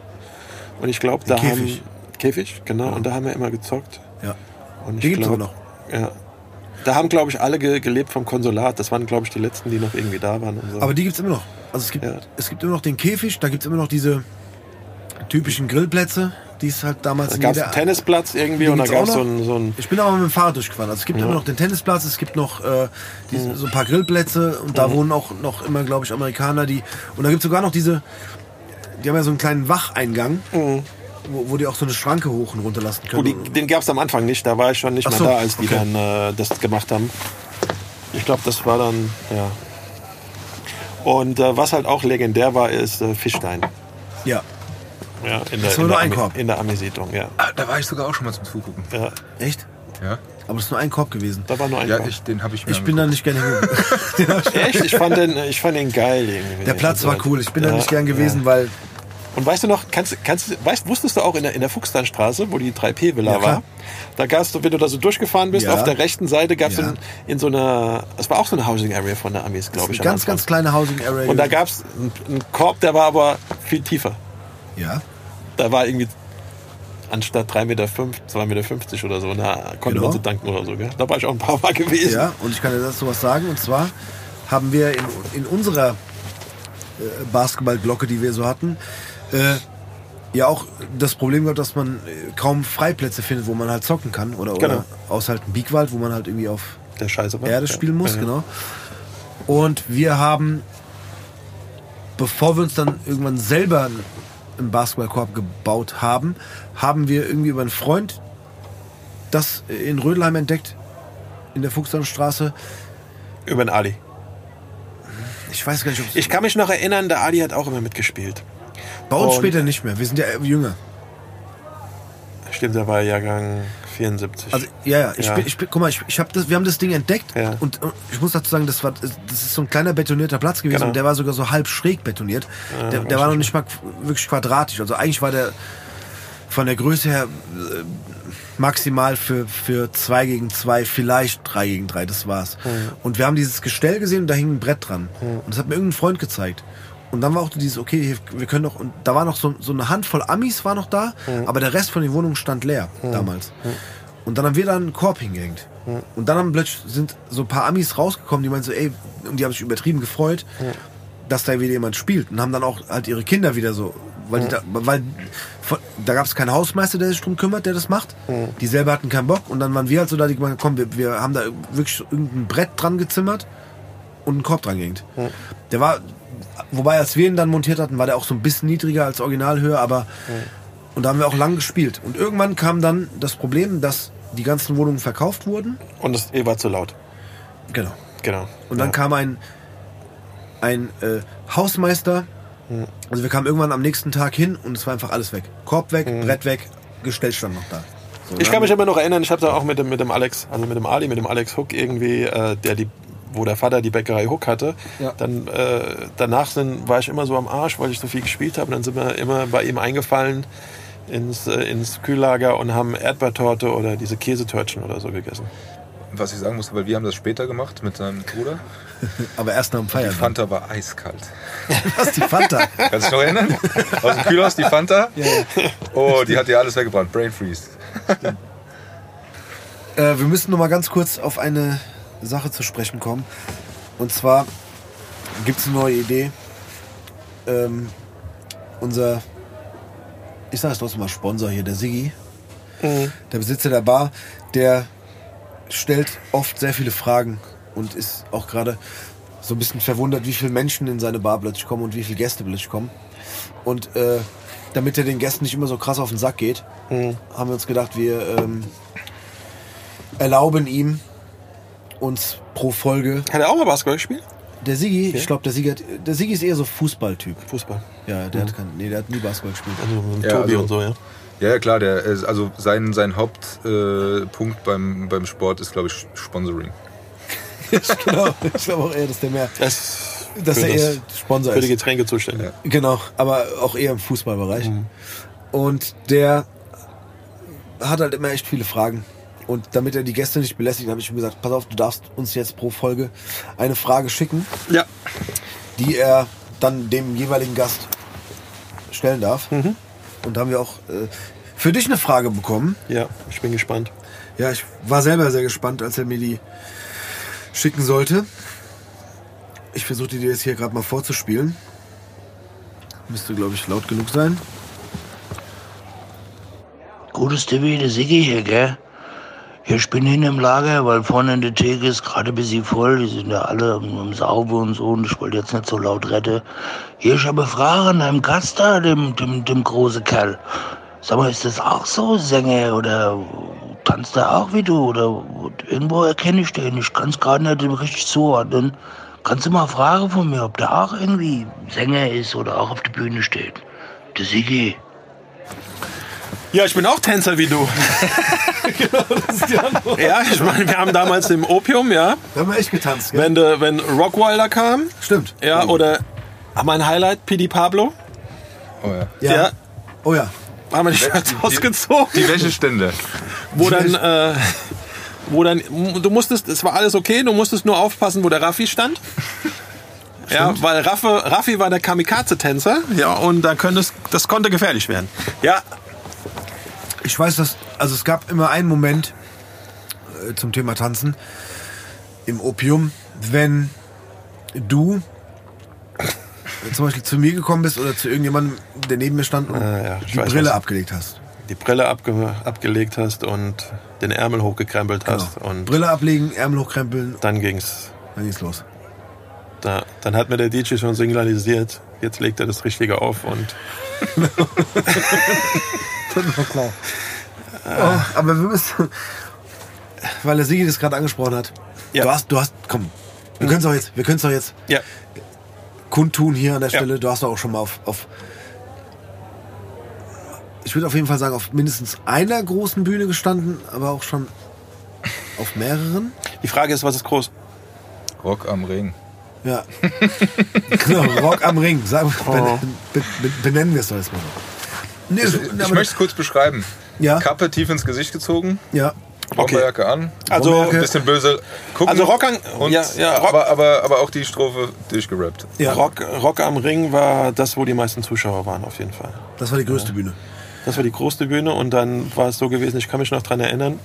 Speaker 3: Und ich glaube, da
Speaker 1: Käfig.
Speaker 3: haben Käfig, genau. Und da haben wir immer gezockt.
Speaker 1: Ja.
Speaker 3: Und ich
Speaker 1: Die gibt's
Speaker 3: glaub,
Speaker 1: aber noch.
Speaker 3: Ja. Da haben, glaube ich, alle ge gelebt vom Konsulat. Das waren, glaube ich, die letzten, die noch irgendwie da waren. Und so.
Speaker 1: Aber die gibt's immer noch. Also es gibt,
Speaker 3: Ja.
Speaker 1: es gibt immer noch den Käfig, da gibt's immer noch diese typischen Grillplätze, die es halt damals
Speaker 3: da gab es einen Tennisplatz irgendwie und da gab es so
Speaker 1: noch?
Speaker 3: ein, so
Speaker 1: Ich bin aber mit dem Fahrrad durchgefahren. Also es gibt immer noch den Tennisplatz, es gibt noch äh, die, so ein paar Grillplätze und da wohnen auch noch immer, glaube ich, Amerikaner, die. Und da gibt es sogar noch diese. Die haben ja so einen kleinen Wacheingang, wo, wo die auch so eine Schranke hoch und runter lassen
Speaker 3: Oh,
Speaker 1: können.
Speaker 3: die, den gab es am Anfang nicht. Da war ich schon nicht
Speaker 1: Ach
Speaker 3: mehr
Speaker 1: so,
Speaker 3: da, als die
Speaker 1: okay.
Speaker 3: dann äh, das gemacht haben. Ich glaube, das war dann, ja. Und äh, was halt auch legendär war, ist äh, Fischstein.
Speaker 1: ja.
Speaker 3: Ja, in der,
Speaker 1: war
Speaker 3: in
Speaker 1: nur ein Korb.
Speaker 3: in der Ami-Siedlung, ja.
Speaker 2: Ah, da war ich sogar auch schon mal zum Zugucken.
Speaker 3: ja.
Speaker 1: Echt?
Speaker 2: Ja,
Speaker 1: Aber es ist nur ein Korb gewesen.
Speaker 3: Da war nur ein
Speaker 2: ja
Speaker 3: Korb.
Speaker 2: ich, den habe ich mir
Speaker 1: Ich bin da nicht gerne hingegangen.
Speaker 3: Echt? Ich fand den, ich fand den geil irgendwie.
Speaker 1: Der Platz war cool. Ich bin da
Speaker 3: Ja,
Speaker 1: nicht gern gewesen,
Speaker 3: ja.
Speaker 1: weil
Speaker 3: Und weißt du noch, kannst, kannst, weißt, wusstest du auch in der, in der Fuchssteinstraße, wo die 3P-Villa
Speaker 1: Ja,
Speaker 3: war, da gab's, wenn du da so durchgefahren bist, auf der rechten Seite gab's
Speaker 1: Ja.
Speaker 3: in, in so einer, es war auch so eine Housing Area von der Amis, glaube
Speaker 1: eine
Speaker 3: ich. am
Speaker 1: ganz, ganz kleine Housing Area.
Speaker 3: Und da
Speaker 1: gewesen.
Speaker 3: gab's einen, einen Korb, der war aber viel tiefer.
Speaker 1: Ja.
Speaker 3: Da war irgendwie anstatt 3,5 Meter, 2,50 Meter oder so, da konnte
Speaker 1: Genau.
Speaker 3: man so danken oder so. Gell? Da war ich auch ein paar Mal gewesen.
Speaker 1: Ja, und ich kann dir dazu was sagen. Und zwar haben wir in, in unserer äh, Basketballglocke, die wir so hatten, äh, ja auch das Problem gehabt, dass man äh, kaum Freiplätze findet, wo man halt zocken kann. Oder,
Speaker 3: Genau.
Speaker 1: oder außer halt ein Biegwald, wo man halt irgendwie auf
Speaker 3: Der Scheiße.
Speaker 1: Erde
Speaker 3: Ja.
Speaker 1: spielen muss,
Speaker 3: Ja, ja.
Speaker 1: genau. Und wir haben, bevor wir uns dann irgendwann selber einen Basketballkorb gebaut haben, haben wir irgendwie über einen Freund das in Rödelheim entdeckt, in der Fuchslandstraße.
Speaker 3: Über den Ali.
Speaker 1: Ich weiß gar nicht, ob
Speaker 3: Ich kann mich noch erinnern, der Ali hat auch immer mitgespielt.
Speaker 1: bei uns
Speaker 3: und-
Speaker 1: später nicht mehr. Wir sind ja jünger.
Speaker 3: Stimmt, der war Jahrgang 74.
Speaker 1: Also ja, ja, ich
Speaker 3: Ja.
Speaker 1: bin, ich bin, guck mal, ich, ich hab das, wir haben das Ding entdeckt
Speaker 3: Ja.
Speaker 1: und, und ich muss dazu sagen, das war, das ist so ein kleiner betonierter Platz gewesen
Speaker 3: Genau.
Speaker 1: und der war sogar so halb schräg betoniert. der der war noch nicht mal wirklich quadratisch. Also eigentlich war der von der Größe her äh, maximal für für zwei gegen zwei, vielleicht drei gegen drei. Das war's. Und wir haben dieses Gestell gesehen und da hing ein Brett dran und das hat mir irgendein Freund gezeigt. Und dann war auch dieses, okay, wir können doch, und da war noch so, so eine Handvoll Amis war noch da, aber der Rest von den Wohnungen stand leer damals. Und dann haben wir da einen Korb hingehängt. Und dann haben plötzlich sind so ein paar Amis rausgekommen, die meinen so, ey, und die haben sich übertrieben gefreut, dass da wieder jemand spielt. Und haben dann auch halt ihre Kinder wieder so, weil, die da, weil von, da gab es keinen Hausmeister, der sich drum kümmert, der das macht. Die selber hatten keinen Bock. Und dann waren wir halt so da, die gemeint, komm, wir, wir haben da wirklich irgendein Brett dran gezimmert und einen Korb dran gehängt. Der war, wobei als wir ihn dann montiert hatten, war der auch so ein bisschen niedriger als Originalhöhe, aber und da haben wir auch lang gespielt. Und irgendwann kam dann das Problem, dass die ganzen Wohnungen verkauft wurden.
Speaker 3: Und das eh war zu laut.
Speaker 1: Genau.
Speaker 3: Genau.
Speaker 1: Und dann
Speaker 3: ja.
Speaker 1: kam ein, ein äh, Hausmeister. Also wir kamen irgendwann am nächsten Tag hin und es war einfach alles weg. Korb weg, Brett weg, Gestell stand noch da. So,
Speaker 3: Ich kann mich immer noch erinnern, ich habe da auch mit dem, mit dem Alex, also mit dem Ali, mit dem Alex Hook irgendwie, äh, der die, wo der Vater die Bäckerei Hook hatte.
Speaker 1: Ja.
Speaker 3: Dann äh, danach sind, war ich immer so am Arsch, weil ich so viel gespielt habe. Und dann sind wir immer bei ihm eingefallen ins, äh, ins Kühllager und haben Erdbeertorte oder diese Käsetörtchen oder so gegessen.
Speaker 2: Was ich sagen musste, weil wir haben das später gemacht mit seinem Bruder.
Speaker 1: aber erst nach dem
Speaker 2: Die
Speaker 1: Feiern.
Speaker 2: Fanta war eiskalt.
Speaker 1: Was, die Fanta?
Speaker 2: Kannst du dich noch erinnern? Aus dem Kühlhaus die Fanta? Oh, die hat dir alles weggebrannt. Brain Freeze.
Speaker 1: äh, wir müssen noch mal ganz kurz auf eine Sache zu sprechen kommen. Und zwar gibt es eine neue Idee. Ähm, unser, ich sage es trotzdem mal Sponsor hier, der Siggi, der Besitzer der Bar, der stellt oft sehr viele Fragen und ist auch gerade so ein bisschen verwundert, wie viele Menschen in seine Bar plötzlich kommen und wie viele Gäste plötzlich kommen. Und äh, damit er den Gästen nicht immer so krass auf den Sack geht, haben wir uns gedacht, wir ähm, erlauben ihm uns pro Folge.
Speaker 3: Hat er auch mal Basketball gespielt?
Speaker 1: Der Sigi, ich glaube, der Sigi, hat, der Sigi ist eher so Fußballtyp.
Speaker 3: Fußball.
Speaker 1: Ja, der hat kein, nee, der hat nie Basketball gespielt.
Speaker 3: Also mit
Speaker 2: Ja,
Speaker 3: Tobi
Speaker 2: also-
Speaker 3: und so, ja.
Speaker 2: Ja, ja, klar, der, ist- also sein, sein Hauptpunkt äh, beim, beim Sport ist, glaube ich, Sponsoring.
Speaker 1: genau, ich glaube auch eher, dass der mehr,
Speaker 3: Das
Speaker 1: dass
Speaker 3: für
Speaker 1: er eher Sponsor
Speaker 3: für die
Speaker 1: ist.
Speaker 3: Getränke zuständig.
Speaker 1: Genau, aber auch eher im Fußballbereich. Und der hat halt immer echt viele Fragen. Und damit er die Gäste nicht belästigt, habe ich ihm gesagt, pass auf, du darfst uns jetzt pro Folge eine Frage schicken,
Speaker 3: Ja.
Speaker 1: die er dann dem jeweiligen Gast stellen darf. Und da haben wir auch äh, für dich eine Frage bekommen.
Speaker 3: Ja, ich bin gespannt.
Speaker 1: Ja, ich war selber sehr gespannt, als er mir die schicken sollte. Ich versuche dir jetzt hier gerade mal vorzuspielen. Müsste, glaube ich, laut genug sein.
Speaker 4: Gutes TV, der Siggi hier, gell? Ja, ich bin hin im Lager, weil vorne in der Theke ist gerade ein bisschen voll. Die sind ja alle am Sauber und so und ich wollte jetzt nicht so laut retten. Hier, ich habe eine Frage an deinem Gast da, dem, dem, dem großen Kerl. Sag mal, ist das auch so, Sänger oder tanzt er auch wie du? Oder irgendwo erkenne ich den, ich kann es gerade nicht richtig zuordnen. Kannst du mal fragen von mir, ob der auch irgendwie Sänger ist oder auch auf der Bühne steht? Der Siggi.
Speaker 3: Ja, ich bin auch Tänzer wie du. ja, ich meine, wir haben damals im Opium, ja,
Speaker 1: Da haben wir echt getanzt, gell?
Speaker 3: wenn, de, wenn Rockwilder kam,
Speaker 1: Stimmt.
Speaker 3: ja, oder mein Highlight, Pidi Pablo,
Speaker 2: Oh ja.
Speaker 1: Ja.
Speaker 3: ja,
Speaker 1: Oh ja.
Speaker 3: haben wir die Shirts ausgezogen,
Speaker 2: Die Wäschestände.
Speaker 3: wo dann, äh, wo dann, du musstest, es war alles okay, du musstest nur aufpassen, wo der Raffi stand. Ja, weil Raffe, Raffi war der Kamikaze-Tänzer, ja, und da könnte es, das konnte gefährlich werden. Ja,
Speaker 1: Ich weiß, dass, also es gab immer einen Moment äh, zum Thema Tanzen im Opium, wenn du zum Beispiel zu mir gekommen bist oder zu irgendjemandem, der neben mir stand und
Speaker 3: Ah, ja,
Speaker 1: die
Speaker 3: weiß,
Speaker 1: Brille abgelegt hast.
Speaker 3: Die Brille abge abgelegt hast und den Ärmel hochgekrempelt
Speaker 1: Genau.
Speaker 3: hast. Und
Speaker 1: Brille ablegen, Ärmel hochkrempeln,
Speaker 3: dann ging's.
Speaker 1: dann ging's los.
Speaker 3: Da, dann hat mir der DJ schon signalisiert, jetzt legt er das Richtige auf und
Speaker 1: klar. Oh, aber wir müssen, weil der Sigi das gerade angesprochen hat.
Speaker 3: Ja.
Speaker 1: Du hast, du hast, komm, wir können es doch jetzt, wir können es doch jetzt
Speaker 3: ja,
Speaker 1: kundtun hier an der
Speaker 3: Ja.
Speaker 1: Stelle. Du hast doch auch schon mal auf, auf ich würde auf jeden Fall sagen, auf mindestens einer großen Bühne gestanden, aber auch schon auf mehreren.
Speaker 3: die Frage ist, was ist groß?
Speaker 2: Rock am Ring.
Speaker 1: Ja. genau, Rock am Ring. Sagen,
Speaker 3: Oh.
Speaker 1: ben, ben, ben, benennen wir es doch jetzt mal. Nee,
Speaker 2: Ich,
Speaker 1: das-
Speaker 2: ich
Speaker 1: aber-
Speaker 2: möchte es kurz beschreiben.
Speaker 1: Ja.
Speaker 2: Kappe tief ins Gesicht gezogen,
Speaker 1: ja.
Speaker 2: Bomberjacke an,
Speaker 3: Also,
Speaker 2: ein bisschen böse gucken.
Speaker 3: Also Rock an-
Speaker 2: und,
Speaker 3: ja, ja, Rock-
Speaker 2: aber, aber, aber auch die Strophe durchgerappt.
Speaker 1: Ja.
Speaker 3: Rock, Rock am Ring war das, wo die meisten Zuschauer waren, auf jeden Fall.
Speaker 1: Das war die größte Bühne.
Speaker 3: Das war die große Bühne und dann war es so gewesen, ich kann mich noch dran erinnern.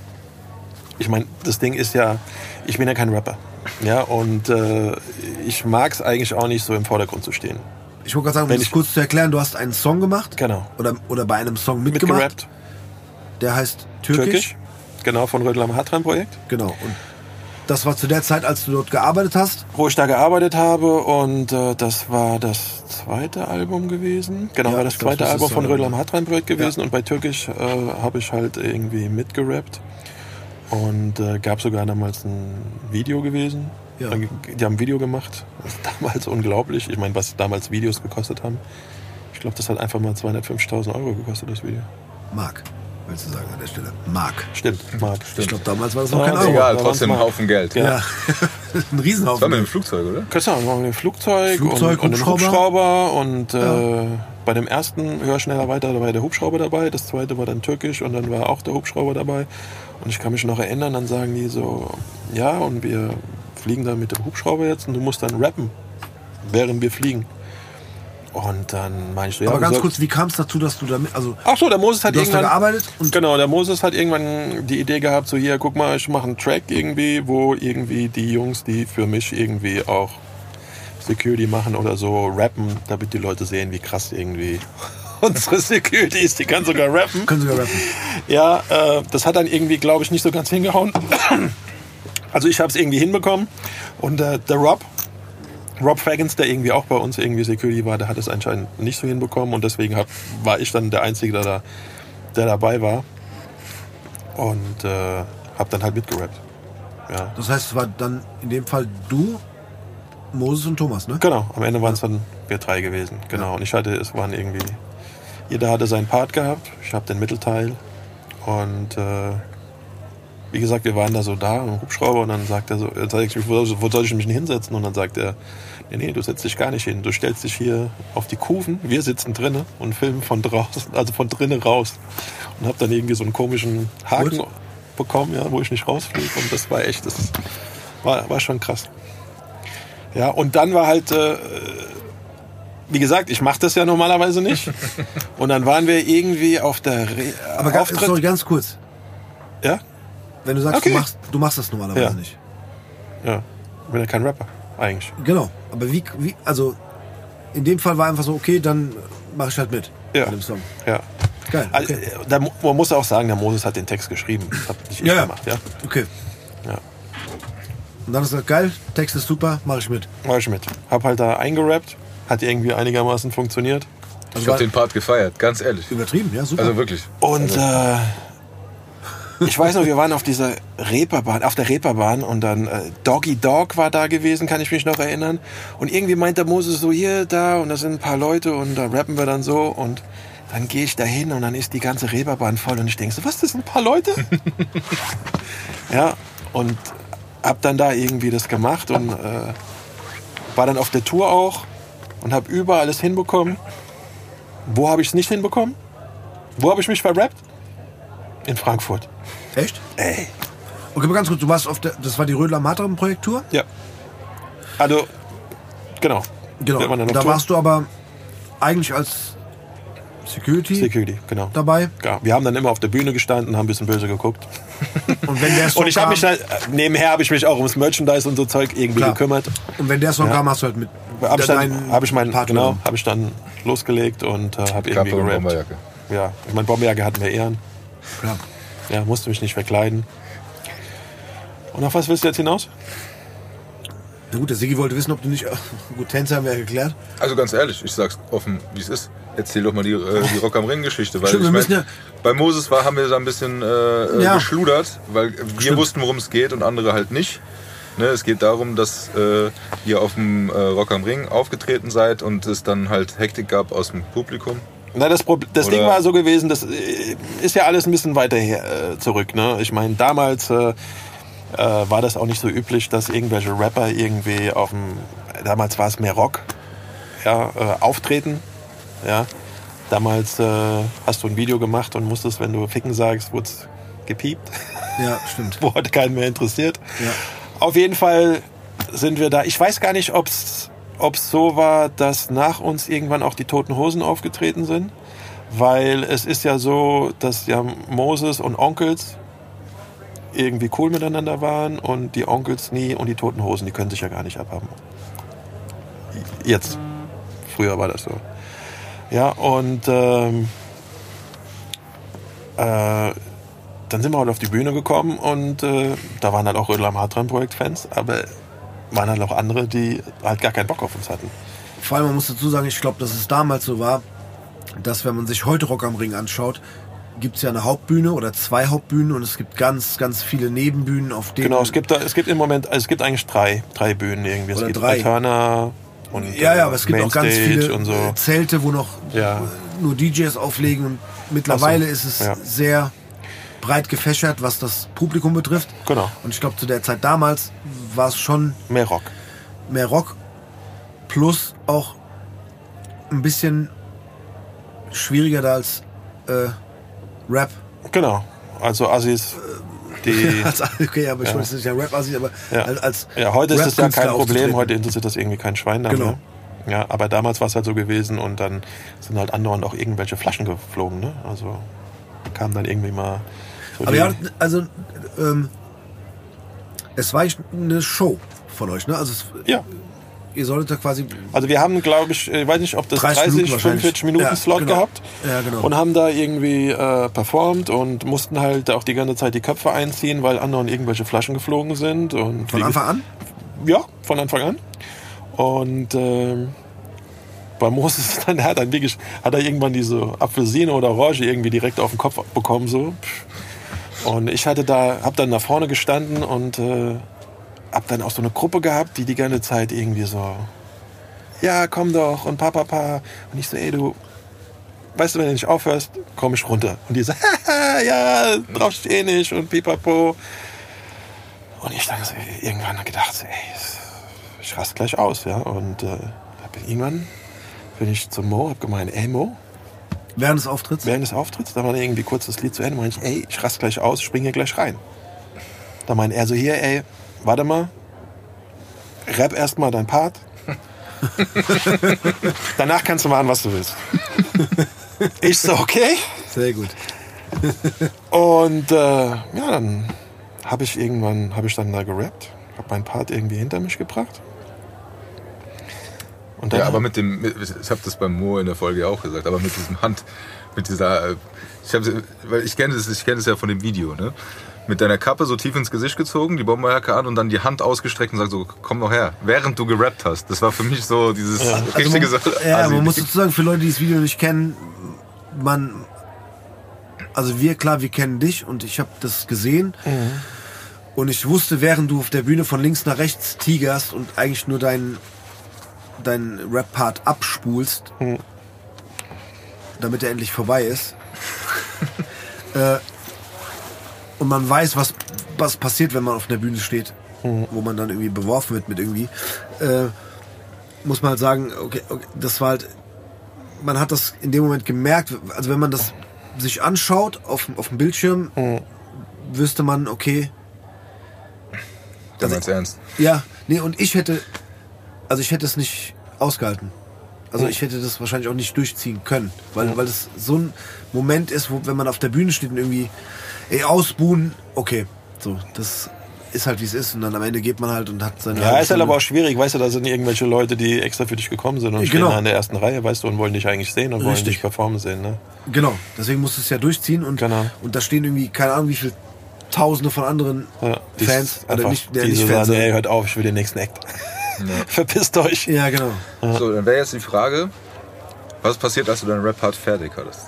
Speaker 3: Ich meine, das Ding ist ja, ich bin ja kein Rapper. Ja, und äh, ich mag es eigentlich auch nicht so im Vordergrund zu stehen.
Speaker 1: Ich wollte gerade sagen, um
Speaker 3: Wenn
Speaker 1: das
Speaker 3: ich-
Speaker 1: kurz zu erklären, du hast einen Song gemacht.
Speaker 3: Genau.
Speaker 1: Oder, oder bei einem Song mitgemacht.
Speaker 3: Mitgerappt,
Speaker 1: Der heißt Türkisch.
Speaker 3: türkisch. Genau, von Rödel am Hatran Projekt.
Speaker 1: Genau. Und das war zu der Zeit, als du dort gearbeitet hast.
Speaker 3: Wo ich da gearbeitet habe und äh, das war das zweite Album gewesen. Genau,
Speaker 1: Ja,
Speaker 3: war das zweite
Speaker 1: das
Speaker 3: Album von Rödel am. Hatran Projekt gewesen und bei Türkisch äh, habe ich halt irgendwie mitgerappt. Und äh, gab sogar damals ein Video gewesen.
Speaker 1: Ja.
Speaker 3: Die haben ein Video gemacht. Das ist damals unglaublich. Ich meine, was damals Videos gekostet haben. Ich glaube, das hat einfach mal 250.000 Euro gekostet, das Video.
Speaker 1: Mark, willst du sagen an der Stelle. Mark.
Speaker 3: Stimmt, Marc.
Speaker 1: Ich glaube, damals war das noch
Speaker 3: Ja,
Speaker 1: kein Euro.
Speaker 2: Egal, trotzdem ein. Haufen Geld.
Speaker 3: Ja.
Speaker 1: Ja. ein
Speaker 2: Das
Speaker 1: Riesenhaufen.
Speaker 2: war mit dem Flugzeug, oder?
Speaker 3: Kannst du auch noch mit dem Flugzeug,
Speaker 1: Flugzeug,
Speaker 3: und, und
Speaker 1: Hubschrauber.
Speaker 3: Und äh, bei dem ersten Hör schneller weiter, da war der Hubschrauber dabei, das zweite war dann türkisch und dann war auch der Hubschrauber dabei und ich kann mich noch erinnern, dann sagen die so, ja und wir fliegen da mit dem Hubschrauber jetzt und du musst dann rappen, während wir fliegen. Und dann meine ich so, ja,
Speaker 1: Aber ganz kurz, wie kam es dazu, dass du damit, also
Speaker 3: Ach so, der Moses hat irgendwann
Speaker 1: gearbeitet
Speaker 3: Genau, der Moses hat irgendwann die Idee gehabt, so hier, guck mal, ich mache einen Track irgendwie, wo irgendwie die Jungs, die für mich irgendwie auch Security machen oder so, rappen, damit die Leute sehen, wie krass irgendwie unsere Security ist. Die kann sogar rappen.
Speaker 1: können sogar rappen.
Speaker 3: Ja, äh, das hat dann irgendwie, glaube ich, nicht so ganz hingehauen. Also ich habe es irgendwie hinbekommen und äh, der Rob, Rob Faggins, der irgendwie auch bei uns irgendwie Security war, der hat es anscheinend nicht so hinbekommen und deswegen hab, war ich dann der Einzige, der, da, der dabei war und äh, habe dann halt mitgerappt. Ja.
Speaker 1: Das heißt, es war dann in dem Fall du, Moses und Thomas, ne?
Speaker 3: Genau, am Ende waren es dann wir drei gewesen. Genau, und ich hatte, es waren irgendwie, jeder hatte seinen Part gehabt, ich habe den Mittelteil und äh, wie gesagt, wir waren da so da im Hubschrauber und dann sagt er so, sag ich, wo, wo soll ich mich denn hinsetzen? Und dann sagt er, nee, nee, du setzt dich gar nicht hin, du stellst dich hier auf die Kufen, wir sitzen drinnen und filmen von draußen, also von drinnen raus. Und habe dann irgendwie so einen komischen Haken
Speaker 1: Gut.
Speaker 3: bekommen, ja, wo ich nicht rausfliege und das war echt, das war, war schon krass. Ja, und dann war halt, äh, wie gesagt, ich mache das ja normalerweise nicht. Und dann waren wir irgendwie auf der Re
Speaker 1: Aber ganz,
Speaker 3: Auftritt.
Speaker 1: sorry, ganz kurz.
Speaker 3: Ja,
Speaker 1: Wenn du sagst,
Speaker 3: Okay.
Speaker 1: du, machst, du machst das normalerweise
Speaker 3: Ja.
Speaker 1: nicht.
Speaker 3: ja. Ich bin ja kein Rapper, eigentlich.
Speaker 1: Genau. Aber wie, wie, also in dem Fall war einfach so, okay, dann mache ich halt mit
Speaker 3: Ja.
Speaker 1: dem Song.
Speaker 3: Ja.
Speaker 1: Geil.
Speaker 3: Also,
Speaker 1: Okay.
Speaker 3: äh, da, man muss auch sagen, der Moses hat den Text geschrieben. Das hab nicht ich
Speaker 1: Ja,
Speaker 3: gemacht, ja.
Speaker 1: okay.
Speaker 3: Ja.
Speaker 1: Und dann ist er geil, Text ist super, mache ich mit.
Speaker 3: War ich mit. Hab halt da eingerappt, hat irgendwie einigermaßen funktioniert.
Speaker 1: Also
Speaker 2: Ich habe den Part gefeiert, ganz ehrlich.
Speaker 1: übertrieben, ja, super.
Speaker 2: Also wirklich.
Speaker 3: Und äh, ich weiß noch, wir waren auf dieser Reeperbahn, auf der Reeperbahn und dann äh, Doggy Dog war da gewesen, kann ich mich noch erinnern. Und irgendwie meint der Moses so hier, da und da sind ein paar Leute und da rappen wir dann so und dann gehe ich da hin und dann ist die ganze Reeperbahn voll und ich denke so, was, das sind ein paar Leute? ja, und hab dann da irgendwie das gemacht und äh, war dann auf der Tour auch und hab überall alles hinbekommen. Wo habe ich es nicht hinbekommen? Wo habe ich mich verrappt? In Frankfurt.
Speaker 1: Echt?
Speaker 3: Ey.
Speaker 1: Okay, aber ganz kurz, du warst auf der, das war die Rödler Matram Projekttour?
Speaker 3: Ja. Also, genau.
Speaker 1: Genau.
Speaker 3: Dann
Speaker 1: Da
Speaker 3: Tour.
Speaker 1: warst du aber eigentlich als Security,
Speaker 3: Security, genau.
Speaker 1: dabei.
Speaker 3: Ja, wir haben dann immer auf der Bühne gestanden, haben ein bisschen böse geguckt.
Speaker 1: Und wenn der Song
Speaker 3: Und ich habe mich halt, nebenher habe ich mich auch ums Merchandise und so Zeug irgendwie
Speaker 1: Klar.
Speaker 3: gekümmert.
Speaker 1: und wenn der Song
Speaker 3: Ja.
Speaker 1: kam, hast du halt mit
Speaker 3: Habe ich, dann, hab ich, mein,
Speaker 1: Part
Speaker 3: genau,
Speaker 1: genommen.
Speaker 3: hab ich dann losgelegt und äh, habe irgendwie gerappt.
Speaker 2: Bomberjacke.
Speaker 3: Ja, ich meine, Bomberjacke hatten wir Ehren.
Speaker 1: Klar.
Speaker 3: Ja, musste mich nicht verkleiden. Und auf was willst du jetzt hinaus?
Speaker 1: Na gut, der Sigi wollte wissen, ob du nicht. Gut, Tänzer haben wir ja geklärt.
Speaker 2: Also ganz ehrlich, ich sag's offen, wie es ist. Erzähl doch mal die, äh, die Rock am Ring Geschichte, weil
Speaker 1: Stimmt,
Speaker 2: ich
Speaker 1: wir müssen
Speaker 2: mein,
Speaker 1: ja-
Speaker 2: bei Moses war, haben wir da ein bisschen äh,
Speaker 1: Ja.
Speaker 2: geschludert, weil wir
Speaker 1: Stimmt.
Speaker 2: wussten, worum es geht und andere halt nicht. Ne, es geht darum, dass äh, ihr auf dem äh, Rock am Ring aufgetreten seid und es dann halt Hektik gab aus dem Publikum.
Speaker 3: Na, das, Prob- das
Speaker 2: Oder-
Speaker 3: Ding war so gewesen, das äh, ist ja alles ein bisschen weiter her, äh, zurück. Ne? Ich meine, damals äh, äh, war das auch nicht so üblich, dass irgendwelche Rapper irgendwie auf dem, damals war es mehr Rock, ja, äh, auftreten. Ja. Damals äh, hast du ein Video gemacht und musstest, wenn du Ficken sagst, wurde gepiept,
Speaker 1: Ja, stimmt.
Speaker 3: wo heute keinen mehr interessiert.
Speaker 1: Ja.
Speaker 3: Auf jeden Fall sind wir da. Ich weiß gar nicht, ob es so war, dass nach uns irgendwann auch die Toten Hosen aufgetreten sind. Weil es ist ja so, dass ja Moses und Onkels irgendwie cool miteinander waren und die Onkels nie und die Toten Hosen, die können sich ja gar nicht abhaben. Jetzt. Früher war das so. Ja, und ähm, äh, dann sind wir halt auf die Bühne gekommen und äh, da waren halt auch Rödel am Hartran-Projekt-Fans, aber waren halt auch andere, die halt gar keinen Bock auf uns hatten.
Speaker 1: Vor allem, man muss dazu sagen, ich glaube, dass es damals so war, dass wenn man sich heute Rock am Ring anschaut, gibt es ja eine Hauptbühne oder zwei Hauptbühnen und es gibt ganz, ganz viele Nebenbühnen, auf denen.
Speaker 3: Genau, es gibt da, es gibt im Moment, also es gibt eigentlich drei, drei Bühnen irgendwie. Es
Speaker 1: Oder
Speaker 3: gibt
Speaker 1: drei.
Speaker 3: Turner und
Speaker 1: Ja, ja,
Speaker 3: äh,
Speaker 1: aber es gibt auch ganz viele
Speaker 3: so.
Speaker 1: Zelte, wo noch
Speaker 3: Ja.
Speaker 1: nur DJs auflegen und mittlerweile
Speaker 3: so,
Speaker 1: ist es
Speaker 3: ja.
Speaker 1: sehr breit gefächert, was das Publikum betrifft.
Speaker 3: Genau,
Speaker 1: Und ich glaube, zu der Zeit damals war es schon
Speaker 3: mehr Rock.
Speaker 1: mehr Rock plus auch ein bisschen schwieriger da als äh, Rap.
Speaker 3: Genau, also Assis, die...
Speaker 1: Als, okay, aber ich
Speaker 3: Ja.
Speaker 1: wollte nicht ja Rap assi, aber
Speaker 3: Ja.
Speaker 1: als, als
Speaker 3: Ja, heute ist es ja kein Problem, heute interessiert das irgendwie kein Schwein
Speaker 1: Genau.
Speaker 3: mehr. Ja, aber damals war es halt so gewesen und dann sind halt andauernd auch irgendwelche Flaschen geflogen, ne? Also kam dann irgendwie mal so
Speaker 1: Aber ja, also ähm, es war echt eine Show von euch, ne? Also es,
Speaker 3: ja.
Speaker 1: ihr solltet da quasi
Speaker 3: Also wir haben, glaube ich, ich weiß nicht, ob das
Speaker 1: 30
Speaker 3: 30,
Speaker 1: Minuten wahrscheinlich.
Speaker 3: 45 Minuten
Speaker 1: Ja,
Speaker 3: Slot
Speaker 1: genau.
Speaker 3: gehabt
Speaker 1: Ja, genau.
Speaker 3: und haben da irgendwie äh, performt und mussten halt auch die ganze Zeit die Köpfe einziehen, weil anderen irgendwelche Flaschen geflogen sind. Und
Speaker 1: von Anfang an.
Speaker 3: Ja, von Anfang an. Und ähm, bei Moses dann, er hat dann wirklich, hat er irgendwann diese Apfelsine oder Orange irgendwie direkt auf den Kopf bekommen so. Und ich hatte da, hab dann nach vorne gestanden und äh, hab dann auch so eine Gruppe gehabt, die die ganze Zeit irgendwie so, ja, komm doch und papa, papa. Und ich so, ey, du, weißt du, wenn du nicht aufhörst, komm ich runter. Und die so, ja, brauchst du eh nicht und pipapo. Und ich dann so, irgendwann gedacht, ey, ich raste gleich aus, ja. Und äh, irgendwann bin ich zum Mo, hab gemeint, ey Mo,
Speaker 1: Während des Auftritts.
Speaker 3: während des Auftritts, da war irgendwie kurz das Lied zu Ende, meinte ich, ey, ich raste gleich aus, spring hier gleich rein. Da meinte er so, hier, ey, warte mal, rap erstmal dein Part. Danach kannst du machen, was du willst. Ich so, okay.
Speaker 1: Sehr gut.
Speaker 3: Und äh, ja, dann habe ich irgendwann, habe ich dann da gerappt, habe meinen Part irgendwie hinter mich gebracht. Und dann,
Speaker 2: Ja, aber mit dem, mit, ich habe das beim Mo in der Folge auch gesagt, aber mit diesem Hand, mit dieser, ich habe, weil ich kenne das, ich kenne das ja von dem Video, ne? Mit deiner Kappe so tief ins Gesicht gezogen, die Bomberjacke an und dann die Hand ausgestreckt und sagt so, komm noch her, während du gerappt hast. Das war für mich so dieses richtige
Speaker 1: Also
Speaker 2: Sache.
Speaker 1: man, ja, man muss dazu sagen, für Leute, die das Video nicht kennen, man. Also wir, klar, wir kennen dich und ich habe das gesehen. Und ich wusste, während du auf der Bühne von links nach rechts tigerst und eigentlich nur deinen deinen Rap-Part abspulst, damit er endlich vorbei ist. äh, und man weiß, was, was passiert, wenn man auf der Bühne steht, wo man dann irgendwie beworfen wird mit irgendwie. Äh, muss man halt sagen, okay, okay, das war halt, man hat das in dem Moment gemerkt, also wenn man das sich anschaut auf, auf dem Bildschirm, wüsste man, okay,
Speaker 2: Der meint's ernst.
Speaker 1: ja, nee, und ich hätte, also ich hätte es nicht ausgehalten. Also ich hätte das wahrscheinlich auch nicht durchziehen können, weil, weil es so ein Moment ist, wo, wenn man auf der Bühne steht und irgendwie, ey, ausbuhen, okay. So, das ist halt wie es ist und dann am Ende geht man halt und hat seine.
Speaker 3: Ja, ist halt aber auch schwierig, weißt du, da sind irgendwelche Leute, die extra für dich gekommen sind und stehen
Speaker 1: Genau.
Speaker 3: da in der ersten Reihe, weißt du, und wollen dich eigentlich sehen und wollen
Speaker 1: Richtig.
Speaker 3: dich performen sehen, ne?
Speaker 1: Genau, deswegen musst du es ja durchziehen und,
Speaker 3: Genau.
Speaker 1: und da stehen irgendwie, keine Ahnung, wie viele Tausende von anderen
Speaker 3: Ja,
Speaker 1: Fans, oder nicht, ja, nicht Fans.
Speaker 3: sagen, ey, hört auf, ich will den nächsten Act. Verpisst euch.
Speaker 1: ja, genau.
Speaker 2: So, dann wäre jetzt die Frage, was passiert, als du deinen Rap-Part fertig hattest?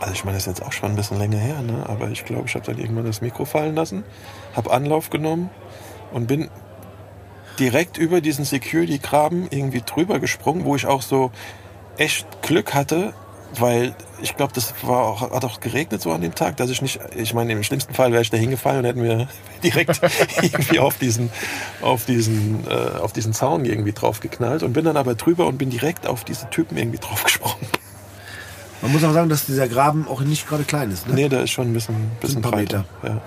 Speaker 3: Also ich meine, das ist jetzt auch schon ein bisschen länger her, ne? aber ich glaube, ich habe dann irgendwann das Mikro fallen lassen, habe Anlauf genommen und bin direkt über diesen Security-Graben irgendwie drüber gesprungen, wo ich auch so echt Glück hatte, weil ich glaube, das war auch, hat auch geregnet so an dem Tag, dass ich nicht, ich meine, im schlimmsten Fall wäre ich da hingefallen und hätten wir direkt irgendwie auf diesen, auf diesen, äh, auf diesen Zaun irgendwie draufgeknallt und bin dann aber drüber und bin direkt auf diese Typen irgendwie draufgesprungen.
Speaker 1: Man muss auch sagen, dass dieser Graben auch nicht gerade klein ist. Ne?
Speaker 3: Nee, der ist schon ein bisschen, bisschen
Speaker 1: ein paar
Speaker 3: breiter.
Speaker 1: Meter.
Speaker 3: Ja.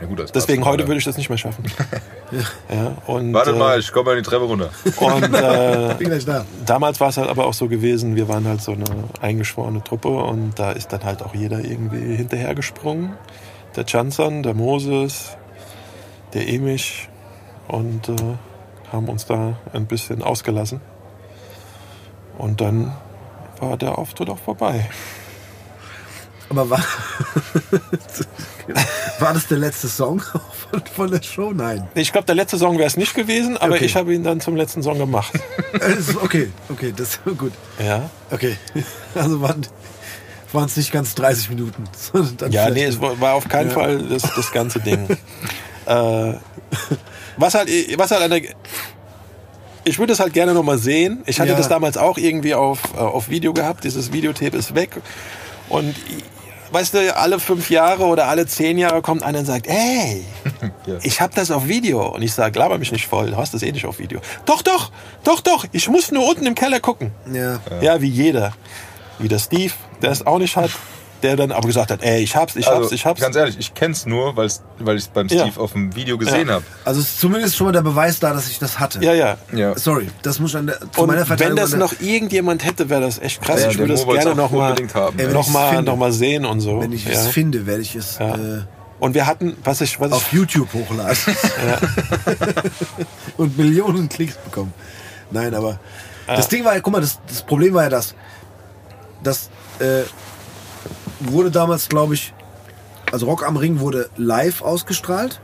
Speaker 2: Ja, gut,
Speaker 3: Deswegen heute würde ich das nicht mehr schaffen. ja, und,
Speaker 2: Warte
Speaker 3: äh,
Speaker 2: mal, ich komme mal die Treppe runter.
Speaker 3: Und äh,
Speaker 1: Bin gleich da.
Speaker 3: damals war es halt aber auch so gewesen, wir waren halt so eine eingeschworene Truppe und da ist dann halt auch jeder irgendwie hinterhergesprungen. Der Chansan, der Moses, der Emisch und äh, haben uns da ein bisschen ausgelassen. Und dann war der Auftritt auch vorbei.
Speaker 1: Aber war, war das der letzte Song von, von der Show? Nein.
Speaker 3: Ich glaube, der letzte Song wäre es nicht gewesen, aber
Speaker 1: Okay.
Speaker 3: ich habe ihn dann zum letzten Song gemacht.
Speaker 1: Okay, okay, das ist gut.
Speaker 3: Ja,
Speaker 1: Okay. Also waren es nicht ganz 30 Minuten.
Speaker 3: Ja, nee, es war auf keinen
Speaker 1: Ja.
Speaker 3: Fall das, das ganze Ding. äh, was halt, was halt der, ich würde es halt gerne nochmal sehen. Ich hatte
Speaker 1: Ja.
Speaker 3: das damals auch irgendwie auf, äh, auf Video gehabt. Dieses Videotape ist weg. Und weißt du, alle fünf Jahre oder alle zehn Jahre kommt einer und sagt, ey,
Speaker 2: Ja.
Speaker 3: ich habe das auf Video. Und ich sage, laber mich nicht voll, du hast das eh nicht auf Video. Doch, doch, doch, doch, ich muss nur unten im Keller gucken.
Speaker 1: Ja.
Speaker 3: Ja, wie jeder. Wie der Steve, der es auch nicht hat, der dann aber gesagt hat, ey, ich hab's, ich hab's,
Speaker 2: Also,
Speaker 3: ich hab's.
Speaker 2: Ganz ehrlich, ich kenn's nur, weil's, weil ich es beim
Speaker 3: Ja.
Speaker 2: Steve auf dem Video gesehen
Speaker 3: Ja.
Speaker 2: habe.
Speaker 1: Also es ist zumindest schon mal der Beweis da, dass ich das hatte.
Speaker 3: Ja, ja.
Speaker 2: Ja.
Speaker 1: Sorry, das muss an der, zu
Speaker 3: Und
Speaker 1: meiner
Speaker 3: wenn
Speaker 1: Verteidigung
Speaker 3: das
Speaker 1: an der-
Speaker 3: noch irgendjemand hätte, wäre das echt krass.
Speaker 2: Ja,
Speaker 3: ich würde
Speaker 2: wollt's
Speaker 3: gerne
Speaker 2: auch
Speaker 3: noch mal,
Speaker 2: unbedingt haben.
Speaker 1: Ey, wenn
Speaker 3: noch
Speaker 1: ich's
Speaker 3: mal,
Speaker 1: finde.
Speaker 3: noch mal sehen und so.
Speaker 1: wenn ich
Speaker 3: ja.
Speaker 1: es finde, werde ich es
Speaker 3: Ja.
Speaker 1: äh,
Speaker 3: Und wir hatten, was ich, was
Speaker 1: auf
Speaker 3: ich,
Speaker 1: YouTube hochladen. Und Millionen Klicks bekommen. Nein, aber das Ding war ja, guck mal, das, das Problem war ja das. Das äh, wurde damals, glaube ich, also Rock am Ring wurde live ausgestrahlt.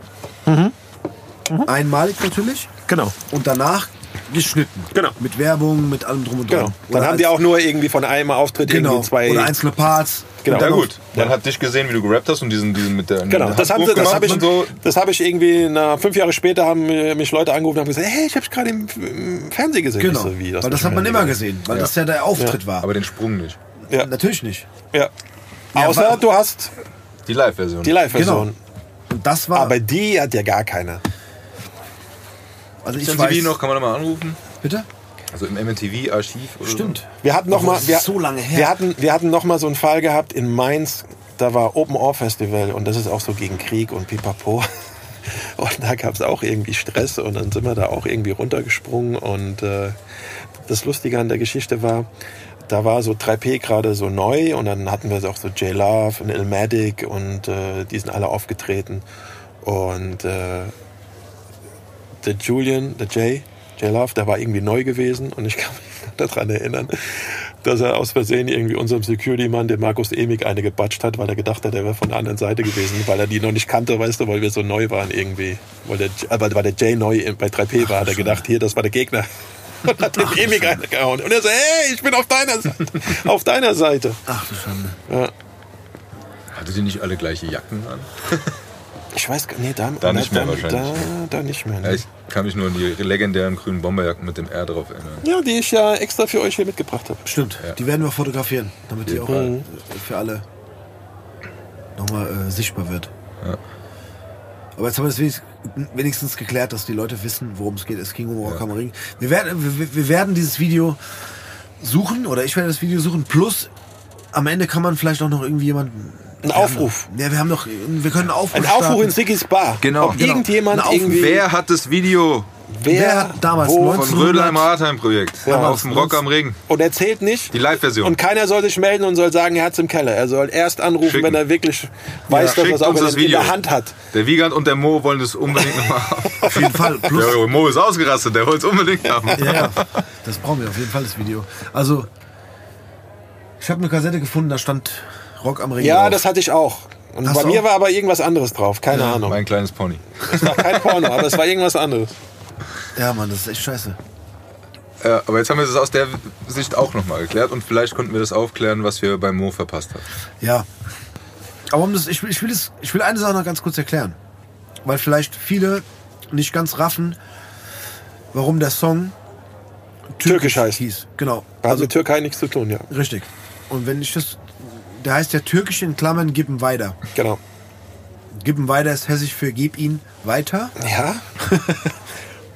Speaker 3: Mhm.
Speaker 1: Einmalig natürlich.
Speaker 3: genau,
Speaker 1: Und danach geschnitten.
Speaker 3: Genau.
Speaker 1: Mit Werbung, mit allem drum und dran.
Speaker 3: genau. Dann haben die auch nur irgendwie von einem Auftritt
Speaker 1: genau.
Speaker 3: irgendwie zwei.
Speaker 1: Oder einzelne Parts.
Speaker 3: Genau.
Speaker 2: Ja
Speaker 1: dann
Speaker 2: gut, man hat dich gesehen, wie du gerappt hast und diesen, diesen mit der
Speaker 3: Genau, das, sie, das habe ich,
Speaker 2: so.
Speaker 3: das habe ich irgendwie, na, fünf Jahre später haben mir- mich Leute angerufen und haben gesagt, hey, ich habe gerade im, im Fernsehen gesehen.
Speaker 1: Genau.
Speaker 3: So, wie,
Speaker 1: Weil das hat man immer gesehen, weil
Speaker 2: Ja.
Speaker 1: das ja der Auftritt war.
Speaker 2: Aber den Sprung nicht.
Speaker 3: Ja.
Speaker 1: Natürlich nicht.
Speaker 3: Ja.
Speaker 1: Ja,
Speaker 3: Außer du hast
Speaker 2: Die Live-Version.
Speaker 3: die Live-Version.
Speaker 1: Genau. Und das war.
Speaker 3: Aber die hat ja gar keine.
Speaker 1: also ich
Speaker 2: Ist
Speaker 1: weiß,
Speaker 2: MTV noch, kann man noch mal anrufen?
Speaker 1: Bitte?
Speaker 2: Also im MTV-Archiv oder
Speaker 1: Stimmt.
Speaker 3: Wir hatten noch mal,
Speaker 1: das
Speaker 3: wir,
Speaker 1: ist so lange her.
Speaker 3: Wir hatten, wir hatten noch mal so einen Fall gehabt in Mainz. Da war Open Air Festival und das ist auch so gegen Krieg und Pipapo. Und da gab es auch irgendwie Stress und dann sind wir da auch irgendwie runtergesprungen. Und äh, das Lustige an der Geschichte war, da war so 3P gerade so neu und dann hatten wir auch so J Love und Ilmatic und äh, die sind alle aufgetreten. Und äh, der Julian, der Jay, Jay Love, der war irgendwie neu gewesen und ich kann mich daran erinnern, dass er aus Versehen irgendwie unserem Security-Mann, den Markus Emig, eine gebatscht hat, weil er gedacht hat, er wäre von der anderen Seite gewesen, weil er die noch nicht kannte, weißt du, weil wir so neu waren irgendwie. Weil der, äh, weil, der Jay neu bei 3P war, hat er gedacht, hier, das war der Gegner. Und hat den Emig eine gehauen. Und er so, hey, ich bin auf deiner Seite. auf deiner Seite.
Speaker 1: Ach du Schande.
Speaker 3: Ja.
Speaker 2: Hattet ihr nicht alle gleiche Jacken an?
Speaker 3: Ich weiß gar nee, da,
Speaker 2: Da nicht mehr
Speaker 3: da,
Speaker 2: wahrscheinlich.
Speaker 3: Da, da nicht mehr.
Speaker 2: Ja,
Speaker 3: Ne?
Speaker 2: ich kann mich nur an die legendären grünen Bomberjacken mit dem R drauf erinnern.
Speaker 3: Ja, die ich ja extra für euch hier mitgebracht habe.
Speaker 1: Stimmt.
Speaker 2: Ja.
Speaker 1: Die werden wir fotografieren, damit die auch
Speaker 3: Mhm.
Speaker 1: äh, für alle nochmal äh, sichtbar wird.
Speaker 2: Ja.
Speaker 1: Aber jetzt haben wir das wenigstens, wenigstens geklärt, dass die Leute wissen, worum es geht. Es ging um Rock am Ring. Wir werden, wir, wir werden dieses Video suchen, oder ich werde das Video suchen, plus am Ende kann man vielleicht auch noch irgendwie jemanden.
Speaker 3: Ein Aufruf.
Speaker 1: Ja, wir haben noch, wir können einen Aufruf
Speaker 3: Ein Aufruf
Speaker 1: starten.
Speaker 3: in Siggis Bar.
Speaker 2: Genau,
Speaker 3: Ob
Speaker 2: genau.
Speaker 3: irgendjemand irgendwie...
Speaker 2: Wer hat das Video
Speaker 1: Wer damals
Speaker 3: wo,
Speaker 1: 19
Speaker 2: Von Rödelheimer Artheim-Projekt.
Speaker 3: Ja.
Speaker 2: auf dem Rock am Ring.
Speaker 3: und er zählt nicht.
Speaker 2: Die Live-Version.
Speaker 3: Und keiner soll sich melden und soll sagen, er hat's im Keller. Er soll erst anrufen,
Speaker 2: Schicken.
Speaker 3: wenn er wirklich weiß, dass er es auch
Speaker 2: uns
Speaker 3: in,
Speaker 2: das
Speaker 3: der Hand hat.
Speaker 2: Der Wiegand und der Mo wollen das unbedingt nochmal haben.
Speaker 1: Auf jeden Fall. Plus,
Speaker 2: Der Mo ist ausgerastet, der wollte es unbedingt haben.
Speaker 1: ja, ja, das brauchen wir auf jeden Fall, das Video. Also, ich habe eine Kassette gefunden, da stand Rock am Ring
Speaker 3: Ja,
Speaker 1: drauf.
Speaker 3: das hatte ich auch. Und
Speaker 1: Hast
Speaker 3: bei mir
Speaker 1: auch?
Speaker 3: war aber irgendwas anderes drauf. Keine Ahnung.
Speaker 2: Mein kleines Pony.
Speaker 3: Es war kein Porno, aber es war irgendwas anderes.
Speaker 1: Ja, Mann, das ist echt scheiße.
Speaker 2: Äh, aber jetzt haben wir das aus der Sicht auch nochmal geklärt und vielleicht konnten wir das aufklären, was wir beim Mo verpasst haben.
Speaker 1: Ja. Aber um das, ich, will- ich, will das, ich will eine Sache noch ganz kurz erklären. Weil vielleicht viele nicht ganz raffen, warum der Song
Speaker 3: Türkisch heißt.
Speaker 1: hieß. Genau.
Speaker 3: Hat
Speaker 1: Also,
Speaker 3: mit Türkei nichts zu tun, ja.
Speaker 1: richtig. Und wenn ich das. Der heißt ja türkisch in Klammern, gib ihm weiter.
Speaker 3: Genau.
Speaker 1: Gib ihm weiter ist hessisch für gib ihn weiter.
Speaker 3: Ja?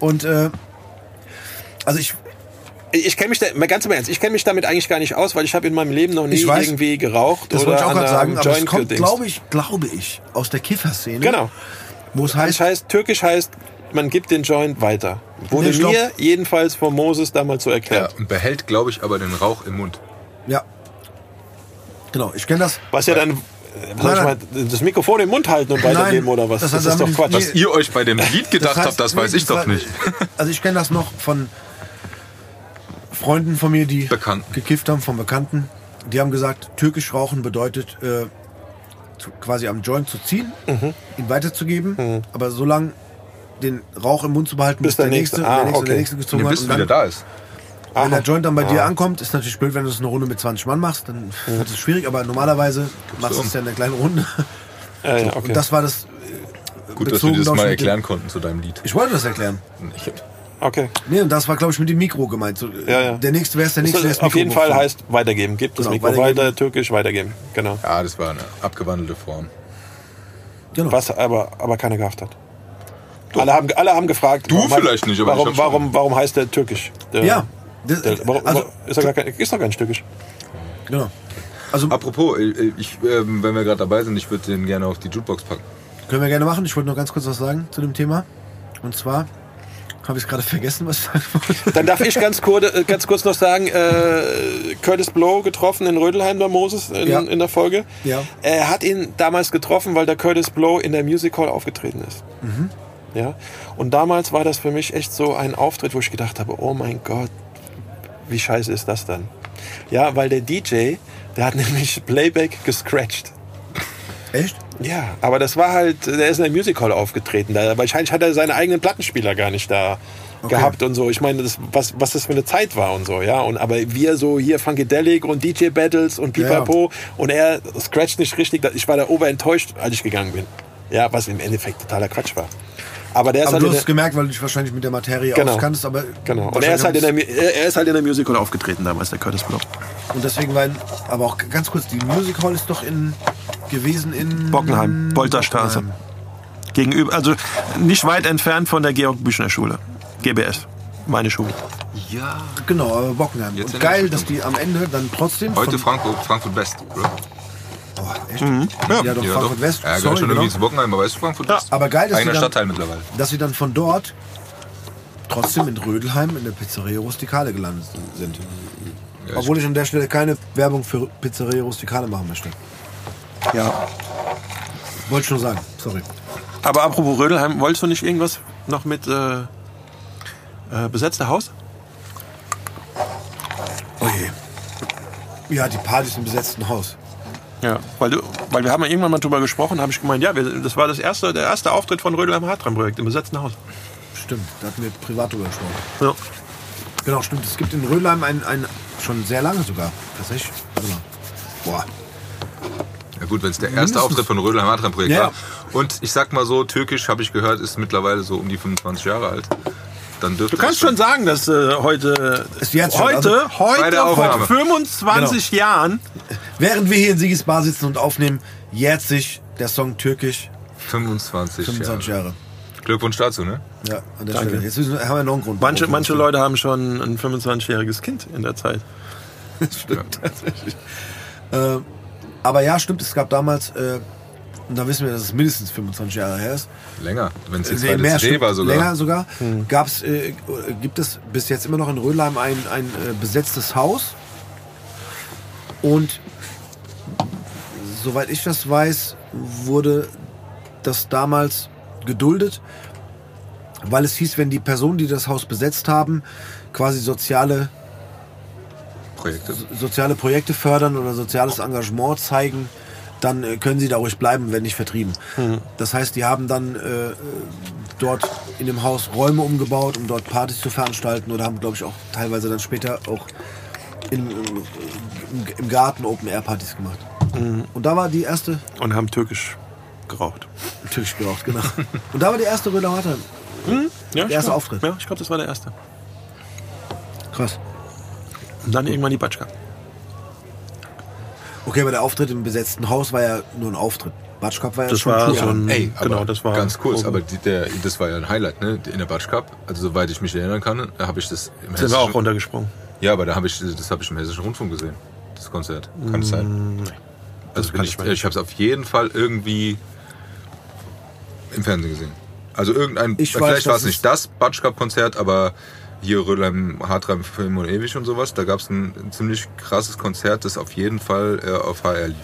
Speaker 1: Und äh, also ich,
Speaker 3: Ich kenne mich da, ganz im Ernst, ich kenne mich damit eigentlich gar nicht aus, weil ich habe in meinem Leben noch nie
Speaker 1: weiß.
Speaker 3: irgendwie geraucht
Speaker 1: das
Speaker 3: oder
Speaker 1: wollte ich auch
Speaker 3: an
Speaker 1: gerade sagen, aber es
Speaker 3: Joint
Speaker 1: kommt, glaube ich, glaube ich, aus der Kifferszene.
Speaker 3: Genau.
Speaker 1: Wo es heißt,
Speaker 3: heißt, türkisch heißt, man gibt den Joint weiter. Wurde
Speaker 1: Nee,
Speaker 3: mir jedenfalls von Moses damals so
Speaker 2: Ja,
Speaker 3: erklärt.
Speaker 2: und behält, glaube ich, aber den Rauch im Mund.
Speaker 1: ja. Genau, ich kenne das.
Speaker 3: Was ja dann, soll ich mal das Mikrofon im Mund halten und weitergeben oder was?
Speaker 1: das
Speaker 3: Das, ist doch Quatsch.
Speaker 2: Was ihr euch bei dem Lied gedacht
Speaker 1: heißt,
Speaker 2: habt, das weiß ich
Speaker 1: das
Speaker 2: doch
Speaker 1: war-
Speaker 2: nicht.
Speaker 1: Also ich kenne das noch von Freunden von mir, die
Speaker 2: Bekannten.
Speaker 1: gekifft haben, von Bekannten. Die haben gesagt, türkisch rauchen bedeutet äh, zu, quasi am Joint zu ziehen,
Speaker 3: Mhm.
Speaker 1: ihn weiterzugeben, aber so lange den Rauch im Mund zu behalten,
Speaker 3: Bis der nächste-
Speaker 1: der
Speaker 3: ah,
Speaker 1: nächste,
Speaker 3: okay.
Speaker 1: der nächste gezogen hat.
Speaker 2: bis
Speaker 1: Und
Speaker 2: du wieder da ist.
Speaker 1: Wenn der Joint dann bei dir
Speaker 3: Ah.
Speaker 1: ankommt, ist natürlich blöd, wenn du es eine Runde mit 20 Mann machst, dann wird es schwierig, aber normalerweise machst du es ja in einer kleinen Runde.
Speaker 3: Ja, ja, okay.
Speaker 1: Und das war das.
Speaker 2: Gut, dass wir dir das mal erklären konnten zu deinem Lied.
Speaker 1: Ich wollte das erklären.
Speaker 2: Ich,
Speaker 3: okay.
Speaker 1: Nee, und das war, glaube ich, mit dem Mikro gemeint. So,
Speaker 3: Ja, ja.
Speaker 1: Der nächste wäre es der nächste,
Speaker 3: Das
Speaker 1: das
Speaker 3: auf jeden Fall heißt weitergeben. Gibt das
Speaker 1: Genau,
Speaker 3: Mikro
Speaker 1: weitergeben.
Speaker 3: weiter, türkisch weitergeben. Genau.
Speaker 2: ja, das war eine abgewandelte Form.
Speaker 1: Genau.
Speaker 3: Was aber, aber keiner gerafft hat. Alle haben, alle haben gefragt.
Speaker 2: Du
Speaker 3: warum heißt-
Speaker 2: vielleicht nicht, aber ich
Speaker 3: warum, warum, warum heißt der türkisch? Der,
Speaker 1: Ja. Das,
Speaker 3: Der, warum,
Speaker 1: also,
Speaker 3: ist, er gar kein, ist doch gar nicht türkisch.
Speaker 1: genau. Also
Speaker 2: Apropos, äh, ich, ähm, wenn wir gerade dabei sind, ich würde den gerne auf die Jukebox packen.
Speaker 1: können wir gerne machen. Ich wollte noch ganz kurz was sagen zu dem Thema. Und zwar habe ich es gerade vergessen, was ich sagen wollte.
Speaker 3: Dann darf ich ganz kurz, äh, ganz kurz noch sagen, äh, Curtis Blow getroffen in Rödelheim bei Moses in,
Speaker 1: Ja.
Speaker 3: in der Folge.
Speaker 1: Ja.
Speaker 3: Er hat ihn damals getroffen, weil der Curtis Blow in der Music Hall aufgetreten ist.
Speaker 1: Mhm.
Speaker 3: Ja. Und damals war das für mich echt so ein Auftritt, wo ich gedacht habe, oh mein Gott, wie scheiße ist das dann? Ja, weil der DJ, der hat nämlich Playback gescratcht.
Speaker 1: Echt?
Speaker 3: Ja, aber das war halt, der ist in der Music Hall aufgetreten. Da, wahrscheinlich hat er seine eigenen Plattenspieler gar nicht da gehabt und so. Ich meine, das, was, was das für eine Zeit war und so, ja. Und aber wir so hier Funkadelic und DJ Battles und Pipapo und er scratcht nicht richtig. Ich war da oberenttäuscht, als ich gegangen bin. Ja, was im Endeffekt totaler Quatsch war. Aber der ist
Speaker 1: Aber
Speaker 3: halt
Speaker 1: du hast gemerkt, weil du dich wahrscheinlich mit der Materie
Speaker 3: Genau.
Speaker 1: auskannst. Aber
Speaker 3: genau. Und er ist, halt in der, er ist halt in der Music Hall aufgetreten damals, der Curtis Blow.
Speaker 1: Und deswegen war, aber auch ganz kurz, die Music Hall ist doch in gewesen in
Speaker 3: Bockenheim, Bolterstraße.
Speaker 1: Bockenheim.
Speaker 3: Gegenüber, also nicht weit entfernt von der Georg-Büchner-Schule. GBS, meine Schule.
Speaker 2: Ja.
Speaker 1: Genau, aber Bockenheim.
Speaker 2: Jetzt
Speaker 1: Und geil, dass die am Ende dann trotzdem
Speaker 2: Heute Frankfurt, Frankfurt West, oder?
Speaker 1: Oh, echt?
Speaker 3: Ja.
Speaker 1: Ja, doch
Speaker 2: Ja,
Speaker 1: Frankfurt West.
Speaker 2: Ja,
Speaker 1: sorry,
Speaker 2: schon
Speaker 1: genau.
Speaker 2: irgendwie zu Bockenheim, aber ist Frankfurt West.
Speaker 1: Aber geil, dass
Speaker 2: Eigener
Speaker 1: sie dann-
Speaker 2: Stadtteil mittlerweile.
Speaker 1: dass sie dann von dort trotzdem in Rödelheim in der Pizzeria Rustikale gelandet sind.
Speaker 2: Ja, ich-
Speaker 1: Obwohl ich an der Stelle keine Werbung für Pizzeria Rustikale machen möchte.
Speaker 3: ja.
Speaker 1: Wollte ich nur sagen, sorry.
Speaker 3: Aber apropos Rödelheim, wolltest du nicht irgendwas noch mit äh, äh, besetzter Haus?
Speaker 1: Oh je. Ja, die Partys im besetzten Haus.
Speaker 3: Ja. Weil, du, weil wir haben ja irgendwann mal drüber gesprochen, habe ich gemeint, ja, wir, das war das erste, der erste Auftritt von Rödelheim Hartram-Projekt im besetzten Haus.
Speaker 1: Stimmt, da hatten wir privat drüber gesprochen.
Speaker 3: Ja.
Speaker 1: Genau, stimmt. Es gibt in Rödelheim ein, ein schon sehr lange sogar. Tatsächlich. Warte mal. Boah.
Speaker 2: Ja gut, wenn es der erste
Speaker 1: Mindestens.
Speaker 2: Auftritt von Rödelheim Hartram Projekt
Speaker 1: Ja,
Speaker 2: war. Und ich sag mal so, türkisch habe ich gehört, ist mittlerweile so um die 25 Jahre alt. Dann dürfte
Speaker 3: Du kannst
Speaker 2: das
Speaker 3: schon sagen, dass äh, heute,
Speaker 1: schon,
Speaker 3: heute,
Speaker 1: also-
Speaker 2: Bei
Speaker 3: heute vor
Speaker 2: Aufnahme.
Speaker 3: 25 Jahren,
Speaker 1: Während wir hier in Sigis Bar sitzen und aufnehmen, jährt sich der Song Türkisch
Speaker 2: 25,
Speaker 1: 25
Speaker 2: Jahre.
Speaker 1: Jahre.
Speaker 2: Glückwunsch dazu, ne?
Speaker 1: Ja, an der
Speaker 3: Danke.
Speaker 1: Stelle. Jetzt müssen haben wir noch einen Grund.
Speaker 3: manche,
Speaker 1: warum wir
Speaker 3: manche
Speaker 1: das
Speaker 3: Leute haben schon ein 25-jähriges Kind in der Zeit.
Speaker 1: tun. Stimmt, tatsächlich. Äh, aber ja, stimmt, es gab damals äh, und da wissen wir, dass es mindestens 25 Jahre her ist,
Speaker 2: Länger, wenn es die
Speaker 1: Nee, mehr
Speaker 2: CD war sogar.
Speaker 1: Länger sogar. Gab's, äh, gibt es bis jetzt immer noch in Rödelheim ein, ein äh, besetztes Haus. Und soweit ich das weiß, wurde das damals geduldet, weil es hieß, wenn die Personen, die das Haus besetzt haben, quasi soziale,
Speaker 2: Projekte.
Speaker 1: soziale Projekte fördern oder soziales Engagement zeigen, dann äh, können sie da ruhig bleiben, wenn nicht vertrieben. Das heißt, die haben dann äh, dort in dem Haus Räume umgebaut, um dort Partys zu veranstalten oder haben, glaube ich, auch teilweise dann später auch im, im, im Garten Open-Air-Partys gemacht. Und da war die erste,
Speaker 3: Und haben türkisch geraucht.
Speaker 1: Türkisch geraucht, genau. Und da war die erste Röder Hartheim.
Speaker 3: Ja,
Speaker 1: Der erste Auftritt.
Speaker 3: Ja, ich glaube, das war der erste.
Speaker 1: Krass.
Speaker 3: Und dann irgendwann die Batschka.
Speaker 1: Okay, aber der Auftritt im besetzten Haus war ja nur ein Auftritt. Batsch Cup war ja
Speaker 3: Das
Speaker 1: schon
Speaker 3: war so ein-
Speaker 2: Ey,
Speaker 3: Genau, das war
Speaker 2: ganz kurz,
Speaker 3: oben.
Speaker 2: aber die, der, das war ja ein Highlight, ne? In der Batsch Cup. Also soweit ich mich erinnern kann, da habe ich das im
Speaker 3: Sind wir auch
Speaker 2: hessischen,
Speaker 3: runtergesprungen.
Speaker 2: Ja, aber da habe ich das habe ich im hessischen Rundfunk gesehen. Das Konzert. Kann es sein? Also
Speaker 3: kann
Speaker 2: bin
Speaker 3: ich
Speaker 2: ich, ich habe es auf jeden Fall irgendwie im Fernsehen gesehen. Also irgendein,
Speaker 1: Ich weiß,
Speaker 2: vielleicht war es nicht das Batsch Cup Konzert, aber hier Rödelheim, Hartreim, Film und Ewig und sowas, da gab es ein, ziemlich krasses Konzert, das auf jeden Fall äh, auf HR lief.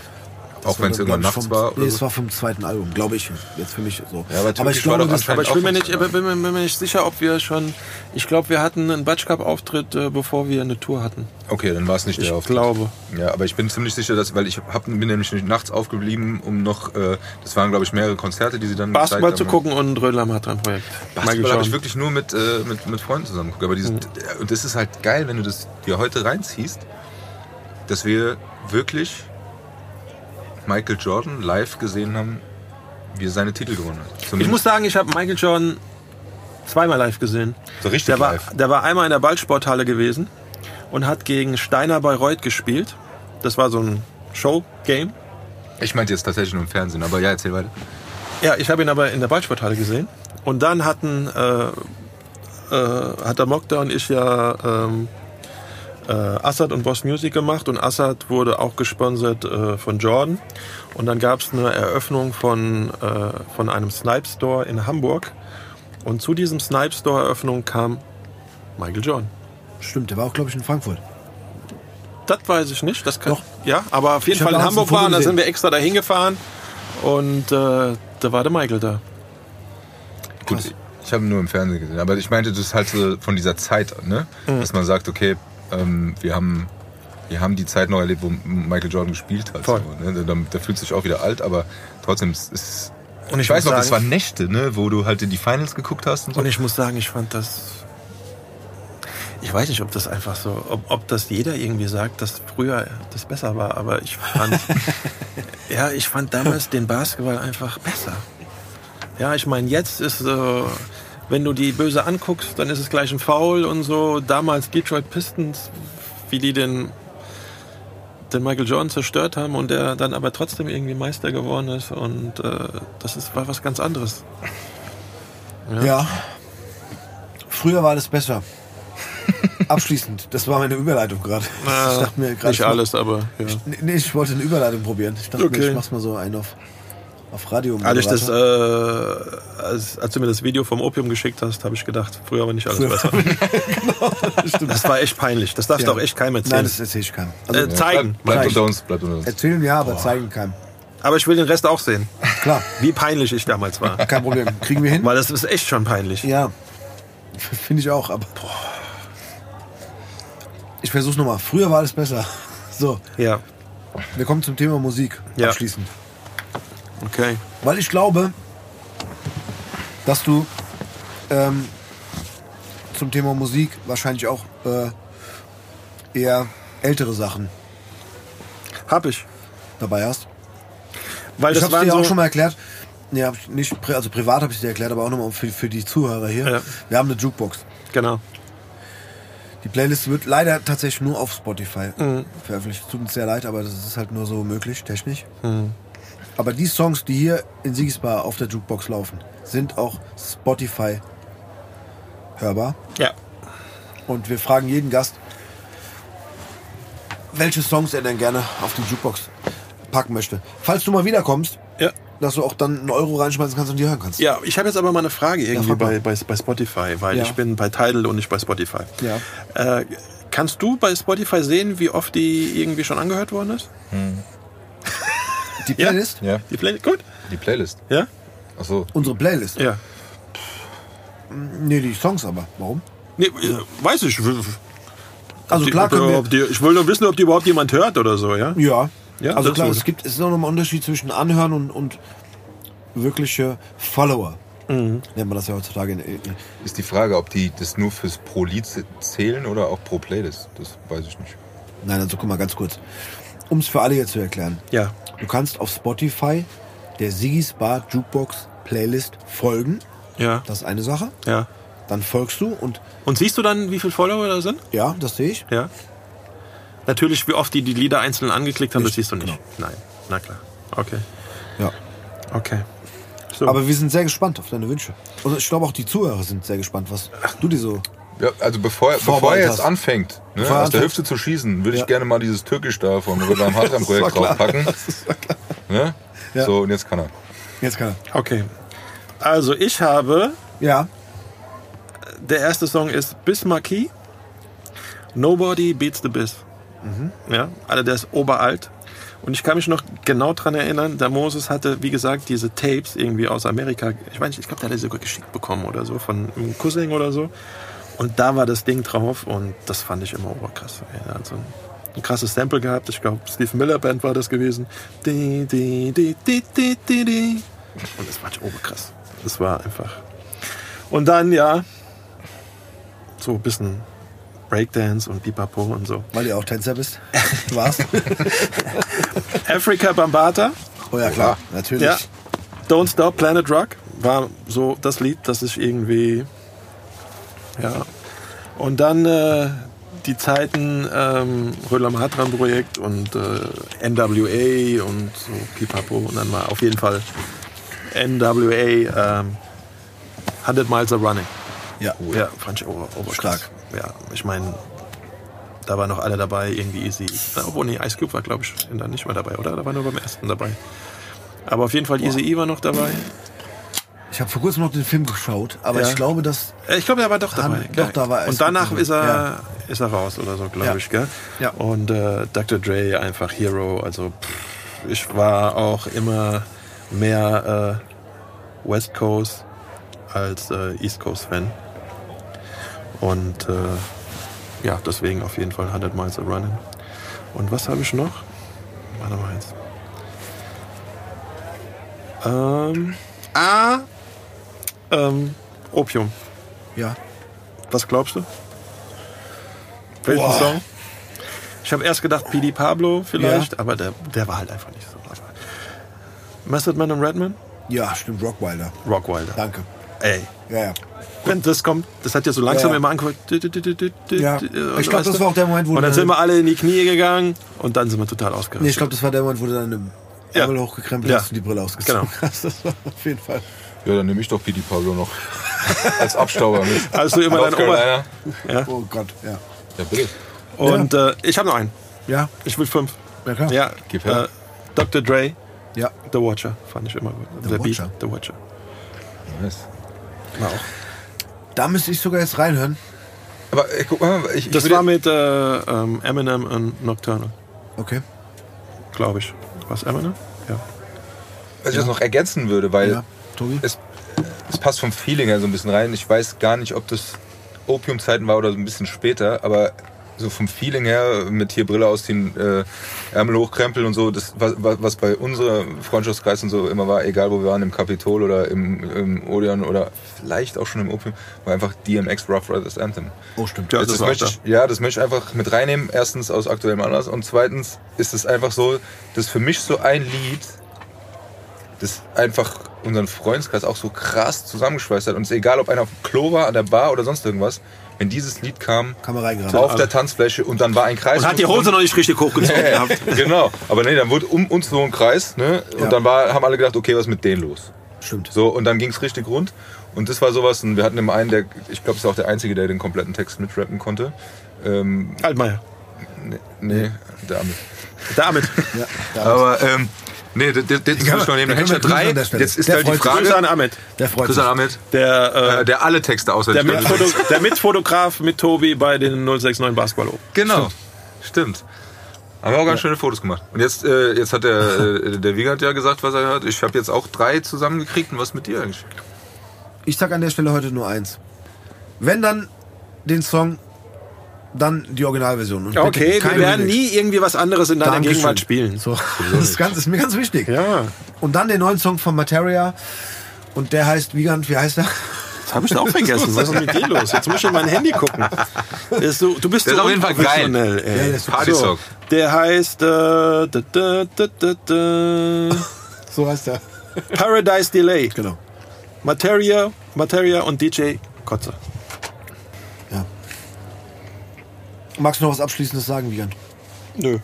Speaker 2: Auch wenn es irgendwann
Speaker 1: ich,
Speaker 2: nachts
Speaker 1: vom,
Speaker 2: war.
Speaker 1: Nee, es war vom zweiten Album, glaube ich. Jetzt für mich so.
Speaker 2: Ja, aber
Speaker 1: aber ich
Speaker 2: war
Speaker 1: glaube,
Speaker 2: doch
Speaker 1: das,
Speaker 3: Aber ich bin mir, nicht, bin, bin, bin mir nicht sicher, ob wir schon. Ich glaube, wir hatten einen Batsch Cup Auftritt, äh, bevor wir eine Tour hatten.
Speaker 2: Okay, dann war es nicht
Speaker 3: Ich
Speaker 2: der Auftritt.
Speaker 3: glaube.
Speaker 2: Ja, aber ich bin ziemlich sicher, dass, weil ich hab, bin nämlich nicht nachts aufgeblieben, um noch, äh, das waren glaube ich mehrere Konzerte, die sie dann
Speaker 3: Basketball zu gucken und Rödler hat ein Projekt.
Speaker 2: Basketball habe ich wirklich nur mit, äh, mit, mit Freunden zusammen geguckt. Aber dieses,
Speaker 3: Mhm.
Speaker 2: und das ist halt geil, wenn du das dir heute reinziehst, dass wir wirklich Michael Jordan live gesehen haben, wie er seine Titel gewonnen hat.
Speaker 3: Ich
Speaker 2: Zumindest
Speaker 3: muss sagen, ich habe Michael Jordan zweimal live gesehen.
Speaker 2: so richtig
Speaker 3: Der war,
Speaker 2: live.
Speaker 3: der war einmal in der Ballsporthalle gewesen und hat gegen Steiner Bayreuth gespielt. Das war so ein Show-Game.
Speaker 2: Ich meinte jetzt tatsächlich nur im Fernsehen, aber ja, erzähl weiter.
Speaker 3: Ja, ich habe ihn aber in der Ballsporthalle gesehen. Und dann hatten, äh, äh, hat der Mokta und ich ja ähm, äh, Assad und Boss Music gemacht und Assad wurde auch gesponsert äh, von Jordan. Und dann gab es eine Eröffnung von, äh, von einem Snipe Store in Hamburg. Und zu diesem Snipe Store Eröffnung kam Michael Jordan.
Speaker 1: Stimmt, der war auch, glaube ich, in Frankfurt.
Speaker 3: Das weiß ich nicht. Das kann,
Speaker 1: Doch.
Speaker 3: Ja, aber auf jeden
Speaker 1: Ich
Speaker 3: Fall in Hamburg waren, da sind wir extra dahin gefahren. Und äh, da war der Michael da.
Speaker 2: Gut, ich habe ihn nur im Fernsehen gesehen. Aber ich meinte, das ist halt so von dieser Zeit, ne?
Speaker 3: Mhm.
Speaker 2: Dass man sagt, okay, ähm, wir haben wir haben die Zeit noch erlebt, wo Michael Jordan gespielt hat. So, ne? der, der fühlt sich auch wieder alt, aber trotzdem ist es.
Speaker 3: Und
Speaker 2: Ich weiß
Speaker 3: muss
Speaker 2: noch, das
Speaker 3: sagen-
Speaker 2: waren Nächte, ne, wo du halt in die Finals geguckt hast und so.
Speaker 3: Und ich muss sagen, ich fand das. Ich weiß nicht, ob das einfach so, ob, ob das jeder irgendwie sagt, dass früher das besser war, aber ich fand, ja, ich fand damals den Basketball einfach besser. Ja, ich meine, jetzt ist so, wenn du die böse anguckst, dann ist es gleich ein Foul und so. Damals Detroit Pistons, wie die den, den Michael Jordan zerstört haben und der dann aber trotzdem irgendwie Meister geworden ist und äh, das ist, war was ganz anderes.
Speaker 1: Ja. Früher war alles besser. Abschließend, das war meine Überleitung gerade. ich dachte mir gerade.
Speaker 3: Nicht alles, aber ja.
Speaker 1: Nee, nee, ich wollte eine Überleitung probieren. Ich dachte mir,
Speaker 3: Okay.
Speaker 1: ich mach's mal so ein auf, auf Radio.
Speaker 3: Als, ich das, äh, als, als du mir das Video vom Opium geschickt hast, habe ich gedacht, früher war nicht alles besser. Das war echt peinlich. Das darfst du auch echt keinem erzählen.
Speaker 1: Nein, das erzähle ich keinem. Also,
Speaker 3: Äh, zeigen.
Speaker 2: Bleibt,
Speaker 1: Zeigen.
Speaker 2: unter uns, bleibt unter uns.
Speaker 1: erzählen ja, aber zeigen keinem.
Speaker 3: Aber ich will den Rest auch sehen.
Speaker 1: Klar,
Speaker 3: Wie peinlich ich damals war.
Speaker 1: kein Problem. Kriegen wir hin?
Speaker 3: Weil das ist echt schon peinlich.
Speaker 1: Ja, finde ich auch, aber. Ich versuch's nochmal. Früher war alles besser. So,
Speaker 3: Ja,
Speaker 1: wir kommen zum Thema Musik
Speaker 3: Ja.
Speaker 1: abschließend.
Speaker 3: Okay.
Speaker 1: Weil ich glaube, dass du ähm, zum Thema Musik wahrscheinlich auch äh, eher ältere Sachen
Speaker 3: Hab ich.
Speaker 1: dabei hast.
Speaker 3: Weil
Speaker 1: ich
Speaker 3: das
Speaker 1: habe dir
Speaker 3: so,
Speaker 1: auch schon mal erklärt. Nee, hab ich nicht, also privat habe ich dir erklärt, aber auch nochmal für, für die Zuhörer hier.
Speaker 3: Ja.
Speaker 1: Wir haben eine Jukebox.
Speaker 3: Genau.
Speaker 1: Die Playlist wird leider tatsächlich nur auf Spotify
Speaker 3: Mhm.
Speaker 1: veröffentlicht. Tut uns sehr leid, aber das ist halt nur so möglich, technisch.
Speaker 3: Mhm.
Speaker 1: Aber die Songs, die hier in Siegesbar auf der Jukebox laufen, sind auch Spotify hörbar.
Speaker 3: Ja.
Speaker 1: Und wir fragen jeden Gast, welche Songs er denn gerne auf die Jukebox packen möchte. Falls du mal wiederkommst,
Speaker 3: Ja.
Speaker 1: dass du auch dann einen Euro reinschmeißen kannst und die hören kannst.
Speaker 3: Ja, ich habe jetzt aber mal eine Frage irgendwie
Speaker 1: mal.
Speaker 3: bei, bei, bei Spotify, weil
Speaker 1: Ja.
Speaker 3: ich bin bei Tidal und nicht bei Spotify.
Speaker 1: Ja.
Speaker 3: Äh, kannst du bei Spotify sehen, wie oft die irgendwie schon angehört worden ist?
Speaker 1: Die Playlist?
Speaker 2: Ja,
Speaker 3: Die Playlist? Gut.
Speaker 2: die Playlist.
Speaker 3: Ja?
Speaker 2: Achso.
Speaker 1: Unsere Playlist?
Speaker 3: Ja.
Speaker 1: Nee, die Songs aber. Warum?
Speaker 3: Nee, äh, weiß ich.
Speaker 1: Also
Speaker 3: Die-
Speaker 1: klar können wir...
Speaker 3: ob die, ich will nur wissen, ob die überhaupt jemand hört oder so, ja?
Speaker 1: Ja.
Speaker 3: Ja,
Speaker 1: also klar, es gibt es ist noch mal ein Unterschied zwischen Anhören und, und wirkliche Follower.
Speaker 3: Mhm.
Speaker 1: Nennt man das ja heutzutage.
Speaker 2: Ist die Frage, ob die das nur fürs pro Lied zählen oder auch pro Playlist. Das weiß ich nicht.
Speaker 1: nein, also guck mal ganz kurz. Um es für alle jetzt zu erklären.
Speaker 3: Ja.
Speaker 1: Du kannst auf Spotify der Sigis Bar Jukebox Playlist folgen.
Speaker 3: Ja.
Speaker 1: Das ist eine Sache.
Speaker 3: Ja.
Speaker 1: Dann folgst du und
Speaker 3: Und siehst du dann, wie viele Follower da sind?
Speaker 1: ja, das sehe ich.
Speaker 3: Ja. Natürlich, wie oft die die Lieder einzeln angeklickt haben, das
Speaker 1: Nicht,
Speaker 3: siehst du nicht.
Speaker 1: genau.
Speaker 3: Nein. Na klar. Okay.
Speaker 1: Ja.
Speaker 3: Okay. So.
Speaker 1: Aber wir sind sehr gespannt auf deine Wünsche. Und ich glaube auch die Zuhörer sind sehr gespannt, was du dir so.
Speaker 2: Ja, also bevor, bevor er jetzt
Speaker 1: hast.
Speaker 2: anfängt, ne,
Speaker 1: er
Speaker 2: aus der. Hüfte zu schießen, würde
Speaker 1: Ja.
Speaker 2: ich gerne mal dieses Türkisch da von beim Hartram-Projekt draufpacken. Ne?
Speaker 1: Ja.
Speaker 2: So, und jetzt kann er.
Speaker 1: Jetzt kann
Speaker 3: okay. Also ich habe,
Speaker 1: er. Ja.
Speaker 3: der erste Song ist Bismarcky. Nobody Beats the Biss. Ja, also der ist oberalt. Und ich kann mich noch genau dran erinnern, der Moses hatte, wie gesagt, diese Tapes irgendwie aus Amerika. Ich weiß nicht, ich glaube, der hat die sogar geschickt bekommen oder so, von einem Cousin oder so. Und da war das Ding drauf und das fand ich immer oberkrass. Er hat so ein, ein krasses Sample gehabt. Ich glaube, Steve Miller Band war das gewesen. Di, di, di, di, di, di, di. Und das war oberkrass. Das war einfach. Und dann, ja, so ein bisschen Breakdance und Pipapo und so.
Speaker 1: Weil du auch Tänzer bist. Du warst.
Speaker 3: Africa Bambata.
Speaker 1: oh ja, klar. Natürlich.
Speaker 3: Ja. Don't Stop Planet Rock war so das Lied, das ich irgendwie. Ja. Und dann äh, die Zeiten ähm, Rödler Matran Projekt und äh, NWA und so Pipapo. Und dann war auf jeden Fall NWA ähm, 100 Miles are Running.
Speaker 1: Ja.
Speaker 3: Ja, fand ich ober, oberkrass.
Speaker 1: Stark.
Speaker 3: Ja, ich meine, da waren noch alle dabei, irgendwie easy. Na, Obwohl, nee, Ice Cube war, glaube ich, dann nicht mehr dabei, oder? Da war nur beim ersten dabei. Aber auf jeden Fall Easy E war noch dabei.
Speaker 1: Ich habe vor kurzem noch den Film geschaut, aber
Speaker 3: Ja.
Speaker 1: ich glaube, dass.
Speaker 3: Äh, Ich glaube, er war doch dabei.
Speaker 1: Han- doch, da war Ice
Speaker 3: Und danach ist er,
Speaker 1: dabei.
Speaker 3: ist er raus oder so, glaube
Speaker 1: Ja.
Speaker 3: ich. Gell?
Speaker 1: Ja.
Speaker 3: Und äh, Dr. Dre einfach Hero. Also pff, ich war auch immer mehr äh, West Coast als äh, East Coast Fan. Und äh, ja, deswegen auf jeden Fall 100 Miles a Running. Und was habe ich noch? Warte mal jetzt. Ähm, ah, ähm, Opium.
Speaker 1: Ja.
Speaker 3: Was glaubst du? Welchen
Speaker 1: Boah.
Speaker 3: Song? Ich habe erst gedacht PD Pablo vielleicht, aber der, der war halt einfach nicht so. Method Man und Redman?
Speaker 1: Ja, stimmt. Rockwilder.
Speaker 3: Rockwilder.
Speaker 1: Danke.
Speaker 3: Ey,
Speaker 1: Ja, ja.
Speaker 3: wenn das kommt, das hat ja so langsam
Speaker 1: Ja.
Speaker 3: immer angeguckt.
Speaker 1: Ja. Ich glaube, das war auch der Moment, wo
Speaker 3: Und dann sind wir alle in die Knie gegangen und dann sind wir total ausgerastet.
Speaker 1: Nee, ich glaube, das war der Moment, wo du deine
Speaker 3: Ja.
Speaker 1: Ärmel hochgekrempelt
Speaker 3: Ja.
Speaker 1: hast und die Brille ausgezogen
Speaker 3: Genau.
Speaker 1: hast. Das war auf jeden Fall.
Speaker 2: Ja, dann nehme ich doch Pidi Pablo noch als Abstauber mit.
Speaker 3: Hast du immer deine Oma.
Speaker 2: Carolina.
Speaker 1: Oh Gott, ja.
Speaker 2: Ja, bitte.
Speaker 3: Und äh, ich habe noch einen.
Speaker 1: Ja,
Speaker 3: Ich will fünf.
Speaker 1: ja klar.
Speaker 3: Ja,
Speaker 2: Gib
Speaker 3: äh,
Speaker 2: her.
Speaker 3: Dr. Dre,
Speaker 1: Ja.
Speaker 3: The Watcher, fand ich immer gut.
Speaker 1: The
Speaker 3: Der
Speaker 1: Watcher.
Speaker 3: Beat, The Watcher.
Speaker 2: Nice.
Speaker 3: War auch.
Speaker 1: Da müsste ich sogar jetzt reinhören.
Speaker 2: Aber ey, guck mal, ich, ich
Speaker 3: Das
Speaker 2: würde-
Speaker 3: war mit äh, ähm, Eminem und Nocturnal,
Speaker 1: Okay.
Speaker 3: glaube ich. Was Eminem? Ja.
Speaker 2: was ich das noch ergänzen würde, weil
Speaker 1: Ja. Tobi?
Speaker 2: es, es passt vom Feeling her so ein bisschen rein. Ich weiß gar nicht, ob das Opiumzeiten war oder so ein bisschen später, aber so vom Feeling her mit hier Brille ausziehen, äh, Ärmel hochkrempeln und so, das was, was bei unserem Freundschaftskreis und so immer war, egal wo wir waren, im Kapitol oder im, im Odeon oder vielleicht auch schon im Opium, war einfach DMX Rough Riders Anthem.
Speaker 1: Oh, stimmt.
Speaker 3: Ja,
Speaker 2: das,
Speaker 3: das war
Speaker 2: möchte
Speaker 3: auch
Speaker 2: ich, ja, das möchte ich einfach mit reinnehmen. Erstens aus aktuellem Anlass und zweitens ist es einfach so, dass für mich so ein Lied, das einfach unseren Freundeskreis auch so krass zusammengeschweißt hat. Und es ist egal, ob einer auf dem Klo war, an der Bar oder sonst irgendwas, wenn dieses Lied kam,
Speaker 1: reingeraten.
Speaker 2: auf der Tanzfläche und dann war ein Kreis.
Speaker 3: Und hat die Hose noch nicht richtig hochgezogen gehabt.
Speaker 2: genau. Aber nee, dann wurde um uns so ein Kreis, ne? Und
Speaker 1: Ja.
Speaker 2: dann war, haben alle gedacht, okay, was ist mit denen los?
Speaker 1: Stimmt.
Speaker 2: So, und dann ging es richtig rund. Und das war sowas, und wir hatten immer einen, der, ich glaube, es ist auch der Einzige, der den kompletten Text mitrappen konnte. Ähm,
Speaker 3: Altmaier.
Speaker 2: nee, nee, der Arme.
Speaker 3: Damit.
Speaker 1: Ja, da
Speaker 2: Aber ähm, Nee, das, das, das
Speaker 1: wir
Speaker 2: drei.
Speaker 1: grüßen an der Stelle.
Speaker 2: Jetzt ist
Speaker 1: Der
Speaker 2: halt die
Speaker 1: sich.
Speaker 3: Grüße an
Speaker 2: Frage.
Speaker 3: Ahmed.
Speaker 1: Der freut
Speaker 2: Grüße
Speaker 1: sich.
Speaker 2: an Ahmed.
Speaker 3: Der, äh,
Speaker 2: Äh, der alle Texte
Speaker 3: der,
Speaker 2: auswendig kann.
Speaker 3: Mitfoto der Mitfotograf mit Tobi bei den 069 Basketball.
Speaker 2: Genau. Stimmt. Haben wir auch ganz schöne Fotos gemacht. Und jetzt, äh, jetzt hat der, äh, der Wiegand ja gesagt, was er hört. Ich habe jetzt auch drei zusammengekriegt. Und was mit dir eigentlich?
Speaker 1: Ich sag an der Stelle heute nur eins. Wenn dann den Song, dann die Originalversion. Und bitte
Speaker 3: Okay, wir werden
Speaker 1: Remix.
Speaker 3: nie irgendwie was anderes in deiner
Speaker 1: Dankeschön.
Speaker 3: Gegenwart spielen.
Speaker 1: So, das ist, ganz, ist mir ganz wichtig.
Speaker 3: Ja,
Speaker 1: Und dann den neuen Song von Materia. Und der heißt Wiegand, wie heißt er?
Speaker 3: das habe ich auch vergessen. Was ist mit dir los? Jetzt muss ich in mein Handy gucken. So, du bist
Speaker 2: Der
Speaker 3: so
Speaker 2: ist auf jeden Fall geil.
Speaker 3: ey.
Speaker 1: Ja, der ist super.
Speaker 2: Party-Song.
Speaker 3: Der heißt äh, da, da, da, da, da,
Speaker 1: So heißt er.
Speaker 3: Paradise Delay.
Speaker 1: Genau.
Speaker 3: Materia, Materia und DJ Kotze.
Speaker 1: Ja. Magst du noch was Abschließendes sagen, Wiegand?
Speaker 3: Nö.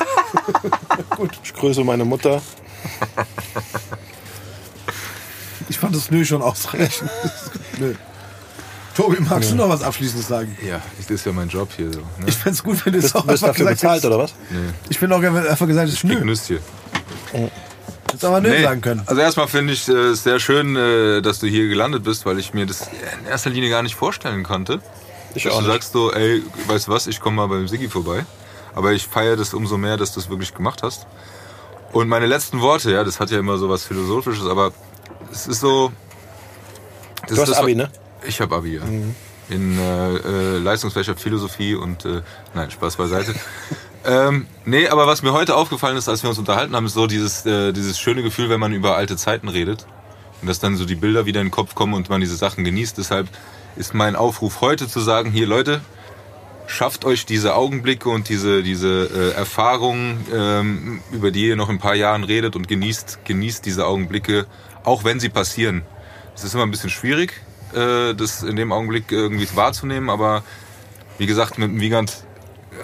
Speaker 3: Gut, ich grüße meine Mutter.
Speaker 1: Ich fand das Nö schon ausreichend. Nö. Tobi, magst du noch was Abschließendes sagen?
Speaker 2: Ja, das ist ja mein Job hier. So, ne?
Speaker 1: Ich fände es gut, wenn du es auch
Speaker 3: Wirst
Speaker 1: einfach
Speaker 3: dafür
Speaker 1: gesagt
Speaker 3: bezahlt,
Speaker 1: hättest.
Speaker 3: oder was?
Speaker 1: Ich finde auch einfach gesagt hast, Nö.
Speaker 2: Genuss hier.
Speaker 1: Hättest aber Nö
Speaker 2: Nee,
Speaker 1: sagen können.
Speaker 2: Also erstmal finde ich äh, es sehr schön, äh, dass du hier gelandet bist, weil ich mir das in erster Linie gar nicht vorstellen konnte.
Speaker 3: Ich
Speaker 2: dass
Speaker 3: auch
Speaker 2: du
Speaker 3: nicht.
Speaker 2: sagst so, ey, weißt du was, ich komme mal beim Siggi vorbei. Aber ich feiere das umso mehr, dass du es wirklich gemacht hast. Und meine letzten Worte, ja, das hat ja immer so was Philosophisches, aber es ist so...
Speaker 3: Du hast
Speaker 2: das,
Speaker 3: Abi, ne?
Speaker 2: Ich habe Abi, ja. In äh, äh, Leistungsfächer Philosophie und... Äh, nein, Spaß beiseite. ähm, nee, aber was mir heute aufgefallen ist, als wir uns unterhalten haben, ist so dieses, äh, dieses schöne Gefühl, wenn man über alte Zeiten redet. Und dass dann so die Bilder wieder in den Kopf kommen und man diese Sachen genießt. Deshalb ist mein Aufruf heute zu sagen, hier Leute, schafft euch diese Augenblicke und diese, diese äh, Erfahrungen, ähm, über die ihr noch in ein paar Jahren redet und genießt, genießt diese Augenblicke, auch wenn sie passieren. Es ist immer ein bisschen schwierig, äh, das in dem Augenblick irgendwie wahrzunehmen, aber wie gesagt, mit dem Wiegand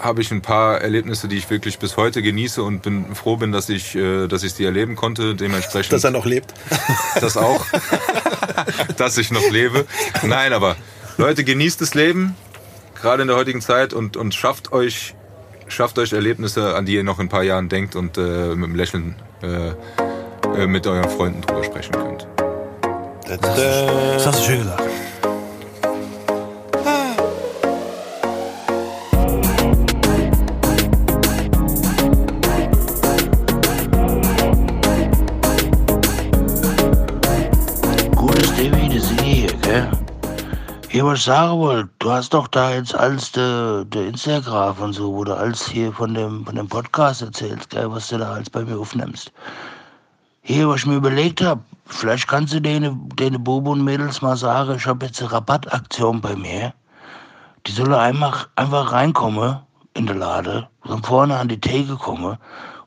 Speaker 2: habe ich ein paar Erlebnisse, die ich wirklich bis heute genieße und bin froh bin, dass ich, äh, dass ich die erleben konnte. Dementsprechend
Speaker 3: Dass er noch lebt.
Speaker 2: das auch, dass ich noch lebe. Nein, aber Leute, genießt das Leben, gerade in der heutigen Zeit und, und schafft euch, schafft euch Erlebnisse, an die ihr noch in ein paar Jahren denkt und äh, mit einem Lächeln äh, äh, mit euren Freunden drüber sprechen könnt.
Speaker 1: Das hast du schön gesagt.
Speaker 4: Hier, was ich sagen du hast doch da jetzt alles der de Instagram und so, wo du alles hier von dem, von dem Podcast erzählst, gell, was du da alles bei mir aufnimmst. Hier, was ich mir überlegt habe, vielleicht kannst du denen, denen Buben und Mädels mal sagen, ich habe jetzt eine Rabattaktion bei mir. Die sollen einfach, einfach reinkommen in den Laden, von vorne an die Theke kommen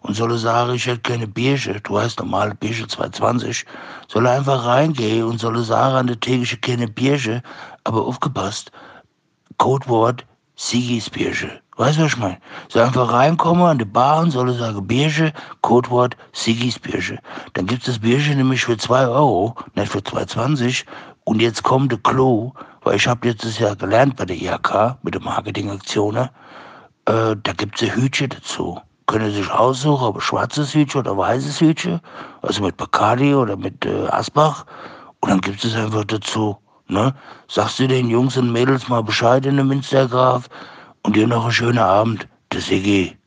Speaker 4: und solle sagen, ich hätte keine Bierchen, du heißt normale Bierchen 220, soll einfach reingehen und solle sagen an der Theke, ich hätte keine Bierchen, aber aufgepasst, Codewort Sigis Bierchen. Weißt du, was ich meine? Soll einfach reinkommen an die Bar und soll sagen Bierchen, Codewort Sigis Bierchen. Dann gibt's das Bierchen nämlich für 2 Euro, nicht für 2,20. Und jetzt kommt der Clou, weil ich habe jetzt das ja gelernt bei der IHK mit der Marketingaktionen. Äh, da gibt's ein Hütchen dazu. Können sich aussuchen, ob ein schwarzes Hütchen oder weißes Hütchen, also mit Bacardi oder mit äh, Asbach. Und dann gibt es einfach dazu. Ne? Sagst du den Jungs und Mädels mal Bescheid in dem Münstergraf und dir noch einen schönen Abend. Der Sigi.